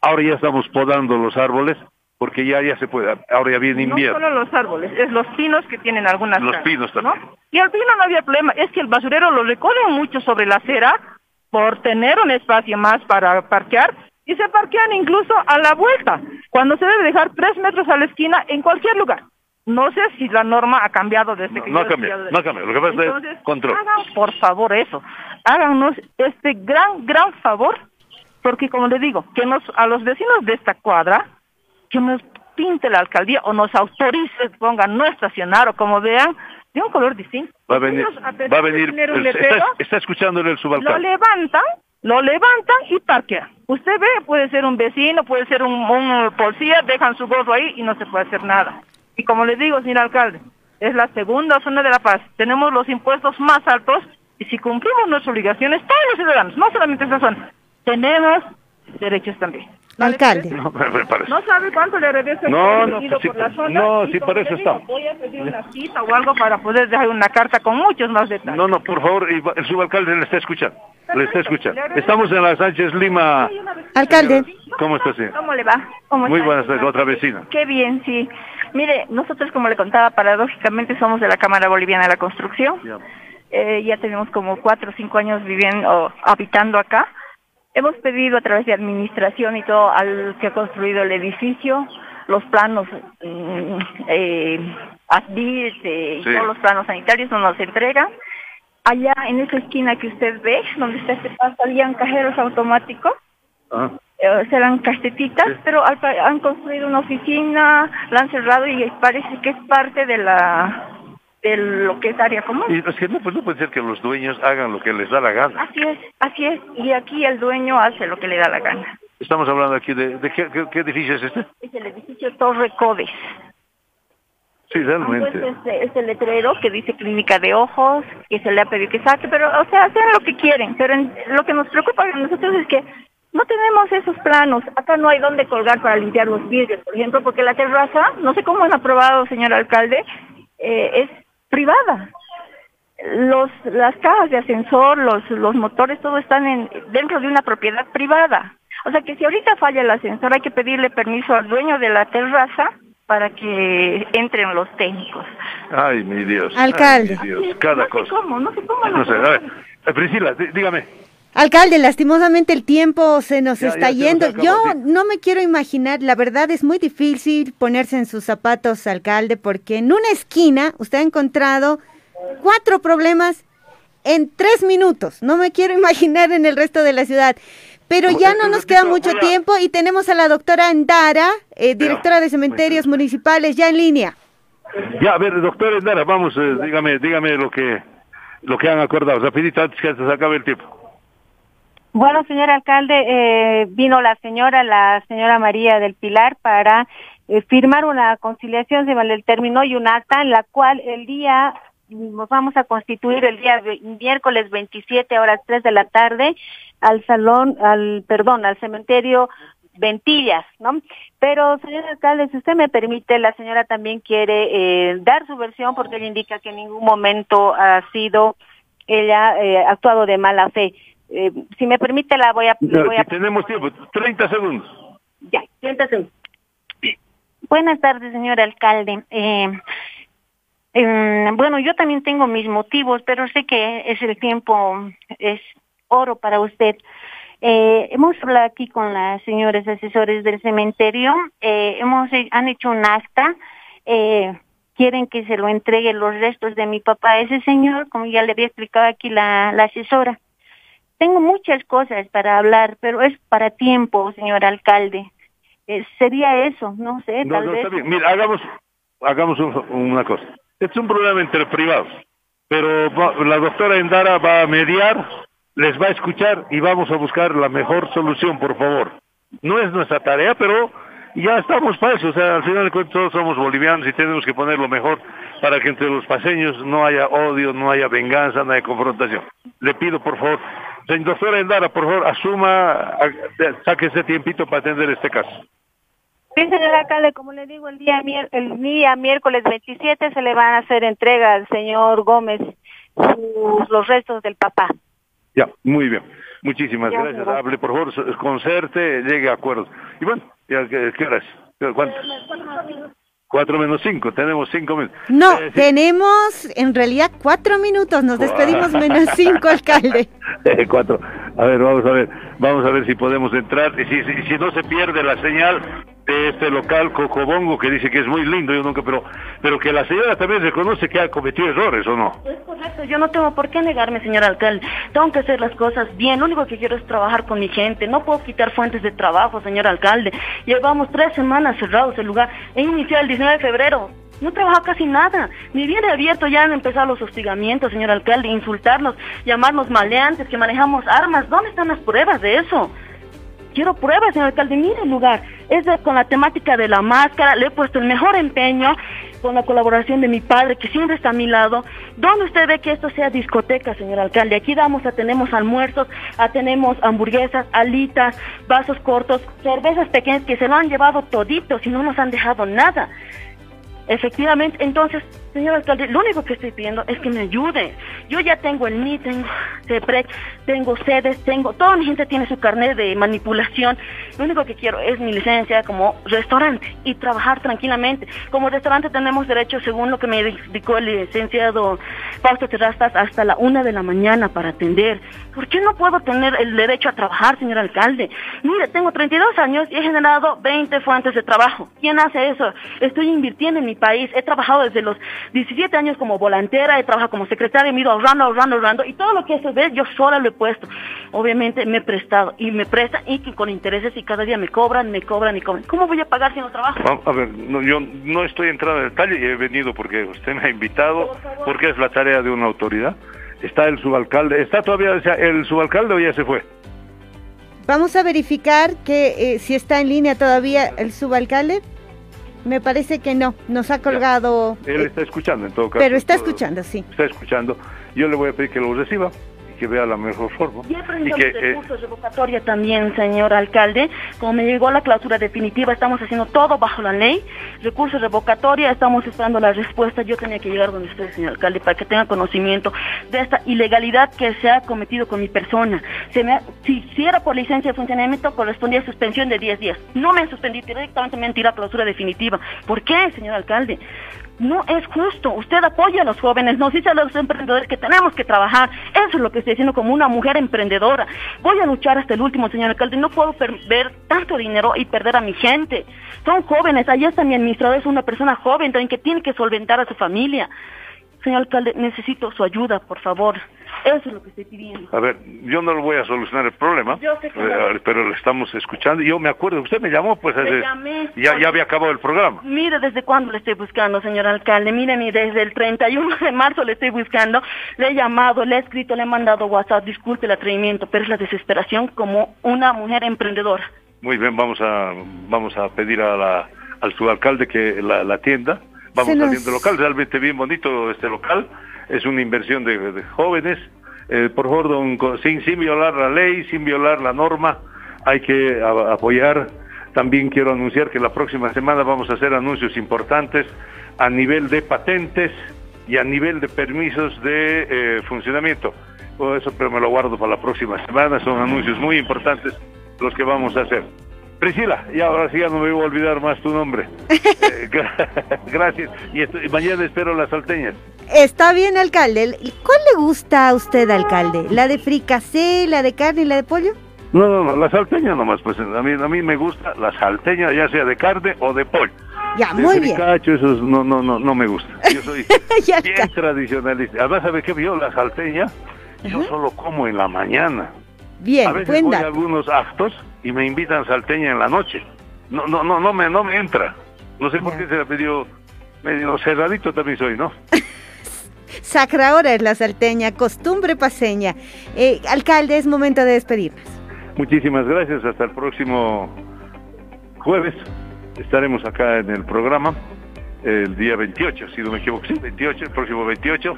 Ahora ya estamos podando los árboles porque ya ya se puede. Ahora ya viene No invierno. solo los árboles, es los pinos que tienen algunas Los pinos también. ¿no? Y al pino no había problema, es que el basurero lo recogen mucho sobre la acera por tener un espacio más para parquear y se parquean incluso a la vuelta, cuando se debe dejar tres metros a la esquina en cualquier lugar. No sé si la norma ha cambiado desde que No yo ha cambiado, no ha cambiado. Lo que pasa Entonces, es control. hagan por favor eso, háganos este gran, gran favor, porque como le digo, que nos a los vecinos de esta cuadra, que nos pinte la alcaldía o nos autorice, pongan no estacionar o como vean, de un color distinto. Va a venir, va a de venir, el- está, está escuchándole el lo subalcalde. levantan, lo levantan y parquean. Usted ve, puede ser un vecino, puede ser un, un policía, dejan su gorro ahí y no se puede hacer nada. Y como le digo, señor alcalde, es la segunda zona de La Paz. Tenemos los impuestos más altos y si cumplimos nuestras obligaciones, todos los ciudadanos, no solamente esa zona, tenemos derechos también. Alcalde. No, parece. ¿No sabe cuánto le regresa No, no, sí, por la zona? no, sí, le eso está. Voy a pedir una cita o algo para poder dejar una carta con muchos más detalles. No, no, por favor, el subalcalde le está escuchando. Le está escuchando. Estamos en la Sánchez Lima. Alcalde. ¿Cómo está, señor? ¿Cómo le va? ¿Cómo Muy buenas tardes, otra vecina. Qué bien, sí. Mire, nosotros, como le contaba, paradójicamente somos de la Cámara Boliviana de la Construcción. Eh, ya tenemos como cuatro o cinco años viviendo, o habitando acá. Hemos pedido a través de administración y todo al que ha construido el edificio los planos mm, eh, eh, y todos los planos sanitarios no nos entregan. Allá en esa esquina que usted ve, donde está este paso, habían cajeros automáticos, Ah. eh, serán castetitas, pero han construido una oficina, la han cerrado y parece que es parte de la de lo que es área común. Y es que no, pues no puede ser que los dueños hagan lo que les da la gana. Así es, así es. Y aquí el dueño hace lo que le da la gana. Estamos hablando aquí de, de qué, qué- qué edificio es este. Es el edificio Torre Codes. Sí, Pues realmente. este, este letrero que dice clínica de ojos, que se le ha pedido que saque, pero, o sea, hacen lo que quieren. Pero en- lo que nos preocupa a nosotros es que no tenemos esos planos. Acá no hay dónde colgar para limpiar los vidrios, por ejemplo, porque la terraza, no sé cómo han aprobado, señor alcalde, eh, es privada. Los, las cajas de ascensor, los, los motores, todo están en, dentro de una propiedad privada. O sea que si ahorita falla el ascensor, hay que pedirle permiso al dueño de la terraza para que entren los técnicos. Ay, mi Dios. Alcalde. Ay, mi Dios, cada cosa. ¿Cómo? No sé cómo. No sé, a ver. Priscila, dí- dígame. Alcalde, lastimosamente el tiempo se nos Ya, está ya se nos yendo. Yo no me quiero imaginar, la verdad es muy difícil ponerse en sus zapatos, alcalde, porque en una esquina usted ha encontrado cuatro problemas en tres minutos. No me quiero [LAUGHS] imaginar en el resto de la ciudad. Pero ya no nos queda mucho tiempo y tenemos a la doctora Andara, eh, directora de cementerios municipales, ya en línea. Ya, a ver, doctor Endara, vamos, eh, dígame, dígame lo que lo que han acordado. Rapidito, antes que se acabe el tiempo. Bueno, señor alcalde, eh, vino la señora, la señora María del Pilar, para eh, firmar una conciliación, se vale el término, y un acta en la cual el día, nos vamos a constituir el día miércoles 27 horas 3 de la tarde al salón, al, perdón, al cementerio Ventillas, ¿no? Pero, señor alcalde, si usted me permite, la señora también quiere eh, dar su versión porque ella indica que en ningún momento ha sido ella eh, actuado de mala fe. Eh, si me permite, la voy a... No, voy si a tenemos tiempo, 30 segundos. ya, siéntese. Buenas tardes, señor alcalde. Eh, em, bueno, yo también tengo mis motivos, pero sé que es el tiempo, es oro para usted. Eh, hemos hablado aquí con las señores asesores del cementerio, eh, hemos he- han hecho un acta, eh, quieren que se lo entregue los restos de mi papá a ese señor, como ya le había explicado aquí la, la asesora. Tengo muchas cosas para hablar, pero es para tiempo, señor alcalde. Eh, sería eso, no sé, No, tal no, vez. está bien. Mira, hagamos, hagamos un- una cosa. Este es un problema entre privados, pero va- la doctora Endara va a mediar, les va a escuchar y vamos a buscar la mejor solución, por favor. No es nuestra tarea, pero ya estamos para eso. O sea, al final de cuentas todos somos bolivianos y tenemos que poner lo mejor para que entre los paseños no haya odio, no haya venganza, no haya confrontación. Le pido, por favor, la doctora Endara, por favor, asuma, saque ese tiempito para atender este caso. Sí, señor alcalde, como le digo, el día, el día miércoles 27 se le van a hacer entrega al señor Gómez sus, los restos del papá. Ya, muy bien. Muchísimas gracias. Señor. Hable, por favor, concerte, llegue a acuerdos. Y bueno, ya, ¿qué horas? ¿Cuántos? 4 menos 5, tenemos 5 minutos. No, eh, tenemos en realidad 4 minutos, nos despedimos menos 5, alcalde. [LAUGHS] Eh, 4, a ver, vamos a ver, vamos a ver si podemos entrar, si, si no se pierde la señal, este local Cocobongo, que dice que es muy lindo, yo nunca, pero, pero que la señora también reconoce que ha cometido errores, ¿o no? Es correcto, yo no tengo por qué negarme, señor alcalde. Tengo que hacer las cosas bien. Lo único que quiero es trabajar con mi gente. No puedo quitar fuentes de trabajo, señor alcalde. Llevamos tres semanas cerrados el lugar. He iniciado el 19 de febrero. No trabaja casi nada. Ni bien abierto ya han empezado los hostigamientos, señor alcalde, insultarnos, llamarnos maleantes, que manejamos armas. ¿Dónde están las pruebas de eso? Quiero pruebas, señor alcalde. Mire el lugar. Es con la temática de la máscara. Le he puesto el mejor empeño con la colaboración de mi padre, que siempre está a mi lado. ¿Dónde usted ve que esto sea discoteca, señor alcalde? Aquí damos, tenemos almuerzos, tenemos hamburguesas, alitas, vasos cortos, cervezas pequeñas que se lo han llevado toditos y no nos han dejado nada. Efectivamente, entonces, Señor alcalde, lo único que estoy pidiendo es que me ayude. Yo ya tengo el NI, tengo CEPREC, tengo sedes, tengo... Toda mi gente tiene su carnet de manipulación. Lo único que quiero es mi licencia como restaurante y trabajar tranquilamente. Como restaurante tenemos derecho, según lo que me indicó el licenciado Fausto Terrastas, hasta la una de la mañana para atender. ¿Por qué no puedo tener el derecho a trabajar, señor alcalde? Mire, tengo 32 años y he generado 20 fuentes de trabajo. ¿Quién hace eso? Estoy invirtiendo en mi país. He trabajado desde los 17 años como volantera, he trabajado como secretaria, me he ido ahorrando, ahorrando, ahorrando, y todo lo que se ve yo sola lo he puesto. Obviamente me he prestado, y me prestan, y que con intereses, y cada día me cobran, me cobran y cobran. ¿Cómo voy a pagar si no trabajo? A, a ver, no, yo no estoy entrando en detalle y he venido porque usted me ha invitado, porque es la tarea de una autoridad. Está el subalcalde, ¿está todavía o sea, el subalcalde o ya se fue? Vamos a verificar que eh, si está en línea todavía el subalcalde. Me parece que no, nos ha colgado. Él eh, está escuchando en todo caso. pero está escuchando, sí. Está escuchando. Yo le voy a pedir que lo reciba que vea la mejor forma. Y he aprendido Y que, los eh, recursos revocatoria también, señor alcalde. Como me llegó la clausura definitiva, estamos haciendo todo bajo la ley. Recursos revocatoria, estamos esperando la respuesta. Yo tenía que llegar donde usted, señor alcalde, para que tenga conocimiento de esta ilegalidad que se ha cometido con mi persona. Se me ha- si, si era por licencia de funcionamiento, correspondía suspensión de 10 días. No me han suspendido, directamente me han tirado clausura definitiva. ¿Por qué, señor alcalde? No es justo. Usted apoya a los jóvenes, nos dice a los emprendedores que tenemos que trabajar. Eso es lo que estoy diciendo como una mujer emprendedora. Voy a luchar hasta el último, señor alcalde. No puedo perder tanto dinero y perder a mi gente. Son jóvenes. Allá está mi administrador, es una persona joven también que tiene que solventar a su familia. Señor alcalde, necesito su ayuda, por favor. Eso es lo que estoy pidiendo. A ver, yo no le voy a solucionar el problema, Yo sé que no. eh, pero le estamos escuchando. Yo me acuerdo, usted me llamó, pues hace- llamé. ya, ya había acabado el programa. Mire desde cuándo le estoy buscando, señor alcalde. Mire, ni desde el 31 de marzo le estoy buscando. Le he llamado, le he escrito, le he mandado WhatsApp. Disculpe el atrevimiento, pero es la desesperación como una mujer emprendedora. Muy bien, vamos a vamos a pedir a la, al subalcalde que la, la atienda. Vamos nos- saliendo local, realmente bien bonito este local. Es una inversión de, de jóvenes. Eh, por favor, don, sin, sin violar la ley, sin violar la norma, hay que a- apoyar. También quiero anunciar que la próxima semana vamos a hacer anuncios importantes a nivel de patentes y a nivel de permisos de eh, funcionamiento. Todo eso, pero me lo guardo para la próxima semana. Son anuncios muy importantes los que vamos a hacer. Priscila, y ahora sí ya no me voy a olvidar más tu nombre. [LAUGHS] Eh, gra- gracias. Y estoy- mañana espero las salteñas. Está bien, alcalde. ¿Y ¿Cuál le gusta a usted, alcalde? ¿La de fricasé, la de carne y la de pollo? No, no, no, la salteña nomás, pues a mí, a mí me gusta la salteña, ya sea de carne o de pollo. Ya, de muy bien. esos no, no, no, no me gusta. Yo soy [LAUGHS] bien tradicionalista. Además, ¿sabe qué? Yo la salteña, yo solo como en la mañana. Bien, a veces voy a algunos actos y me invitan salteña en la noche. No, no, no, no me, no me entra. No sé por qué se la pidió medio cerradito también soy, ¿no? [LAUGHS] Sacra ahora es la salteña, costumbre paseña. Eh, alcalde, es momento de despedirnos. Muchísimas gracias. Hasta el próximo jueves. Estaremos acá en el programa el día 28, si no me equivoco. Sí, 28, el próximo 28.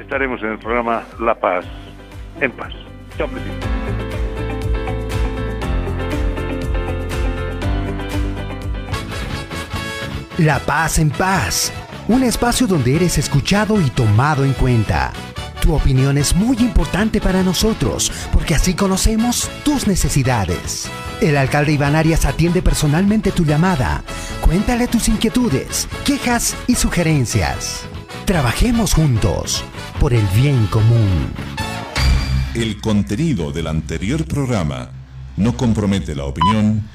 Estaremos en el programa La Paz en Paz. Chao, presidente. La Paz en Paz, un espacio donde eres escuchado y tomado en cuenta. Tu opinión es muy importante para nosotros porque así conocemos tus necesidades. El alcalde Iván Arias atiende personalmente tu llamada. Cuéntale tus inquietudes, quejas y sugerencias. Trabajemos juntos por el bien común. El contenido del anterior programa no compromete la opinión